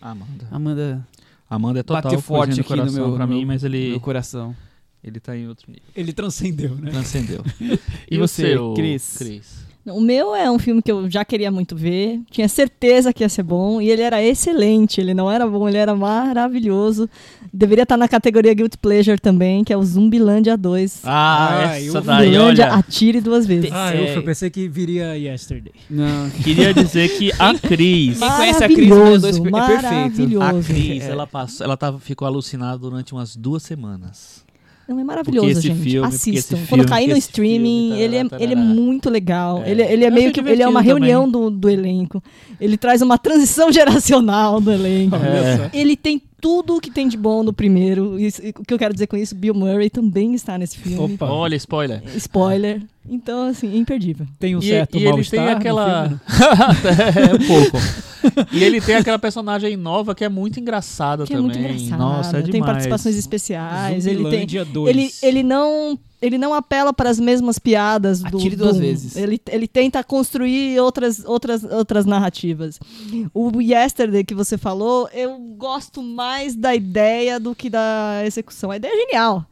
Amanda. Amanda Amanda é total bateu forte aqui no coração meu, pra no mim, meu- mas ele, meu coração. ele tá em outro nível. Ele transcendeu, né? Transcendeu. *laughs* E você, o Cris? Cris? O meu é um filme que eu já queria muito ver, tinha certeza que ia ser bom, e ele era excelente. Ele não era bom, ele era maravilhoso. Deveria estar na categoria Guilty Pleasure também, que é o Zumbilândia 2. Ah, Ah, essa daí, Zumbilândia, olha. atire duas vezes. Ah, eu, eu pensei que viria Yesterday. Não. Queria dizer que a Cris, Quem conhece a Cris Maravilhoso, 62 é perfeito. a. Cris, É. ela passou, ela tava, ficou alucinada durante umas duas semanas. É maravilhoso, gente. filme- Assistam. Quando cair no streaming, filme, ele, é, tarará, ele é muito legal. É. Ele, ele é Eu meio que ele é uma reunião do, do elenco. Ele traz uma transição *laughs* geracional do elenco. É. Ele tem tudo o que tem de bom no primeiro. Isso- o que eu quero dizer com isso, Bill Murray também está nesse filme. Opa, Olha, spoiler. Spoiler. Então, assim, imperdível. tem um E, certo e ele tem aquela. né? *laughs* é um pouco. *laughs* E ele tem aquela personagem nova que é muito engraçada Que é também. muito engraçado. Nossa, é demais. tem participações especiais. Ele tem. Zumbilândia 2. Ele, ele não ele não apela para as mesmas piadas do Atire duas do- vezes. Ele, ele tenta construir outras, outras, outras narrativas. O Yesterday que você falou, eu gosto mais da ideia do que da execução. A ideia é genial.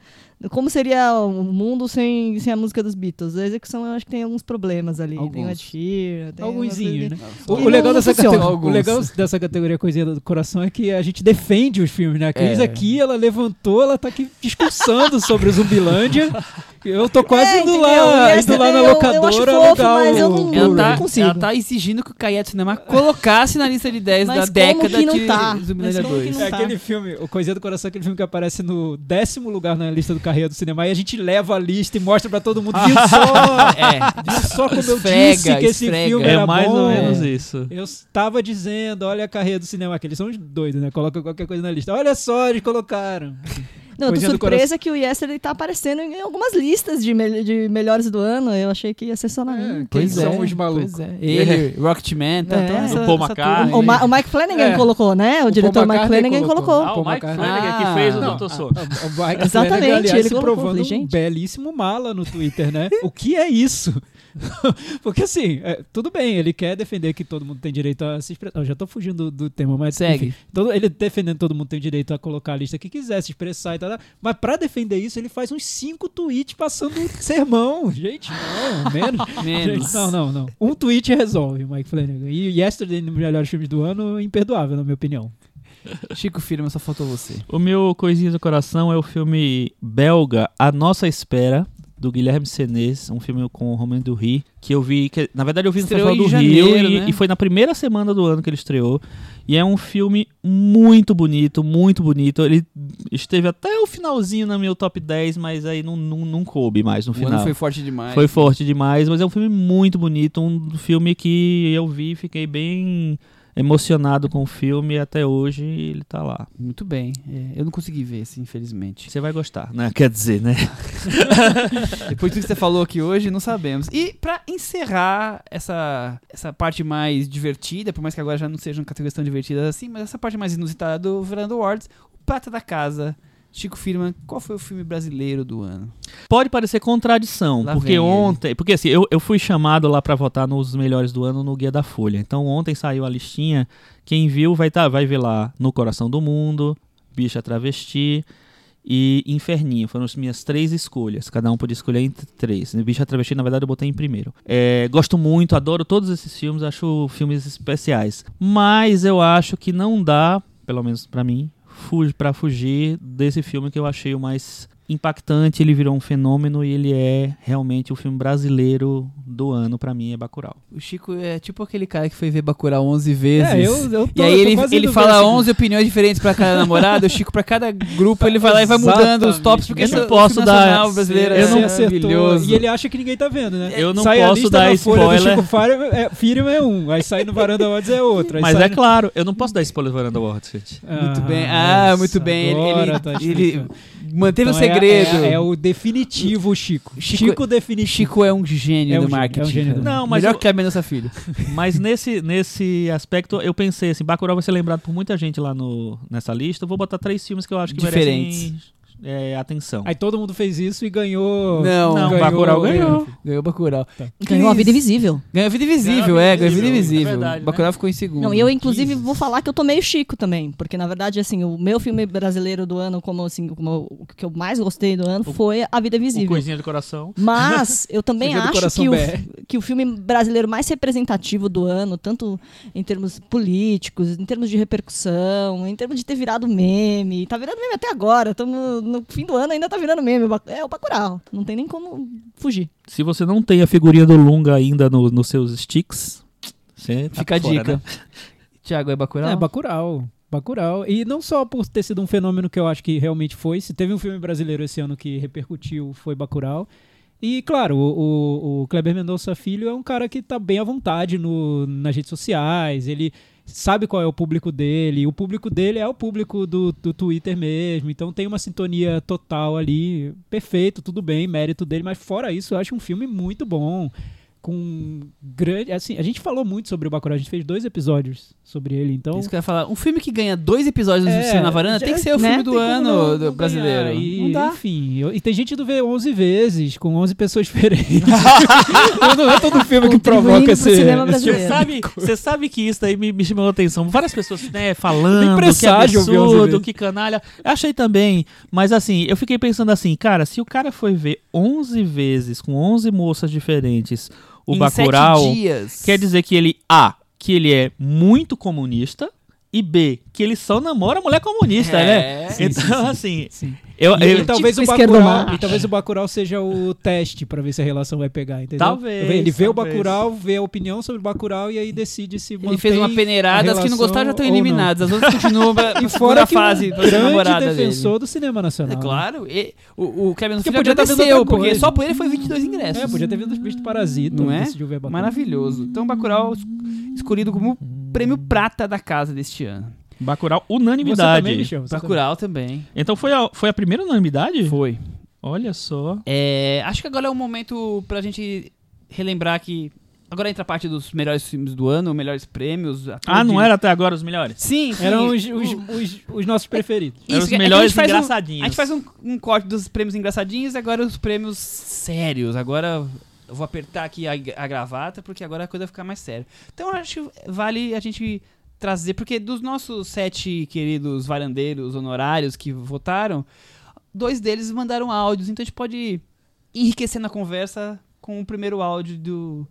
Como seria o mundo sem, sem a música dos Beatles? A execução eu acho que tem alguns problemas ali. Tem o Alguns. Adhere, tem Algunzinho, né? O, o legal dessa categoria, o Alguns. legal dessa categoria Coisinha do Coração é que a gente defende os filmes, né? A Cris É. aqui, ela levantou, ela tá aqui discursando sobre o Zumbilândia. *laughs* Eu tô quase É, indo entendeu? lá, indo lá na eu- eu locadora acho fofo, mas eu não-. Ela tá, consigo. ela tá exigindo que o Caiete Cinema colocasse na lista de 10 Mas da como década que não de tá? Zumbilândia Mas como que 2. não É tá. aquele filme, o Coisinha do Coração, é aquele filme que aparece no décimo lugar na lista do Carreira do Cinema e a gente leva a lista e mostra pra todo mundo. Viu *laughs* só? É, Viu só como eu Esfrega, disse que esse esfrega. filme É era mais bom? ou menos isso. Eu estava dizendo, olha a carreira do cinema, que eles são doidos, né? Coloca qualquer coisa na lista. Olha só, eles colocaram. Não, eu tô surpresa que o Yesterday tá aparecendo em algumas listas de, mel- de melhores do ano. Eu achei que ia ser só na minha. Quem pois é, são os malucos? é. Ele, Rocketman, tá, É, tá essa- O Paul McCartney. O, Ma- o Mike Flanagan É. colocou, né? O, O diretor Mike Flanagan colocou. colocou. Ah, o Paul Mike McCartney. Flanagan que Ah. fez o Dr. a- So. a- a Mike Exatamente, Flanagan, aliás, ele provando um belíssimo mala no Twitter, né? o que é isso? *laughs* Porque assim, é, tudo bem, ele quer defender que todo mundo tem direito a se expressar. Eu já tô fugindo do, do tema, mas Segue. enfim, todo- ele defendendo que todo mundo tem direito a colocar a lista que quiser, se expressar e tal. Mas pra defender isso, ele faz uns cinco tweets passando sermão. *laughs* Gente, não, menos. *laughs* Menos. Gente, não, não, não. Um tweet resolve, Mike Flanagan. E Yesterday, nos melhores filmes do ano, imperdoável, na minha opinião. Chico Firma, só faltou você. O meu coisinha do coração é o filme belga A Nossa Espera, do Guilherme Senez, um filme com o Romain Dury, que eu vi, que, na verdade eu vi no Festival do em Rio janeiro, e, né? e foi na primeira semana do ano que ele estreou. E é um filme muito bonito, muito bonito. Ele esteve até o finalzinho na meu top 10, mas aí não, não, não coube mais no O final. foi forte demais. Foi forte demais, mas é um filme muito bonito, um filme que eu vi e fiquei bem emocionado com o filme e até hoje ele tá lá. Muito bem. É, eu não consegui ver esse, infelizmente. Você vai gostar, né? Quer dizer, né? *laughs* Depois do que você falou aqui hoje, não sabemos. E pra encerrar essa, essa parte mais divertida, por mais que agora já não sejam categorias tão divertidas assim, mas essa parte mais inusitada do Veranda Awards, o Prata da Casa, Chico Firman, qual foi o filme brasileiro do ano? Pode parecer contradição, Lá porque vem ele. ontem, porque assim, eu, eu fui chamado lá pra votar nos melhores do ano no Guia da Folha. Então ontem saiu a listinha, quem viu vai tá, vai ver lá No Coração do Mundo, Bicha Travesti e Inferninho. Foram as minhas três escolhas, cada um podia escolher entre três. Bicha Travesti, na verdade, eu botei em primeiro. É, gosto muito, adoro todos esses filmes, acho filmes especiais. Mas eu acho que não dá, pelo menos pra mim, pra fugir desse filme que eu achei o mais impactante, ele virou um fenômeno e ele é realmente o filme brasileiro do ano pra mim é Bacurau. O Chico é tipo aquele cara que foi ver Bacurau 11 vezes. É, eu, eu tô, E aí eu ele, ele fala esse 11 opiniões diferentes pra cada namorado, o Chico pra cada grupo ele vai lá e vai mudando os tops porque Eu não é posso dar- brasileiro eu é não- acertou. maravilhoso. E ele acha que ninguém tá vendo, né? Eu não sai posso dar spoiler. Chico Firman é, Firman é um, aí sai no Varanda Odds é outro. Mas é no- claro, eu não posso dar spoiler do Varanda Awards, gente. Muito bem. Ah, Ah, muito bem. Ele, ele, tá ele. Manteve Então o segredo. É, é- é o definitivo Chico. Chico- Chico, definitivo. Chico é um gênio É um do marketing. é um gênio do- Não, mas Melhor eu- que a Mendonça Filho. *laughs* Mas nesse, nesse aspecto, eu pensei assim, Bacurau vai ser lembrado por muita gente lá no, nessa lista. Eu vou botar três filmes que eu acho que Diferentes. merecem é, atenção. Aí todo mundo fez isso e ganhou. Não, Não, ganhou- Bacurau ganhou. Ganhou Bacurau. Ganhou a vida invisível. Ganhou Vida Invisível, Ganhou a é. Vida Ganhou Vida Invisível, é verdade, né? Bacurau ficou em segundo. Não, e eu, inclusive, vou falar que eu tô meio chico também. Porque, na verdade, assim, o meu filme brasileiro do ano, como assim, como o que eu mais gostei do ano, foi A Vida O Invisível. Coisinha do Coração. Mas *laughs* eu também acho que o, que o filme brasileiro mais representativo do ano, tanto em termos políticos, em termos de repercussão, em termos de ter virado meme, tá virando meme até agora, estamos no fim do ano ainda tá virando meme, é o Bacurau, não tem nem como fugir. Se você não tem a figurinha do Lunga ainda no- nos seus sticks, você tá Fica a fora, dica. né? *laughs* Tiago, é Bacurau? É, Bacurau. Bacurau. E não só por ter sido um fenômeno que eu acho que realmente foi. Se teve um filme brasileiro esse ano que repercutiu, foi Bacurau. E, claro, o, o, o Kleber Mendonça Filho é um cara que tá bem à vontade no, nas redes sociais. Ele sabe qual é o público dele. O público dele é o público do, do Twitter mesmo. Então tem uma sintonia total ali. Perfeito, tudo bem, mérito dele. Mas fora isso, eu acho um filme muito bom. Com grande. Assim, a gente falou muito sobre o Bacurau. A gente fez dois episódios sobre ele. Então, Isso que eu ia falar. Um filme que ganha dois episódios no É, Cinema na Varanda já- tem que ser o né? filme do Tem ano não- do não brasileiro. ganhar. E, Não dá. Enfim, eu- e tem gente indo ver 11 vezes, com 11 pessoas *laughs* diferentes. *laughs* não é todo filme que provoca pro esse, tipo Você sabe, você sabe que isso daí me, me chamou a atenção. Várias pessoas né, falando que onze absurdo, que canalha. Eu achei também, mas assim, eu fiquei pensando assim, cara, se o cara foi ver 11 vezes com 11 moças diferentes o em Bacurau, dias. quer dizer que ele A, que ele é muito comunista e B, que ele só namora mulher comunista, né? É. Sim, então, sim, sim. assim, Sim. eu, E, eu- e talvez o Típico Bacurau, e talvez o Bacurau seja o teste pra ver se a relação vai pegar, entendeu? Talvez, Ele vê o talvez. Bacurau, vê a opinião sobre o Bacurau e aí decide se Ele fez uma peneirada, as que não gostaram já estão eliminadas. As outras continuam *laughs* E fora que fase um grande namorada defensor dele. do cinema nacional. É né? claro, e, o, o Kevin Que Filho podia agradeceu, outra porque coisa. só por ele foi 22 ingressos. É, podia ter vindo visto Parasita, Não é? decidiu ver Bacurau. Maravilhoso. Então, Bacurau es- escolhido como prêmio prata da casa deste ano. Bacurau, Você unanimidade. também, Michel? Você Bacurau também. Então foi a, foi a primeira unanimidade? Foi. Olha só. É, acho que agora é o momento pra gente relembrar que. Agora entra a parte dos melhores filmes do ano, melhores prêmios. ator Ah, não de- era até agora os melhores? Sim, sim. Eram os, os, os, os nossos preferidos. Eram Isso, os é que a melhores gente faz um- engraçadinhos. a gente faz um, um corte dos prêmios engraçadinhos e agora os prêmios sérios. Agora eu vou apertar aqui a, a gravata porque agora a coisa vai ficar mais séria. Então acho que vale a gente trazer, porque dos nossos sete queridos varandeiros honorários que votaram, dois deles mandaram áudios, então a gente pode enriquecer na conversa com o primeiro áudio do,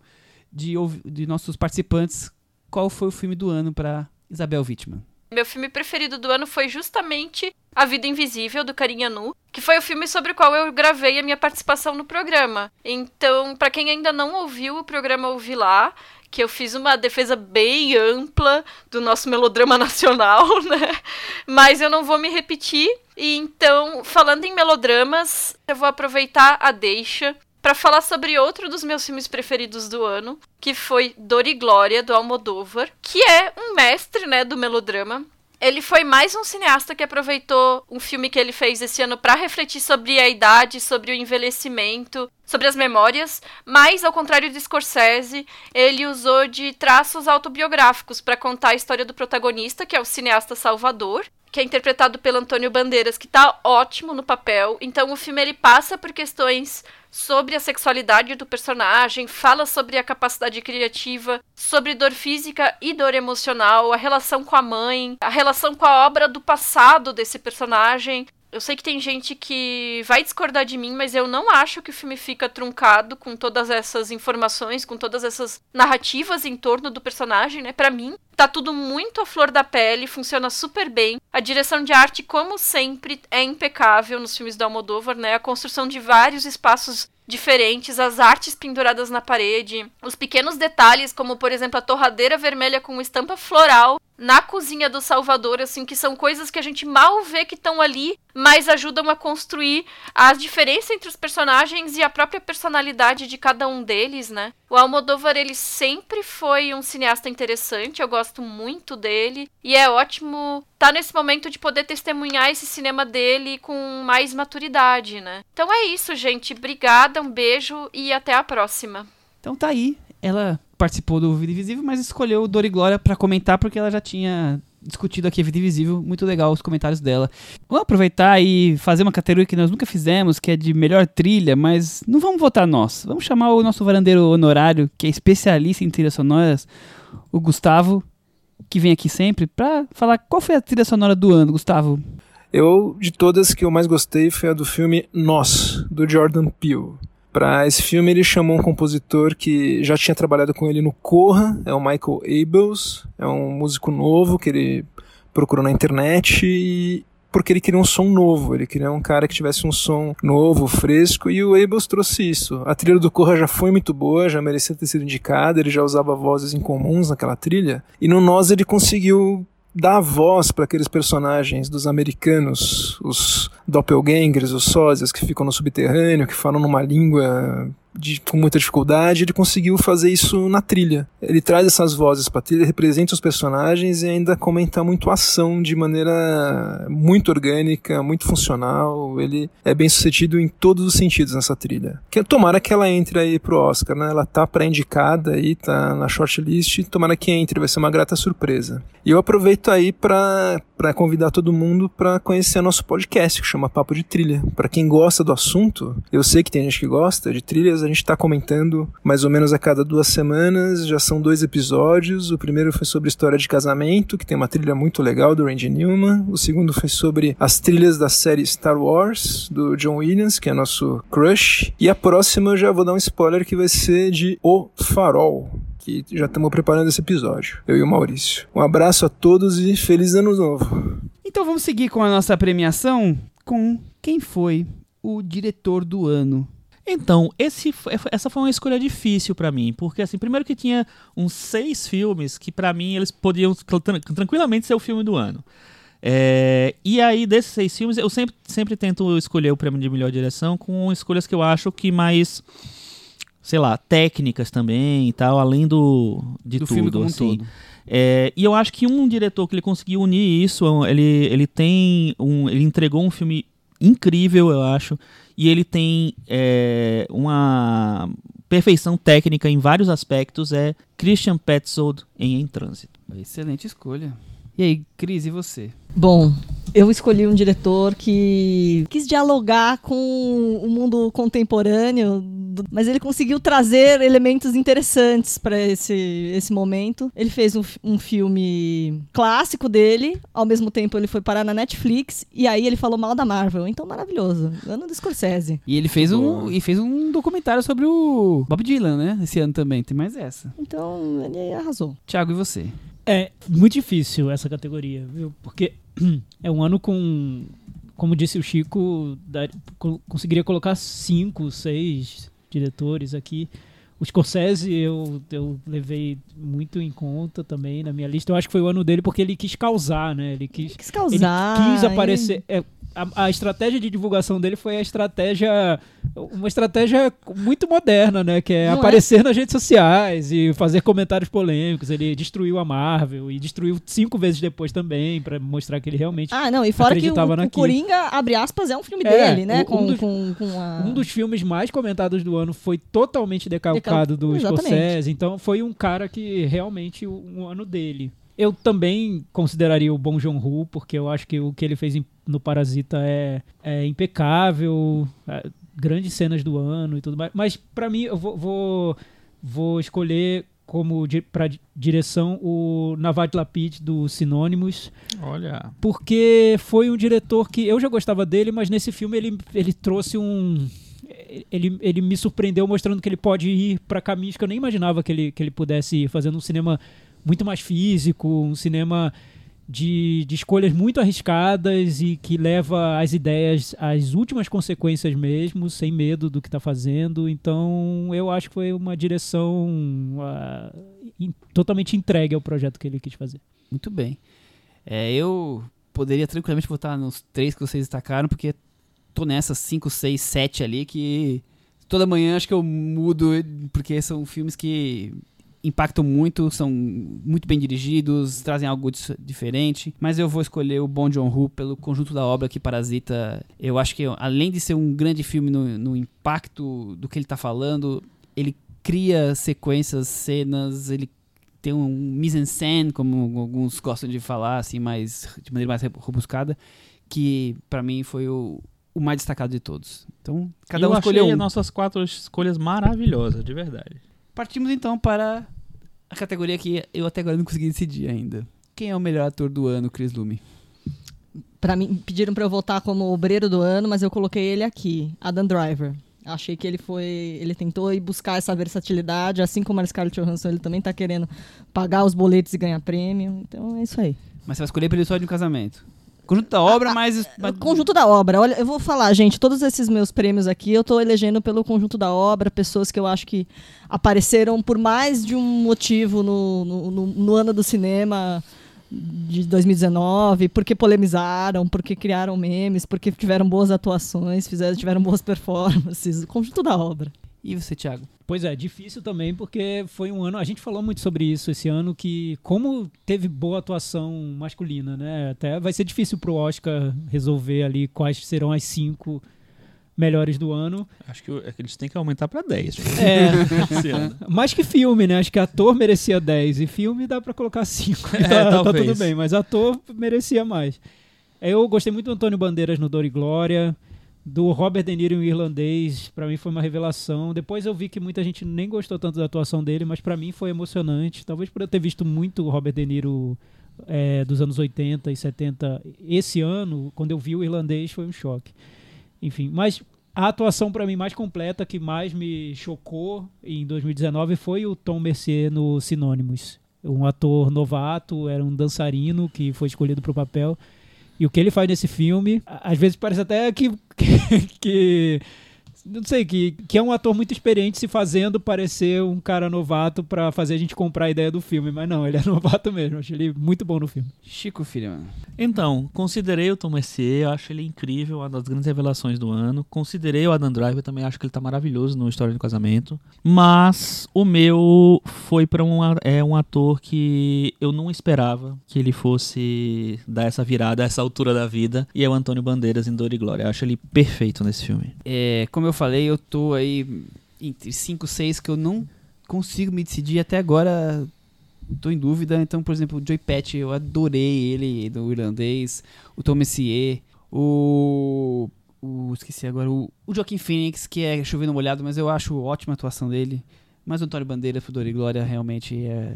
de, de nossos participantes. Qual foi o filme do ano para Isabel Wittmann? Meu filme preferido do ano foi justamente A Vida Invisível, do Carinha Nu, que foi o filme sobre o qual eu gravei a minha participação no programa. Então, pra quem ainda não ouviu o programa Ouvi Lá, que eu fiz uma defesa bem ampla do nosso melodrama *laughs* nacional, né? Mas eu não vou me repetir. E então, falando em melodramas, eu vou aproveitar a deixa para falar sobre outro dos meus filmes preferidos do ano, que foi Dor e Glória, do Almodóvar, que é um mestre, né, do melodrama. Ele foi mais um cineasta que aproveitou um filme que ele fez esse ano para refletir sobre a idade, sobre o envelhecimento, sobre as memórias, mas ao contrário de Scorsese, ele usou de traços autobiográficos para contar a história do protagonista, que é o cineasta Salvador, que é interpretado pelo Antônio Bandeiras, que tá ótimo no papel. Então o filme ele passa por questões sobre a sexualidade do personagem, fala sobre a capacidade criativa, sobre dor física e dor emocional, a relação com a mãe, a relação com a obra do passado desse personagem, Eu sei que tem gente que vai discordar de mim, mas eu não acho que o filme fica truncado com todas essas informações, com todas essas narrativas em torno do personagem, né? Para mim, tá tudo muito à flor da pele, funciona super bem. A direção de arte, como sempre, é impecável nos filmes do Almodóvar, né? A construção de vários espaços diferentes, as artes penduradas na parede, os pequenos detalhes, como por exemplo a torradeira vermelha com estampa floral na cozinha do Salvador, assim, que são coisas que a gente mal vê que estão ali, mas ajudam a construir as diferenças entre os personagens e a própria personalidade de cada um deles, né? O Almodóvar, ele sempre foi um cineasta interessante, eu gosto muito dele, e é ótimo estar tá nesse momento de poder testemunhar esse cinema dele com mais maturidade, né? Então é isso, gente. Obrigada, um beijo e até a próxima. Então tá aí. Ela participou do Vida Invisível, mas escolheu Dor e Glória para comentar porque ela já tinha discutido aqui a Vida Invisível. Muito legal os comentários dela. Vamos aproveitar e fazer uma categoria que nós nunca fizemos, que é de melhor trilha, mas não vamos votar nós. Vamos chamar o nosso varandeiro honorário, que é especialista em trilhas sonoras, o Gustavo, que vem aqui sempre, para falar qual foi a trilha sonora do ano, Gustavo. Eu, de todas que eu mais gostei, foi a do filme Nós, do Jordan Peele. Para esse filme ele chamou um compositor que já tinha trabalhado com ele no Corra, é o Michael Abels, é um músico novo que ele procurou na internet e porque ele queria um som novo, ele queria um cara que tivesse um som novo, fresco, e o Abels trouxe isso. A trilha do Corra já foi muito boa, já merecia ter sido indicada, ele já usava vozes incomuns naquela trilha, e no Nós ele conseguiu dar voz para aqueles personagens dos americanos, os doppelgangers, os sósias que ficam no subterrâneo, que falam numa língua de, com muita dificuldade, ele conseguiu fazer isso na trilha. Ele traz essas vozes para trilha, representa os personagens e ainda comenta muito a ação de maneira muito orgânica, muito funcional. Ele é bem sucedido em todos os sentidos nessa trilha. Que tomara que ela entre aí pro Oscar, né? Ela tá pré-indicada aí, tá na shortlist, tomara que entre, vai ser uma grata surpresa. E eu aproveito aí para convidar todo mundo para conhecer nosso podcast que chama Papo de Trilha. Para quem gosta do assunto, eu sei que tem gente que gosta de trilhas a gente está comentando mais ou menos a cada duas semanas. Já são dois episódios. O primeiro foi sobre história de casamento, que tem uma trilha muito legal do Randy Newman. O segundo foi sobre as trilhas da série Star Wars, do John Williams, que é nosso crush. E a próxima eu já vou dar um spoiler que vai ser de O Farol que já estamos preparando esse episódio, eu e o Maurício. Um abraço a todos e feliz ano novo. Então vamos seguir com a nossa premiação com quem foi o diretor do ano. Então, esse, essa foi uma escolha difícil para mim, porque assim, primeiro que tinha uns seis filmes que para mim eles podiam tranquilamente ser o filme do ano. É, e aí, desses seis filmes, eu sempre, sempre tento escolher o prêmio de melhor direção com escolhas que eu acho que mais, sei lá, técnicas também e tal, além do de do tudo. assim. um. É, e eu acho que um diretor que ele conseguiu unir isso, ele, ele tem um, ele entregou um filme incrível, eu acho, e ele tem é, uma perfeição técnica em vários aspectos, é Christian Petzold em Em Trânsito. Excelente escolha. E aí, Cris, e você? Bom, eu escolhi um diretor que quis dialogar com o mundo contemporâneo, mas ele conseguiu trazer elementos interessantes para esse, esse momento. Ele fez um, um, filme clássico dele, ao mesmo tempo ele foi parar na Netflix e aí ele falou mal da Marvel. Então, maravilhoso. Ano do Scorsese. E ele fez um, e fez um documentário sobre o Bob Dylan, né? Esse ano também. Tem mais essa. Então, ele arrasou. Thiago, e você? É muito difícil essa categoria, viu? Porque *clears throat* é um ano com, como disse o Chico, da, conseguiria colocar cinco, seis diretores aqui. O Scorsese eu, eu levei muito em conta também na minha lista. Eu acho que foi o ano dele porque ele quis causar, né? Ele quis, quis causar. Ele quis aparecer. É, a, a, estratégia de divulgação dele foi a estratégia. Uma estratégia muito moderna, né? Que é Não aparecer nas redes sociais e fazer comentários polêmicos. Ele destruiu a Marvel e destruiu cinco vezes depois também, para mostrar que ele realmente. Ah, não, e fora que o, o. Coringa, abre aspas, é um filme É, dele, né? um Com, dos- com, com a... Um dos filmes mais comentados do ano foi totalmente decalcado do Exatamente. Scorsese, então foi um cara que realmente o- um ano dele. Eu também consideraria o Bom Joon-ho, porque eu acho que o que ele fez no Parasita é, é impecável, é, grandes cenas do ano e tudo mais. Mas pra mim, eu vou, vou, vou escolher como di para direção o Navad Lapid do Sinônimos, Olha. porque foi um diretor que eu já gostava dele, mas nesse filme ele, ele trouxe um ele, ele me surpreendeu mostrando que ele pode ir para caminhos que eu nem imaginava que ele, que ele pudesse ir, fazendo um cinema muito mais físico, um cinema de, de escolhas muito arriscadas e que leva as ideias às últimas consequências mesmo, sem medo do que está fazendo. Então, eu acho que foi uma direção ah, in- totalmente entregue ao projeto que ele quis fazer. Muito bem. É, eu poderia tranquilamente votar nos três que vocês destacaram, porque tô nessas 5, 6, 7 ali que toda manhã acho que eu mudo, porque são filmes que impactam muito, são muito bem dirigidos, trazem algo diferente, mas eu vou escolher o Bong Joon-ho pelo conjunto da obra que Parasita. Eu acho que além de ser um grande filme no, no impacto do que ele tá falando, ele cria sequências, cenas, ele tem um mise-en-scène, como alguns gostam de falar, assim, mais, de maneira mais rebuscada, que pra mim foi o, o mais destacado de todos. Então, cada eu um escolheu achei um. nossas quatro escolhas maravilhosas, de verdade. Partimos então para a categoria que eu até agora não consegui decidir ainda. Quem é o melhor ator do ano, Chris Lume? Pra mim, pediram pra eu votar como obreiro do ano, mas eu coloquei ele aqui, Adam Driver. Achei que ele foi. Ele tentou ir buscar essa versatilidade, assim como a Scarlett Johansson, ele também tá querendo pagar os boletos e ganhar prêmio. Então é isso aí. Mas você vai escolher pelo sonho de um casamento. Conjunto da obra, mas... O conjunto da obra. Olha, eu vou falar, gente, todos esses meus prêmios aqui eu tô elegendo pelo conjunto da obra, pessoas que eu acho que apareceram por mais de um motivo no, no, no- no ano do cinema de 2019, porque polemizaram, porque criaram memes, porque tiveram boas atuações, fizeram, tiveram boas performances. O conjunto da obra. E você, Thiago? Pois é, difícil também, porque foi um ano. A gente falou muito sobre isso esse ano, que como teve boa atuação masculina, né? Até vai ser difícil pro Oscar resolver ali quais serão as cinco melhores do ano. Acho que, é que eles têm que aumentar pra 10. É, *laughs* esse ano. mais que filme, né? Acho que ator merecia 10 e filme dá pra colocar 5. *laughs* É, tá, tá tudo bem, mas ator merecia mais. Eu gostei muito do Antônio Bandeiras no Dor e Glória. Do Robert De Niro em O Irlandês, pra mim foi uma revelação. Depois eu vi que muita gente nem gostou tanto da atuação dele, mas pra mim foi emocionante. Talvez por eu ter visto muito o Robert De Niro é, dos anos 80 e 70 esse ano, quando eu vi o Irlandês, foi um choque. Enfim, mas a atuação pra mim mais completa, que mais me chocou em 2019 foi o Tom Mercier no Sinônimos. Um ator novato, era um dançarino que foi escolhido pro papel. E o que ele faz nesse filme, às vezes parece até que. *laughs* que, que- não sei, que, que é um ator muito experiente se fazendo parecer um cara novato pra fazer a gente comprar a ideia do filme. Mas não, ele é *laughs* novato mesmo. Achei ele muito bom no filme. Chico Filho. Então, considerei o Tom Mercier, eu acho ele incrível, uma das grandes revelações do ano. Considerei o Adam Driver, também acho que ele tá maravilhoso no História do Casamento. Mas o meu foi pra um, a- é, um ator que eu não esperava que ele fosse dar essa virada a essa altura da vida. E é o Antônio Bandeiras em Dor e Glória. Eu acho ele perfeito nesse filme. É, como eu falei, eu tô aí entre 5, 6 que eu não consigo me decidir até agora. Tô em dúvida, então, por exemplo, o Joey Patch, eu adorei ele do irlandês, o Tom Messier, o, o esqueci agora, o, o Joaquim Phoenix, que é chovendo molhado, mas eu acho ótima a atuação dele. Mas o Antônio Bandeira, Fudor e Glória, realmente é,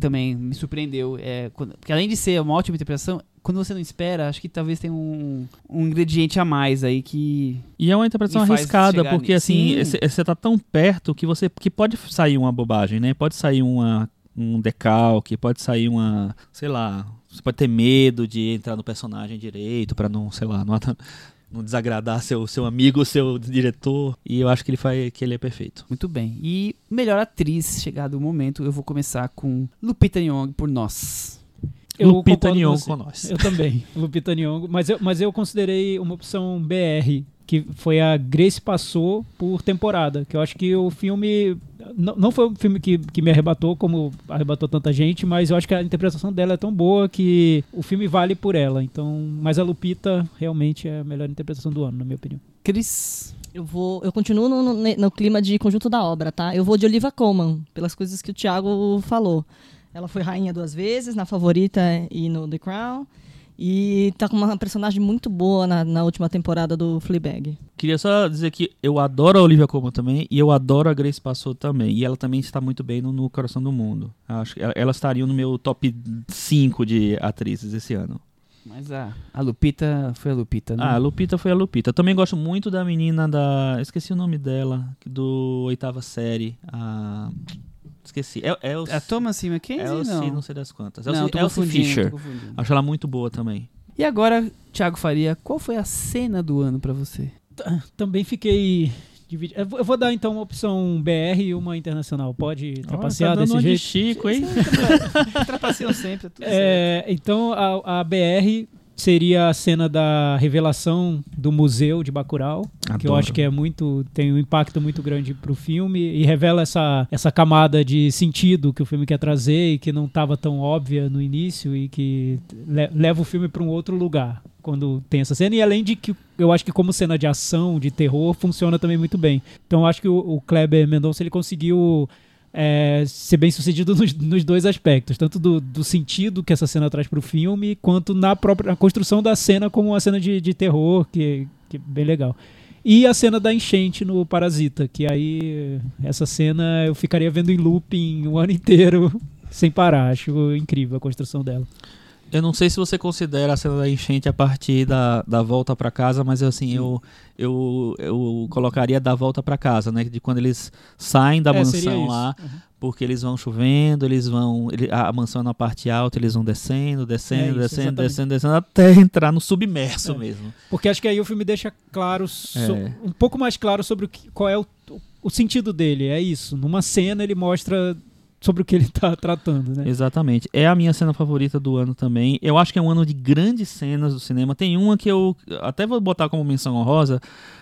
também me surpreendeu. É, quando- porque além de ser uma ótima interpretação, quando você não espera, acho que talvez tenha um, um ingrediente a mais aí que E é uma interpretação arriscada, porque nisso. assim, Sim. você tá tão perto que você que pode sair uma bobagem, né? Pode sair uma, um decalque, pode sair uma, sei lá, você pode ter medo de entrar no personagem direito pra não, sei lá, não, não desagradar seu, seu amigo, seu diretor. E eu acho que ele faz que ele é perfeito. Muito bem. E melhor atriz, chegado o momento, eu vou começar com Lupita Nyong'o por Nós. Eu Lupita Nyong'o com nós. Eu também, *laughs* Lupita Nyong'o. Mas eu, mas eu considerei uma opção BR, que foi a Grace Passou por temporada. Que eu acho que o filme. Não, não foi um filme que, que me arrebatou, como arrebatou tanta gente, mas eu acho que a interpretação dela é tão boa que o filme vale por ela. Então, mas a Lupita realmente é a melhor interpretação do ano, na minha opinião. Cris. Eu vou. Eu continuo no, no- no clima de conjunto da obra, tá? Eu vou de Oliva Colman, pelas coisas que o Thiago falou. Ela foi rainha duas vezes, na favorita e no The Crown. E tá com uma personagem muito boa na, na última temporada do Fleabag. Queria só dizer que eu adoro a Olivia Colman também e eu adoro a Grace Passou também. E ela também está muito bem no, no Coração do Mundo. Acho que elas estariam no meu top 5 de atrizes esse ano. Mas a, a Lupita foi a Lupita, né? Ah, a Lupita foi a Lupita. Eu também gosto muito da menina da. Esqueci o nome dela, do oitava série. A. Esqueci. É, é o, A Thomas Mackenzie, é o não? não sei das quantas. É não, o tô Elsie confundindo, Fisher. tô confundindo. Acho ela muito boa também. E agora, Thiago Faria, qual foi a cena do ano pra você? Também fiquei. dividi- Eu vou- dar então uma opção BR e uma internacional. Pode trapacear Ó, tá dando desse uma de jeito? Chico, hein? *laughs* Trapaceiam sempre, é tudo certo. É, então a, a BR seria a cena da revelação do museu de Bacurau, que eu Adoro. acho que é muito tem um impacto muito grande pro filme e revela essa, essa camada de sentido que o filme quer trazer e que não estava tão óbvia no início e que le- leva o filme para um outro lugar quando tem essa cena e além de que eu acho que como cena de ação, de terror, funciona também muito bem. Então eu acho que o, o Kleber Mendonça ele conseguiu é, ser bem sucedido nos, nos dois aspectos, tanto do, do sentido que essa cena traz pro filme, quanto na própria construção da cena como uma cena de, de terror, que, que é bem legal. E a cena da enchente no Parasita, que aí essa cena eu ficaria vendo em looping o ano *laughs* inteiro sem parar. Acho incrível a construção dela. Eu não sei se você considera a cena da enchente a partir da, da volta pra casa, mas assim, eu, eu, eu colocaria da volta pra casa, né? De quando eles saem da É, mansão lá, Uhum. porque eles vão chovendo, eles vão. ele- a mansão é na parte alta, eles vão descendo, descendo, É isso, descendo, exatamente. descendo, descendo, até *laughs* entrar no submerso É. mesmo. Porque acho que aí o filme deixa claro, so- É. um pouco mais claro sobre o que, qual é o, o sentido dele. É isso. Numa cena ele mostra sobre o que ele tá *laughs* tratando, né? Exatamente. É a minha cena favorita do ano também. Eu acho que é um ano de grandes cenas do cinema. Tem uma que eu até vou botar como menção honrosa,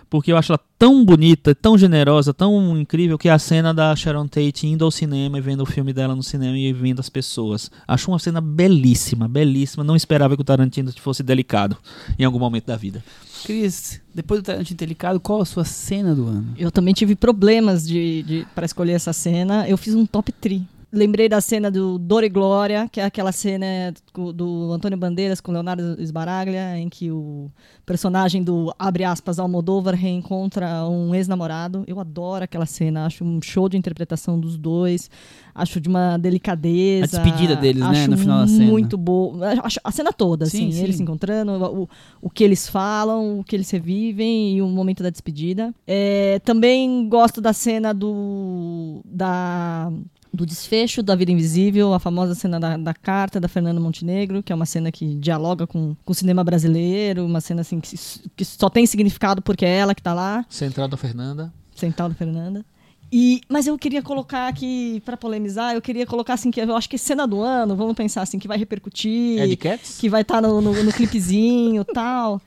porque eu acho ela tão bonita, tão generosa, tão incrível, que é a cena da Sharon Tate indo ao cinema e vendo o filme dela no cinema e vendo as pessoas. Acho uma cena belíssima, belíssima. Não esperava que o Tarantino fosse delicado em algum momento da vida. Cris, depois do Tarantino Delicado, qual a sua cena do ano? Eu também tive problemas de, de para escolher essa cena. Eu fiz um top 3. Lembrei da cena do Dor e Glória, que é aquela cena do, Antônio Bandeiras com Leonardo Sbaraglia, em que o personagem do, abre aspas, Almodóvar reencontra um ex-namorado. Eu adoro aquela cena, acho um show de interpretação dos dois, acho de uma delicadeza. A despedida deles, né, no final da cena. Muito boa. A cena toda, Sim, assim, sim. eles se encontrando, o, o que eles falam, o que eles revivem e o momento da despedida. É, também gosto da cena do da do desfecho da Vida Invisível, a famosa cena da, da carta da Fernanda Montenegro, que é uma cena que dialoga com, com o cinema brasileiro, uma cena assim que, que só tem significado porque é ela que tá lá, Central da Fernanda. central da Fernanda. E, mas eu queria colocar aqui, pra polemizar, eu queria colocar assim, que eu acho que cena do ano, vamos pensar assim, que vai repercutir Ed Cats? que vai estar no, no, no clipezinho e *laughs* tal.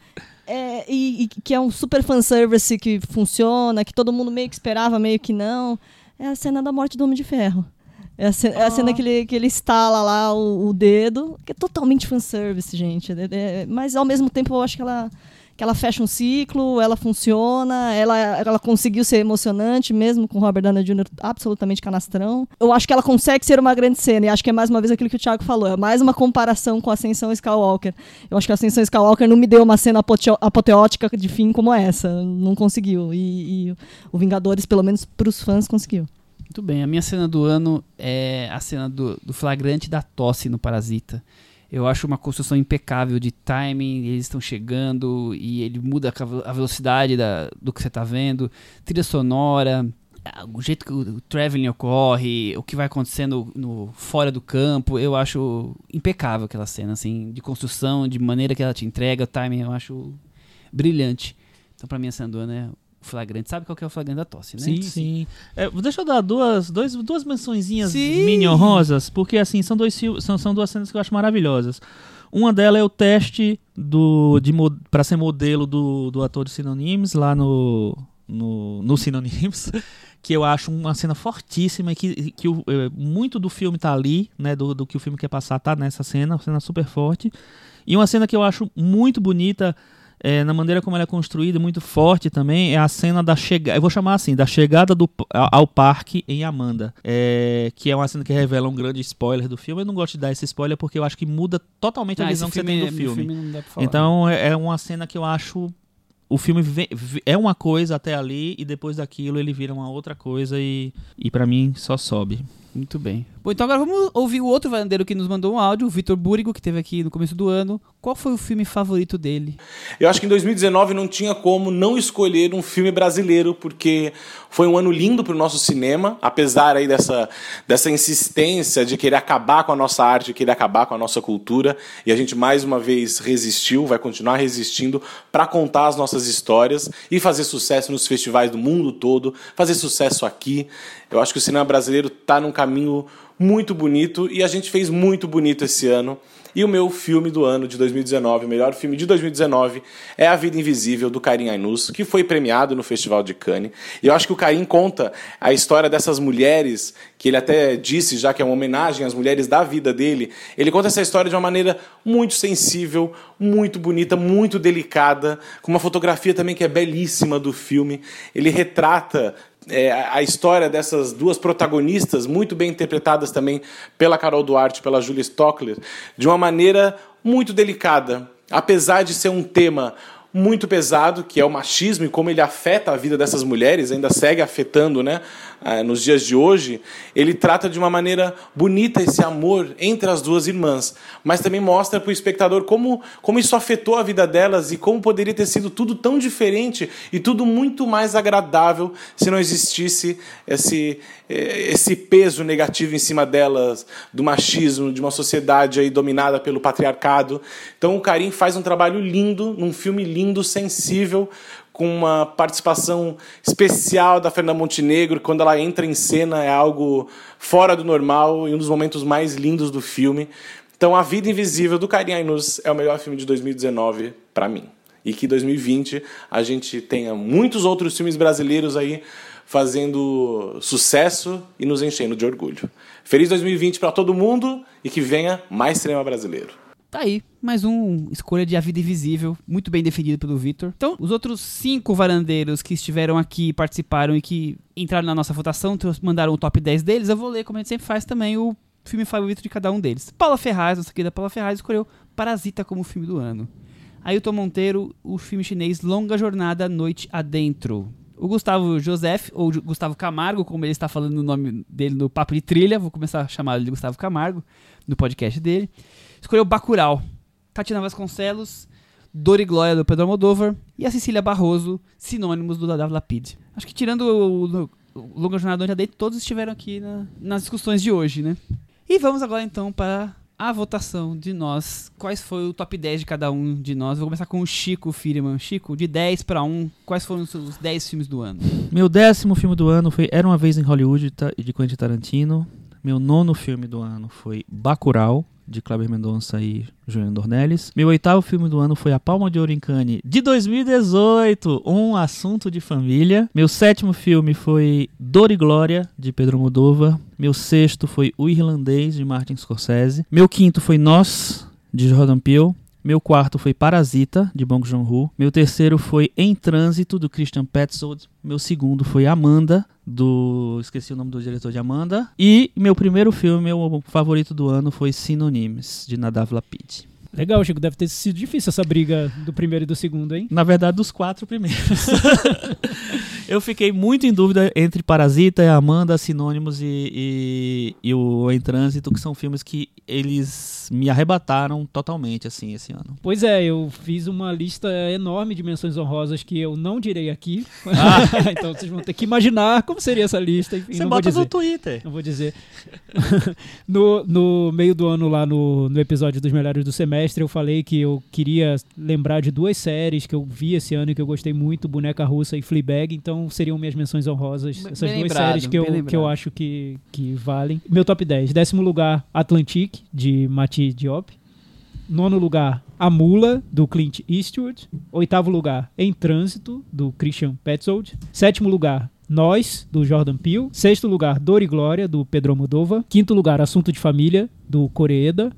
É, e, e que é um super fanservice que funciona, que todo mundo meio que esperava, meio que não. É a cena da morte do Homem de Ferro. É a, ce- é a cena que ele, que ele estala lá o, o dedo, que é totalmente fanservice, gente. É- é- mas ao mesmo tempo eu acho que ela, que ela fecha um ciclo, ela funciona, ela, ela conseguiu ser emocionante mesmo com o Robert Downey Jr. absolutamente canastrão. Eu acho que ela consegue ser uma grande cena, e acho que é mais uma vez aquilo que o Thiago falou, é mais uma comparação com a Ascensão Skywalker. Eu acho que a Ascensão Skywalker não me deu uma cena apoteótica de fim como essa, não conseguiu. E, e o Vingadores, pelo menos pros fãs, conseguiu. Muito bem, a minha cena do ano é a cena do, do flagrante da tosse no Parasita. Eu acho uma construção impecável de timing, eles estão chegando e ele muda a velocidade da, do que você está vendo, trilha sonora, o jeito que o, traveling ocorre, o que vai acontecendo no, fora do campo, eu acho impecável aquela cena, assim, de construção, de maneira que ela te entrega, o timing eu acho brilhante. Então, pra mim, a cena do ano é o flagrante. Sabe qual que é o flagrante da tosse, né? Sim, sim. É, deixa eu dar duas, dois, duas mençõezinhas mini honrosas, porque assim, são, dois, são, são duas cenas que eu acho maravilhosas. Uma delas é o teste do, pra ser modelo do, do ator de Synonyms lá no, no, no Synonyms, *laughs* que eu acho uma cena fortíssima e que, que o- é, muito do filme tá ali, né, do, do que o filme quer passar tá nessa cena, uma cena super forte. E uma cena que eu acho muito bonita é, na maneira como ela é construída, muito forte também, é a cena da chegada. Eu vou chamar assim, da chegada do, ao parque em Amanda. É, que é uma cena que revela um grande spoiler do filme. Eu não gosto de dar esse spoiler porque eu acho que muda totalmente a Ah, visão que você tem do esse filme. falar. Então é é uma cena que eu acho. O filme é uma coisa até ali e depois daquilo ele vira uma outra coisa e, e para mim só sobe. Muito bem. Bom, então agora vamos ouvir o outro varandeiro que nos mandou um áudio, o Vitor Búrigo, que teve aqui no começo do ano. Qual foi o filme favorito dele? Eu acho que em 2019 não tinha como não escolher um filme brasileiro, porque foi um ano lindo para o nosso cinema, apesar aí dessa, dessa insistência de querer acabar com a nossa arte, querer acabar com a nossa cultura, e a gente mais uma vez resistiu, vai continuar resistindo para contar as nossas histórias e fazer sucesso nos festivais do mundo todo, fazer sucesso aqui. Eu acho que o cinema brasileiro está num caminho muito bonito e a gente fez muito bonito esse ano. E o meu filme do ano de 2019, o melhor filme de 2019, é A Vida Invisível, do Karim Ainus, que foi premiado no Festival de Cannes. E eu acho que o Karim conta a história dessas mulheres, que ele até disse já que é uma homenagem às mulheres da vida dele. Ele conta essa história de uma maneira muito sensível, muito bonita, muito delicada, com uma fotografia também que é belíssima do filme. Ele retrata é, a história dessas duas protagonistas, muito bem interpretadas também pela Carol Duarte pela Julia Stockler, de uma maneira muito delicada. Apesar de ser um tema muito pesado, que é o machismo e como ele afeta a vida dessas mulheres, ainda segue afetando né, nos dias de hoje, ele trata de uma maneira bonita esse amor entre as duas irmãs, mas também mostra para o espectador como, como isso afetou a vida delas e como poderia ter sido tudo tão diferente e tudo muito mais agradável se não existisse esse, eh, esse peso negativo em cima delas, do machismo, de uma sociedade aí dominada pelo patriarcado. Então o Karim faz um trabalho lindo, num filme lindo, sensível, com uma participação especial da Fernanda Montenegro, quando ela entra em cena é algo fora do normal e um dos momentos mais lindos do filme. Então, A Vida Invisível do Karim Ainus é o melhor filme de 2019 para mim. E que 2020 a gente tenha muitos outros filmes brasileiros aí fazendo sucesso e nos enchendo de orgulho. Feliz 2020 para todo mundo e que venha mais cinema brasileiro. Tá aí, mais um escolha de A Vida Invisível, muito bem definido pelo Vitor. Então, os outros cinco varandeiros que estiveram aqui, participaram e que entraram na nossa votação, mandaram o top 10 deles, eu vou ler, como a gente sempre faz também, o filme favorito de cada um deles. Paula Ferraz, nossa querida Paula Ferraz, escolheu Parasita como filme do ano. Ailton Monteiro, o filme chinês Longa Jornada Noite Adentro. O Gustavo Joseph, ou Gustavo Camargo, como ele está falando o nome dele no Papo de Trilha, vou começar a chamar ele de Gustavo Camargo, no podcast dele. Escolheu Bacurau, Tatiana Vasconcelos, Dor e Glória do Pedro Almodóvar e a Cecília Barroso, sinônimos do Dadav Lapid. Acho que tirando o, o, Longa Jornada Noite Adentro, todos estiveram aqui na- nas discussões de hoje, né? E vamos agora então para a votação de nós. Quais foi o top 10 de cada um de nós? Vou começar com o Chico Firman. Chico, de 10 para 1, quais foram os seus 10 filmes do ano? Meu décimo filme do ano foi Era Uma Vez em Hollywood, de Quentin Tarantino. Meu nono filme do ano foi Bacurau, de Kleber Mendonça e Juliano Dornelles. Meu oitavo filme do ano foi A Palma de Ouro em Cannes, de 2018, Um Assunto de Família. Meu sétimo filme foi Dor e Glória, de Pedro Moldova. Meu sexto foi O Irlandês, de Martin Scorsese. Meu quinto foi Nós, de Jordan Peele. Meu quarto foi Parasita, de Bong Joon-ho. Meu terceiro foi Em Trânsito, do Christian Petzold. Meu segundo foi Amanda, do... Esqueci o nome do diretor de Amanda. E meu primeiro filme, meu favorito do ano, foi Synonyms, de Nadav Lapid. Legal, Chico. Deve ter sido difícil essa briga do primeiro e do segundo, hein? Na verdade, dos quatro primeiros. *laughs* Eu fiquei muito em dúvida entre Parasita, Amanda, Sinônimos e, e, e o Em Trânsito, que são filmes que eles me arrebataram totalmente, assim, esse ano. Pois é, eu fiz uma lista enorme de menções honrosas que eu não direi aqui. *laughs* então vocês vão ter que imaginar como seria essa lista. Enfim, Ah. Você não vou bota dizer. no Twitter. Não vou dizer. *laughs* no, no meio do ano, lá no, no episódio dos melhores do semestre, eu falei que eu queria lembrar de duas séries que eu vi esse ano e que eu gostei muito, Boneca Russa e Fleabag, então seriam minhas menções honrosas. Bem- essas duas lembrado, séries que eu, que eu acho que, que valem. Meu top 10. Décimo lugar, Atlantique, de Mati Diop. Nono lugar, A Mula, do Clint Eastwood. Oitavo lugar, Em Trânsito, do Christian Petzold. Sétimo lugar, Nós, do Jordan Peele. Sexto lugar, Dor e Glória, do Pedro Almodóvar. Quinto lugar, Assunto de Família, do Coreeda.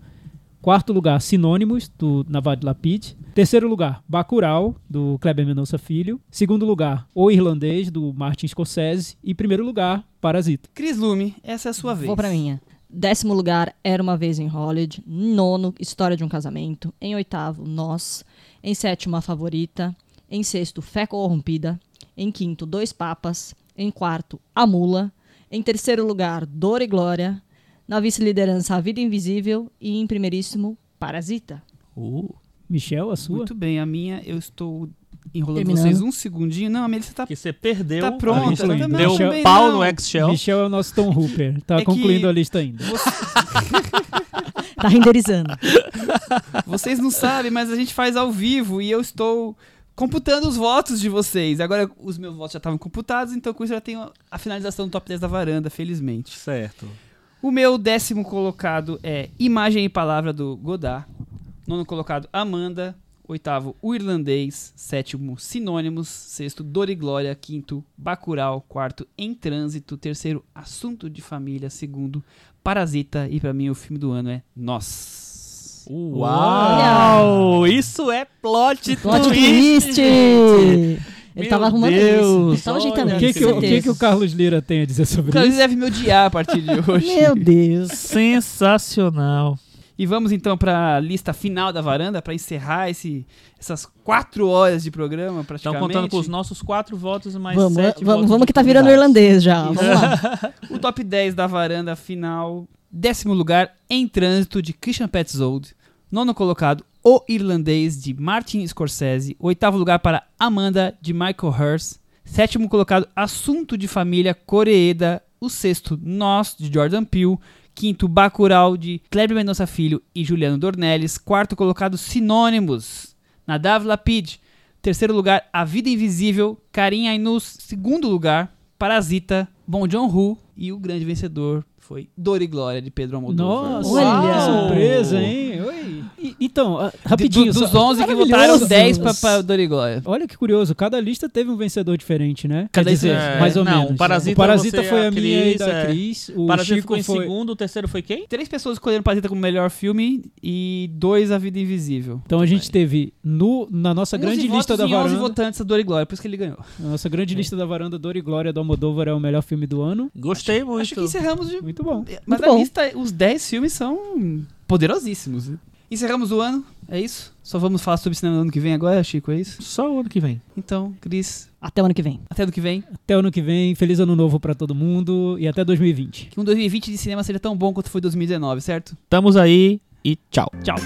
Quarto lugar, Sinônimos, do Navad Lapid. Terceiro lugar, Bacurau, do Kleber Mendonça Filho. Segundo lugar, O Irlandês, do Martin Scorsese. E primeiro lugar, Parasita. Cris Lume, essa é a sua vez. Vou pra minha. Décimo lugar, Era Uma Vez em Hollywood. Nono, História de um Casamento. Em oitavo, Nós. Em sétimo, A Favorita. Em sexto, Fé Corrompida. Em quinto, Dois Papas. Em quarto, A Mula. Em terceiro lugar, Dor e Glória. Na vice-liderança, A Vida Invisível. E em primeiríssimo, Parasita. Uh, Michel, a sua? Muito bem, a minha eu estou enrolando Terminando. vocês um segundinho. Não, a Melissa tá, que você perdeu. tá a pronta. lista. Tá, não, Deu também pau não. no Excel. Michel é o nosso Tom Hooper. *laughs* Tá É que- concluindo a lista ainda. *laughs* Tá renderizando. *laughs* Vocês não sabem, mas a gente faz ao vivo e eu estou computando os votos de vocês. Agora os meus votos já estavam computados, então com isso eu já tenho a finalização do top 10 da varanda, felizmente. Certo. O meu décimo colocado é Imagem e Palavra do Godard. Nono colocado, Amanda. Oitavo, O Irlandês. Sétimo, Sinônimos. Sexto, Dor e Glória. Quinto, Bacurau. Quarto, Em Trânsito. Terceiro, Assunto de Família. Segundo, Parasita. E pra mim o filme do ano é Nós. Uau! Isso é plot, Plot twist! twist! Ele Meu tava arrumando Deus, isso. Ele ajeitando O isso. que, que, o- o que, que o Carlos Lira tem a dizer O sobre Carlos isso? deve me odiar a partir de *laughs* hoje. Meu Deus. Sensacional. E vamos então pra lista final da varanda, pra encerrar esse, essas quatro horas de programa, Estão praticamente. contando com os nossos quatro votos mais Vamos, sete vamos, votos vamos que tá virando irlandês já. Vamos lá. *laughs* O top 10 da varanda final. Décimo lugar, Em Trânsito, de Christian Petzold. Nono colocado, O Irlandês, de Martin Scorsese. Oitavo lugar para Amanda, de Michael Hurst. Sétimo colocado, Assunto de Família, Coreeda. O sexto, Nós, de Jordan Peele. Quinto, Bacurau, de Kleber Mendonça Filho e Juliano Dornelles. Quarto colocado, Sinônimos, Nadav Lapid. Terceiro lugar, A Vida Invisível, Karim Ainus. Segundo lugar, Parasita, Bom John Hu. E o grande vencedor foi Dor e Glória, de Pedro Almodóvar. Nossa, Olha! que surpresa, hein? Oi. E- então, ah, rapidinho. Do- dos só- 11 que votaram, 10 pra, pra Dor e Glória. Olha que curioso, cada lista teve um vencedor diferente, né? Cada Quer dizer, lista- mais ou não, menos. o Parasita o Parasita foi a a minha e Cris, da é. Cris. O Parasita Chico ficou em foi... segundo, o terceiro foi quem? Três pessoas escolheram Parasita como melhor filme e dois A Vida Invisível. Então a gente teve no, na nossa 11 grande lista da e 11 varanda. votantes a Dor e Glória, por isso que ele ganhou. A nossa grande lista da varanda Dor e Glória do Almodóvar é o melhor filme do ano. Gostei muito. Acho que encerramos de... Muito bom. Mas Muito a bom. lista, os 10 filmes são poderosíssimos. Encerramos o ano, é isso? Só vamos falar sobre cinema no ano que vem agora, Chico, é isso? Só o ano que vem. Então, Cris, Até o ano que vem. até ano que vem. Até o ano que vem, feliz ano novo pra todo mundo e até 2020. Que um 2020 de cinema seja tão bom quanto foi 2019, certo? Estamos aí e tchau. Tchau.